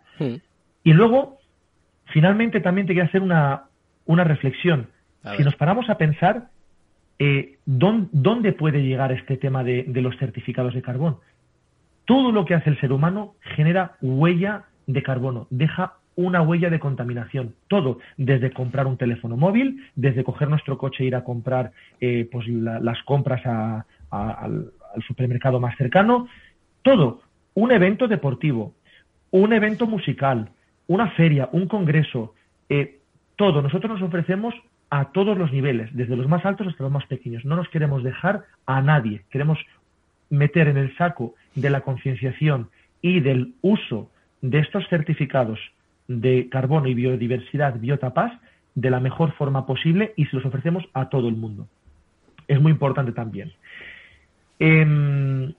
Y luego, finalmente, también te quiero hacer una, una reflexión. Si nos paramos a pensar, eh, ¿dónde, puede llegar este tema de, los certificados de carbón? Todo lo que hace el ser humano genera huella de carbono, deja una huella de contaminación. Todo, desde comprar un teléfono móvil, desde coger nuestro coche e ir a comprar eh, pues las compras al, supermercado más cercano, todo. Un evento deportivo, un evento musical, una feria, un congreso, eh, todo. Nosotros nos ofrecemos a todos los niveles, desde los más altos hasta los más pequeños. No nos queremos dejar a nadie. Queremos meter en el saco de la concienciación y del uso de estos certificados de carbono y biodiversidad Biotapaz de la mejor forma posible y se los ofrecemos a todo el mundo. Es muy importante también. Em,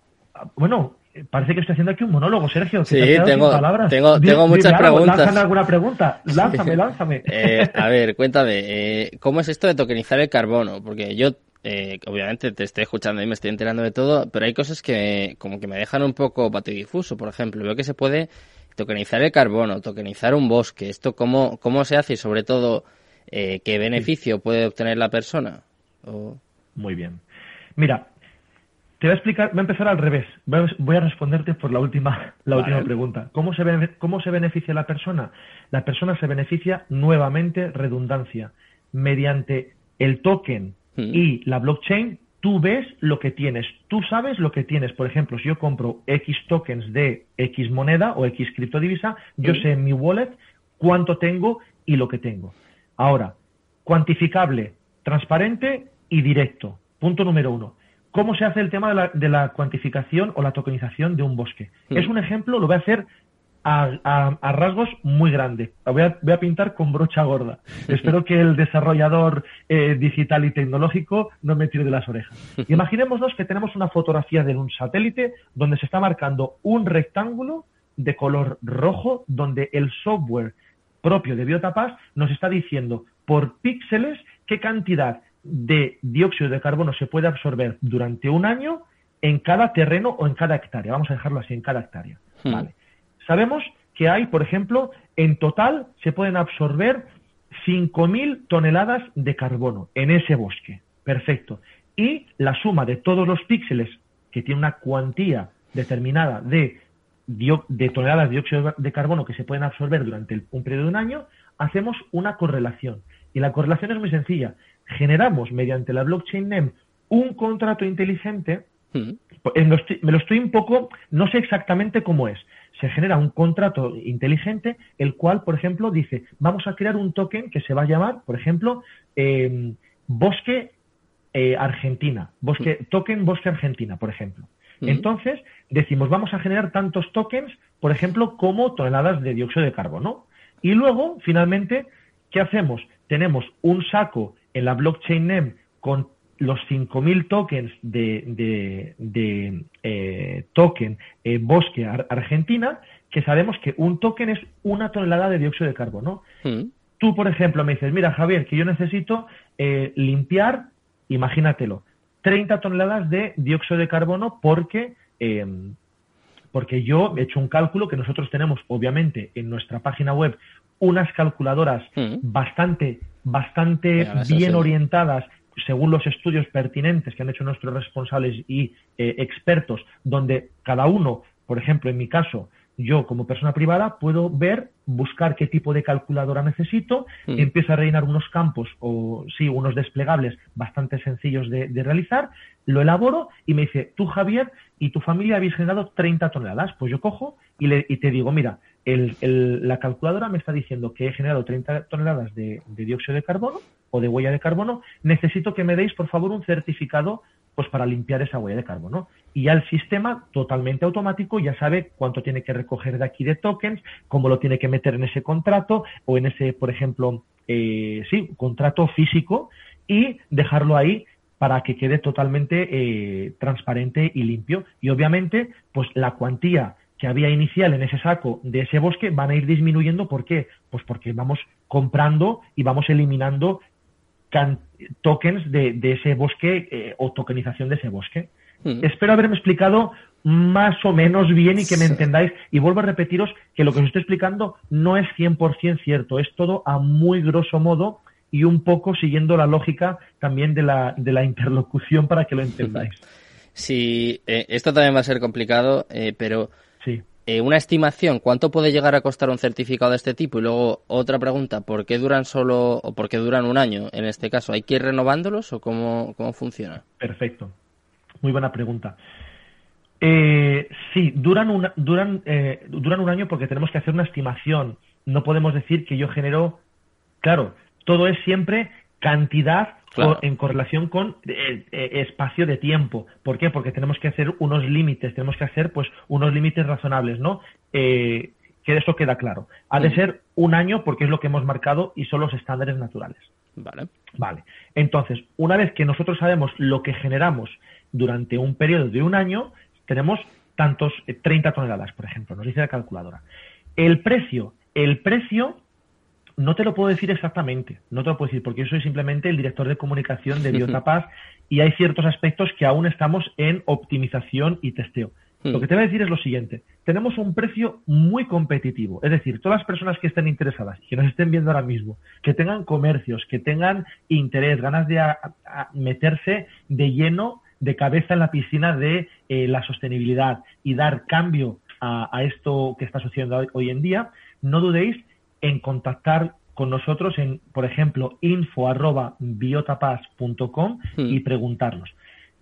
bueno, parece que estoy haciendo aquí un monólogo, Sergio. sí, tengo, palabras. tengo, tengo muchas preguntas. Lánzame alguna pregunta. Lánzame, lánzame. Eh, a ver, cuéntame, eh, ¿cómo es esto de tokenizar el carbono? Porque yo, eh, obviamente, te estoy escuchando y me estoy enterando de todo, pero hay cosas que como que me dejan un poco patidifuso. Por ejemplo, veo que se puede tokenizar el carbono, tokenizar un bosque. ¿Esto cómo, cómo se hace y sobre todo qué beneficio puede obtener la persona? Muy bien. Mira, te voy a explicar, voy a empezar al revés. Voy a responderte por la última, la última pregunta. ¿Cómo se, ¿Cómo se beneficia la persona? La persona se beneficia nuevamente, redundancia, mediante el token hmm. y la blockchain. Tú ves lo que tienes, tú sabes lo que tienes. Por ejemplo, si yo compro X tokens de X moneda o X criptodivisa, yo hmm. sé en mi wallet cuánto tengo y lo que tengo. Ahora, cuantificable, transparente y directo. Punto número uno. ¿Cómo se hace el tema de la, cuantificación o la tokenización de un bosque? Hmm. Es un ejemplo, lo voy a hacer a, rasgos muy grandes. Voy a, voy a, pintar con brocha gorda. Espero que el desarrollador eh, digital y tecnológico no me tire de las orejas. Imaginémonos que tenemos una fotografía de un satélite donde se está marcando un rectángulo de color rojo donde el software propio de Biotapas nos está diciendo por píxeles qué cantidad de dióxido de carbono se puede absorber durante un año en cada terreno o en cada hectárea. Vamos a dejarlo así, en cada hectárea. Hmm. Vale. Sabemos que hay, por ejemplo, en total se pueden absorber 5.000 toneladas de carbono en ese bosque. Perfecto. Y la suma de todos los píxeles, que tiene una cuantía determinada de, de toneladas de dióxido de carbono que se pueden absorber durante un periodo de un año, hacemos una correlación. Y la correlación es muy sencilla generamos mediante la blockchain NEM un contrato inteligente, hmm. me lo estoy un poco, no sé exactamente cómo es. Se genera un contrato inteligente, el cual, por ejemplo, dice, vamos a crear un token que se va a llamar, por ejemplo, em, Bosque eh, Argentina, bosque, hmm. token Bosque Argentina, por ejemplo. Hmm. Entonces, decimos, vamos a generar tantos tokens, por ejemplo, como toneladas de dióxido de carbono. Y luego, finalmente, ¿qué hacemos? Tenemos un saco en la blockchain NEM con los 5.000 tokens de, de, eh, token eh, Bosque Argentina, que sabemos que un token es una tonelada de dióxido de carbono. Hmm. Tú, por ejemplo, me dices, mira, Javier, que yo necesito eh, limpiar, imagínatelo, 30 toneladas de dióxido de carbono porque, em, porque yo he hecho un cálculo que nosotros tenemos, obviamente, en nuestra página web unas calculadoras hmm. bastante bastante bien orientadas según los estudios pertinentes que han hecho nuestros responsables y eh, expertos, donde cada uno, por ejemplo, en mi caso, yo como persona privada puedo ver, buscar qué tipo de calculadora necesito, mm. empiezo a rellenar unos campos o sí, unos desplegables bastante sencillos de, realizar, lo elaboro y me dice, tú Javier y tu familia habéis generado 30 toneladas, pues yo cojo y, le, y te digo, mira, la calculadora me está diciendo que he generado 30 toneladas de, dióxido de carbono o de huella de carbono, necesito que me deis, por favor, un certificado pues para limpiar esa huella de carbono. Y ya el sistema, totalmente automático, ya sabe cuánto tiene que recoger de aquí de tokens, cómo lo tiene que meter en ese contrato o en ese, por ejemplo, eh, sí, contrato físico y dejarlo ahí para que quede totalmente eh, transparente y limpio. Y obviamente, pues la cuantía que había inicial en ese saco de ese bosque van a ir disminuyendo. ¿Por qué? Pues porque vamos comprando y vamos eliminando tokens de, ese bosque eh, o tokenización de ese bosque. Mm. Espero haberme explicado más o menos bien y que me entendáis. Y vuelvo a repetiros que lo que os estoy explicando no es 100% cierto, es todo a muy grosso modo y un poco siguiendo la lógica también de la, de la interlocución para que lo entendáis. Sí, eh, esto también va a ser complicado, eh, pero eh, una estimación, ¿cuánto puede llegar a costar un certificado de este tipo? Y luego otra pregunta, ¿por qué duran solo o por qué duran un año en este caso? ¿Hay que ir renovándolos o cómo, cómo funciona? Perfecto. Muy buena pregunta. Eh, sí, duran un, duran, eh, duran un año porque tenemos que hacer una estimación. No podemos decir que yo genero. Claro, todo es siempre cantidad en correlación con eh, eh, espacio de tiempo. ¿Por qué? Porque tenemos que hacer unos límites, tenemos que hacer pues unos límites razonables, ¿no? Eh, que eso queda claro. Ha de ser un año porque es lo que hemos marcado y son los estándares naturales. Vale. Vale. Entonces, una vez que nosotros sabemos lo que generamos durante un periodo de un año, tenemos tantos, 30 toneladas, por ejemplo, nos dice la calculadora. El precio, el precio no te lo puedo decir exactamente, no te lo puedo decir porque yo soy simplemente el director de comunicación de Biotapaz y hay ciertos aspectos que aún estamos en optimización y testeo. Hmm. Lo que te voy a decir es lo siguiente, tenemos un precio muy competitivo, es decir, todas las personas que estén interesadas, que nos estén viendo ahora mismo, que tengan comercios, que tengan interés, ganas de meterse de lleno, de cabeza en la piscina de eh, la sostenibilidad y dar cambio a, esto que está sucediendo hoy en día, no dudéis en contactar con nosotros en, por ejemplo, info.biotapaz.com hmm. y preguntarnos.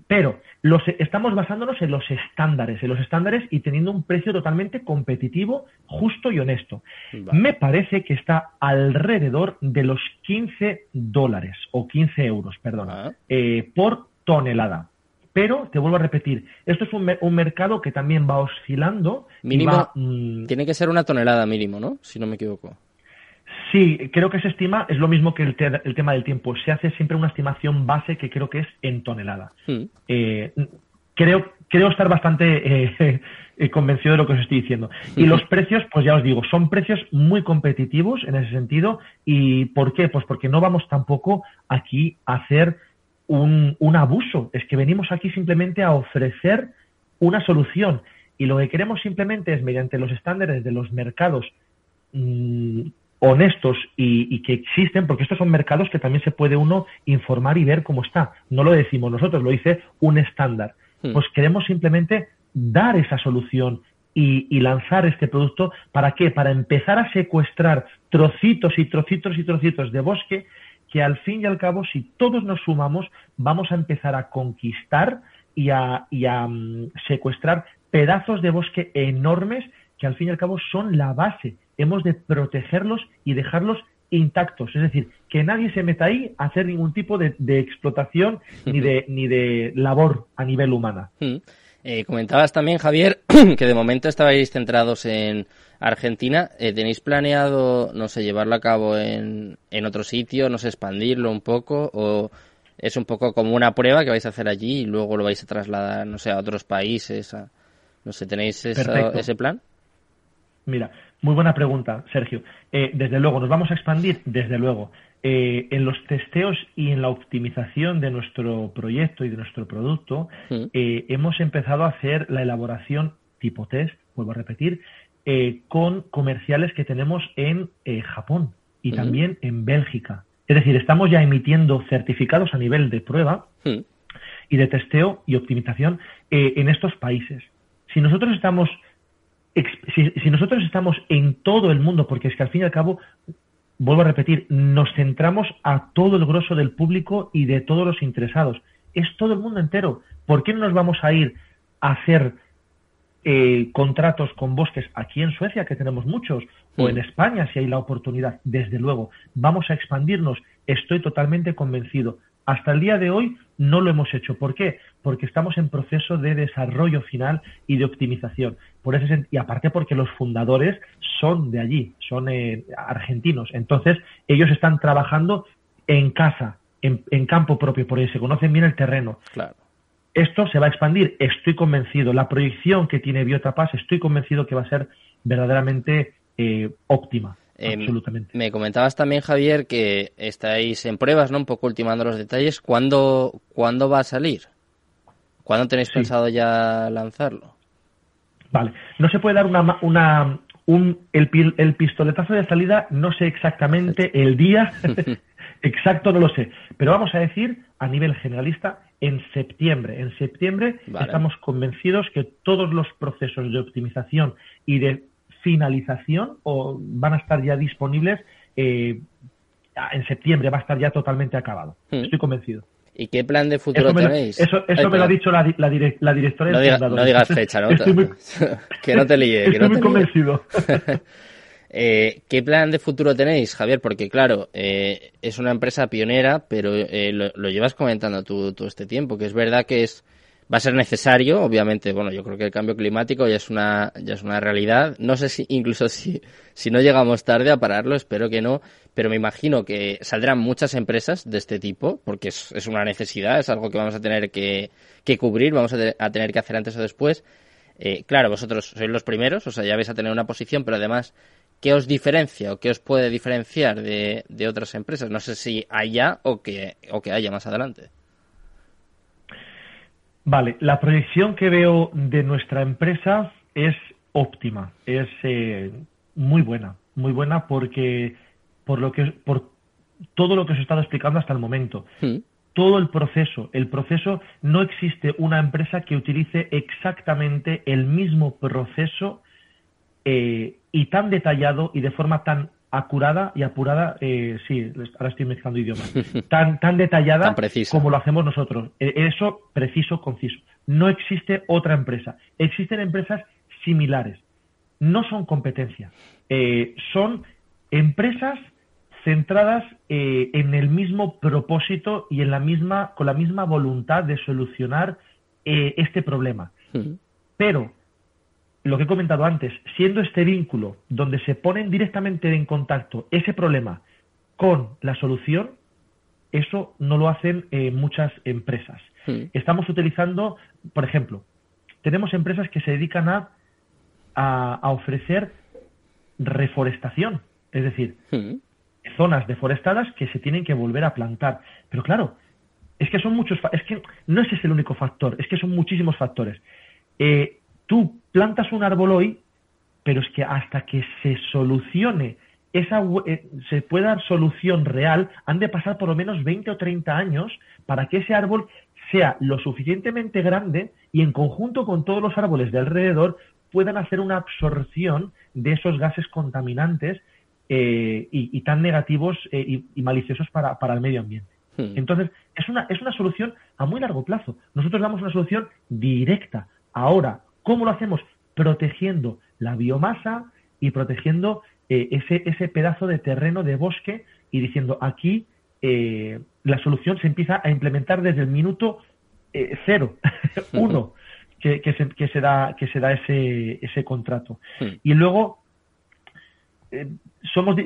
Pero los, estamos basándonos en los estándares, en los estándares y teniendo un precio totalmente competitivo, justo y honesto. Me parece que está alrededor de los 15 dólares o 15 euros, perdón, ah. eh, por tonelada. Pero te vuelvo a repetir, esto es un, un mercado que también va oscilando. Mínimo, mm, tiene que ser una tonelada mínimo, ¿no? Si no me equivoco. Sí, creo que se estima, es lo mismo que el, tema del tiempo. Se hace siempre una estimación base que creo que es en tonelada. Hmm. Eh, creo, creo estar bastante eh, eh, convencido de lo que os estoy diciendo. Y los precios, pues ya os digo, son precios muy competitivos en ese sentido. ¿Y por qué? Pues porque no vamos tampoco aquí a hacer un, abuso. Es que venimos aquí simplemente a ofrecer una solución. Y lo que queremos simplemente es, mediante los estándares de los mercados mm, honestos y, que existen, porque estos son mercados que también se puede uno informar y ver cómo está. No lo decimos nosotros, lo dice un estándar. Hmm. Pues queremos simplemente dar esa solución y, y, lanzar este producto. ¿Para qué? Para empezar a secuestrar trocitos y trocitos y trocitos de bosque que al fin y al cabo, si todos nos sumamos, vamos a empezar a conquistar y a, y a mm, secuestrar pedazos de bosque enormes que al fin y al cabo son la base hemos de protegerlos y dejarlos intactos, es decir, que nadie se meta ahí a hacer ningún tipo de, explotación ni de, ni de labor a nivel humana. Hmm. Eh, comentabas también, Javier, que de momento estabais centrados en Argentina. Eh, ¿Tenéis planeado, no sé, llevarlo a cabo en, en otro sitio, no sé, expandirlo un poco? ¿O es un poco como una prueba que vais a hacer allí y luego lo vais a trasladar, no sé, a otros países? no sé, ¿tenéis ese plan? Mira, muy buena pregunta, Sergio. Eh, desde luego, ¿nos vamos a expandir? Desde luego. Eh, en los testeos y en la optimización de nuestro proyecto y de nuestro producto, eh, hemos empezado a hacer la elaboración tipo test, vuelvo a repetir, con comerciales que tenemos en Japón y también en Bélgica. Es decir, estamos ya emitiendo certificados a nivel de prueba y de testeo y optimización en estos países. Si nosotros estamos si, nosotros estamos en todo el mundo, porque es que al fin y al cabo, vuelvo a repetir, nos centramos a todo el grosso del público y de todos los interesados. Es todo el mundo entero. ¿Por qué no nos vamos a ir a hacer eh, contratos con bosques aquí en Suecia, que tenemos muchos, o en España, si hay la oportunidad? Desde luego, vamos a expandirnos. Estoy totalmente convencido. Hasta el día de hoy no lo hemos hecho. ¿Por qué? Porque estamos en proceso de desarrollo final y de optimización. Por ese, y aparte porque los fundadores son de allí, son eh, argentinos. Entonces, ellos están trabajando en casa, en, campo propio, porque se conocen bien el terreno. Claro. Esto se va a expandir, estoy convencido. La proyección que tiene Biotapas, estoy convencido que va a ser verdaderamente eh, óptima. Absolutamente. Me comentabas también, Javier, que estáis en pruebas, ¿no? Un poco ultimando los detalles. ¿Cuándo, ¿cuándo va a salir? ¿Cuándo tenéis pensado ya lanzarlo? Vale. No se puede dar una, una un, el, el pistoletazo de salida, no sé exactamente el día exacto, no lo sé. Pero vamos a decir, a nivel generalista, en septiembre. En septiembre estamos convencidos que todos los procesos de optimización y de finalización o van a estar ya disponibles eh, en septiembre, va a estar ya totalmente acabado. Hmm. Estoy convencido. ¿Y qué plan de futuro tenéis? eso, eso me lo ha dicho la, la, directora no, no digas fecha, ¿no? que no te líe. Estoy muy convencido. Eh, ¿Qué plan de futuro tenéis, Javier? Porque claro, eh, es una empresa pionera, pero lo, lo, llevas comentando tú todo este tiempo, que es verdad que es va a ser necesario, obviamente, bueno, yo creo que el cambio climático ya es una, ya es una realidad. No sé si, incluso si, si no llegamos tarde a pararlo, espero que no, pero me imagino que saldrán muchas empresas de este tipo, porque es, es una necesidad, es algo que vamos a tener que, que cubrir, vamos a, tener que hacer antes o después. Eh, claro, vosotros sois los primeros, o sea, ya vais a tener una posición, pero además, ¿qué os diferencia o qué os puede diferenciar de, de otras empresas? No sé si haya o que, o que haya más adelante. Vale, la proyección que veo de nuestra empresa es óptima, es eh, muy buena, muy buena porque por lo que por todo lo que os he estado explicando hasta el momento. Hmm. Todo el proceso, el proceso, no existe una empresa que utilice exactamente el mismo proceso eh, y tan detallado y de forma tan acurada y apurada, eh, sí, ahora estoy mezclando idiomas, tan, tan detallada como lo hacemos nosotros. E, eso preciso, conciso. No existe otra empresa. Existen empresas similares. No son competencia. Eh, son empresas centradas eh, en el mismo propósito y en la misma, con la misma voluntad de solucionar eh, este problema. Pero, lo que he comentado antes, siendo este vínculo donde se ponen directamente en contacto ese problema con la solución, eso no lo hacen eh, muchas empresas. Estamos utilizando, por ejemplo, tenemos empresas que se dedican a, a, ofrecer reforestación, es decir, zonas deforestadas que se tienen que volver a plantar. Pero claro, es que son muchos, es que no ese es el único factor, es que son muchísimos factores. Eh, tú plantas un árbol hoy, pero es que hasta que se solucione esa, eh, se pueda dar solución real, han de pasar por lo menos 20 o 30 años para que ese árbol sea lo suficientemente grande y en conjunto con todos los árboles de alrededor puedan hacer una absorción de esos gases contaminantes eh, y, tan negativos eh, y, maliciosos para, el medio ambiente. Hmm. Entonces, es una, es una solución a muy largo plazo. Nosotros damos una solución directa. Ahora, ¿cómo lo hacemos? Protegiendo la biomasa y protegiendo eh, ese, ese pedazo de terreno de bosque y diciendo aquí la solución se empieza a implementar desde el minuto cero, uno, que, se, que, se, da, que se da ese, ese contrato. Hmm. Y luego eh, somos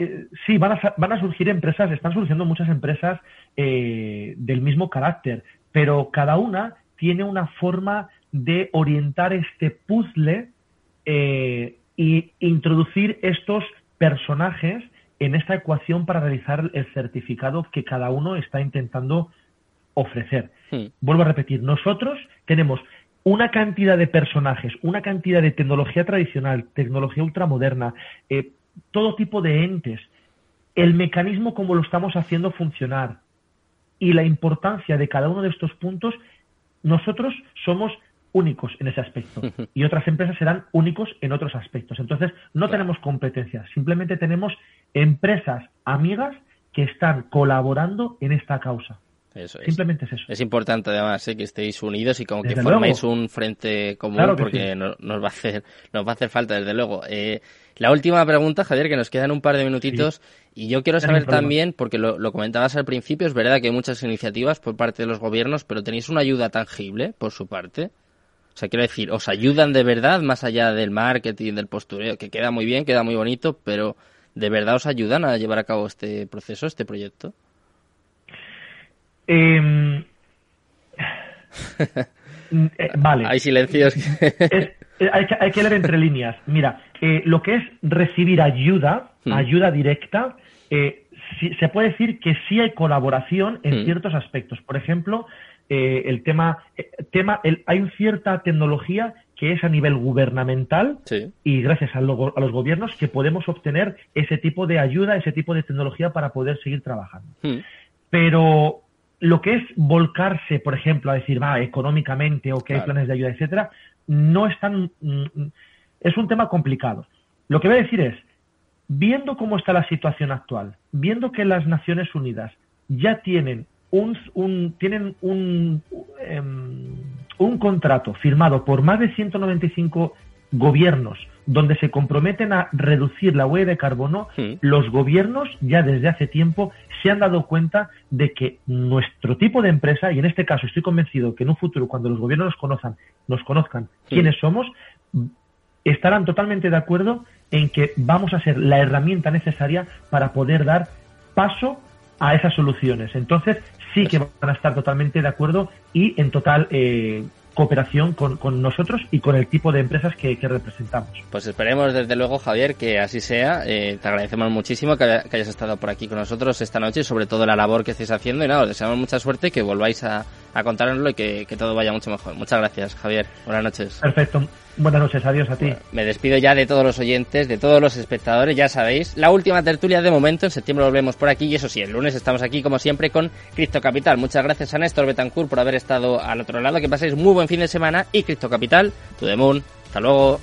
sí van a, van a surgir empresas están surgiendo muchas empresas eh, del mismo carácter pero cada una tiene una forma de orientar este puzzle e introducir estos personajes en esta ecuación para realizar el certificado que cada uno está intentando ofrecer. Hmm. Vuelvo a repetir, nosotros tenemos una cantidad de personajes, una cantidad de tecnología tradicional, tecnología ultramoderna, eh, todo tipo de entes, el mecanismo como lo estamos haciendo funcionar y la importancia de cada uno de estos puntos, nosotros somos únicos en ese aspecto y otras empresas serán únicos en otros aspectos. Entonces, no tenemos competencia, simplemente tenemos empresas amigas que están colaborando en esta causa. Eso es. Simplemente es eso. Es importante además ¿eh? que estéis unidos y como que forméis un frente común porque nos, va a hacer nos va a hacer falta desde luego. Eh, la última pregunta, Javier, que nos quedan un par de minutitos y yo quiero saber también, porque lo, lo, comentabas al principio, es verdad que hay muchas iniciativas por parte de los gobiernos, pero tenéis una ayuda tangible por su parte. O sea, quiero decir, ¿os ayudan de verdad más allá del marketing, del postureo, que queda muy bien, queda muy bonito, pero ¿de verdad os ayudan a llevar a cabo este proceso, este proyecto? Em, eh, vale. Hay silencios. hay, que, hay, que, leer entre líneas. Mira, eh, lo que es recibir ayuda, hmm. ayuda directa, eh, se puede decir que sí hay colaboración en hmm. ciertos aspectos. Por ejemplo, el tema, tema hay cierta tecnología que es a nivel gubernamental y gracias a, los gobiernos que podemos obtener ese tipo de ayuda, ese tipo de tecnología para poder seguir trabajando. Hmm. Pero lo que es volcarse, por ejemplo, a decir, va, económicamente o que hay planes de ayuda, etcétera, no es tan. Mm, es un tema complicado. Lo que voy a decir es, viendo cómo está la situación actual, viendo que las Naciones Unidas ya tienen un, un tienen un, em, un contrato firmado por más de 195 gobiernos donde se comprometen a reducir la huella de carbono, los gobiernos ya desde hace tiempo se han dado cuenta de que nuestro tipo de empresa, y en este caso estoy convencido que en un futuro cuando los gobiernos nos conozcan, nos conozcan quiénes somos, estarán totalmente de acuerdo en que vamos a ser la herramienta necesaria para poder dar paso a esas soluciones. Entonces, sí que van a estar totalmente de acuerdo y en total eh, cooperación con, nosotros y con el tipo de empresas que, representamos. Pues esperemos desde luego, Javier, que así sea. Eh, te agradecemos muchísimo que, hayas estado por aquí con nosotros esta noche y sobre todo la labor que estáis haciendo. Y nada, os deseamos mucha suerte, que volváis a, a contárnoslo y que, que todo vaya mucho mejor. Muchas gracias, Javier. Buenas noches. Perfecto. Buenas noches, adiós a ti. me despido ya de todos los oyentes, de todos los espectadores, ya sabéis. La última tertulia de momento, en septiembre volvemos por aquí y eso sí, el lunes estamos aquí como siempre con Cristo Capital. Muchas gracias a Néstor Betancourt por haber estado al otro lado, que paséis muy buen fin de semana y Cristo Capital, the moon. Hasta luego.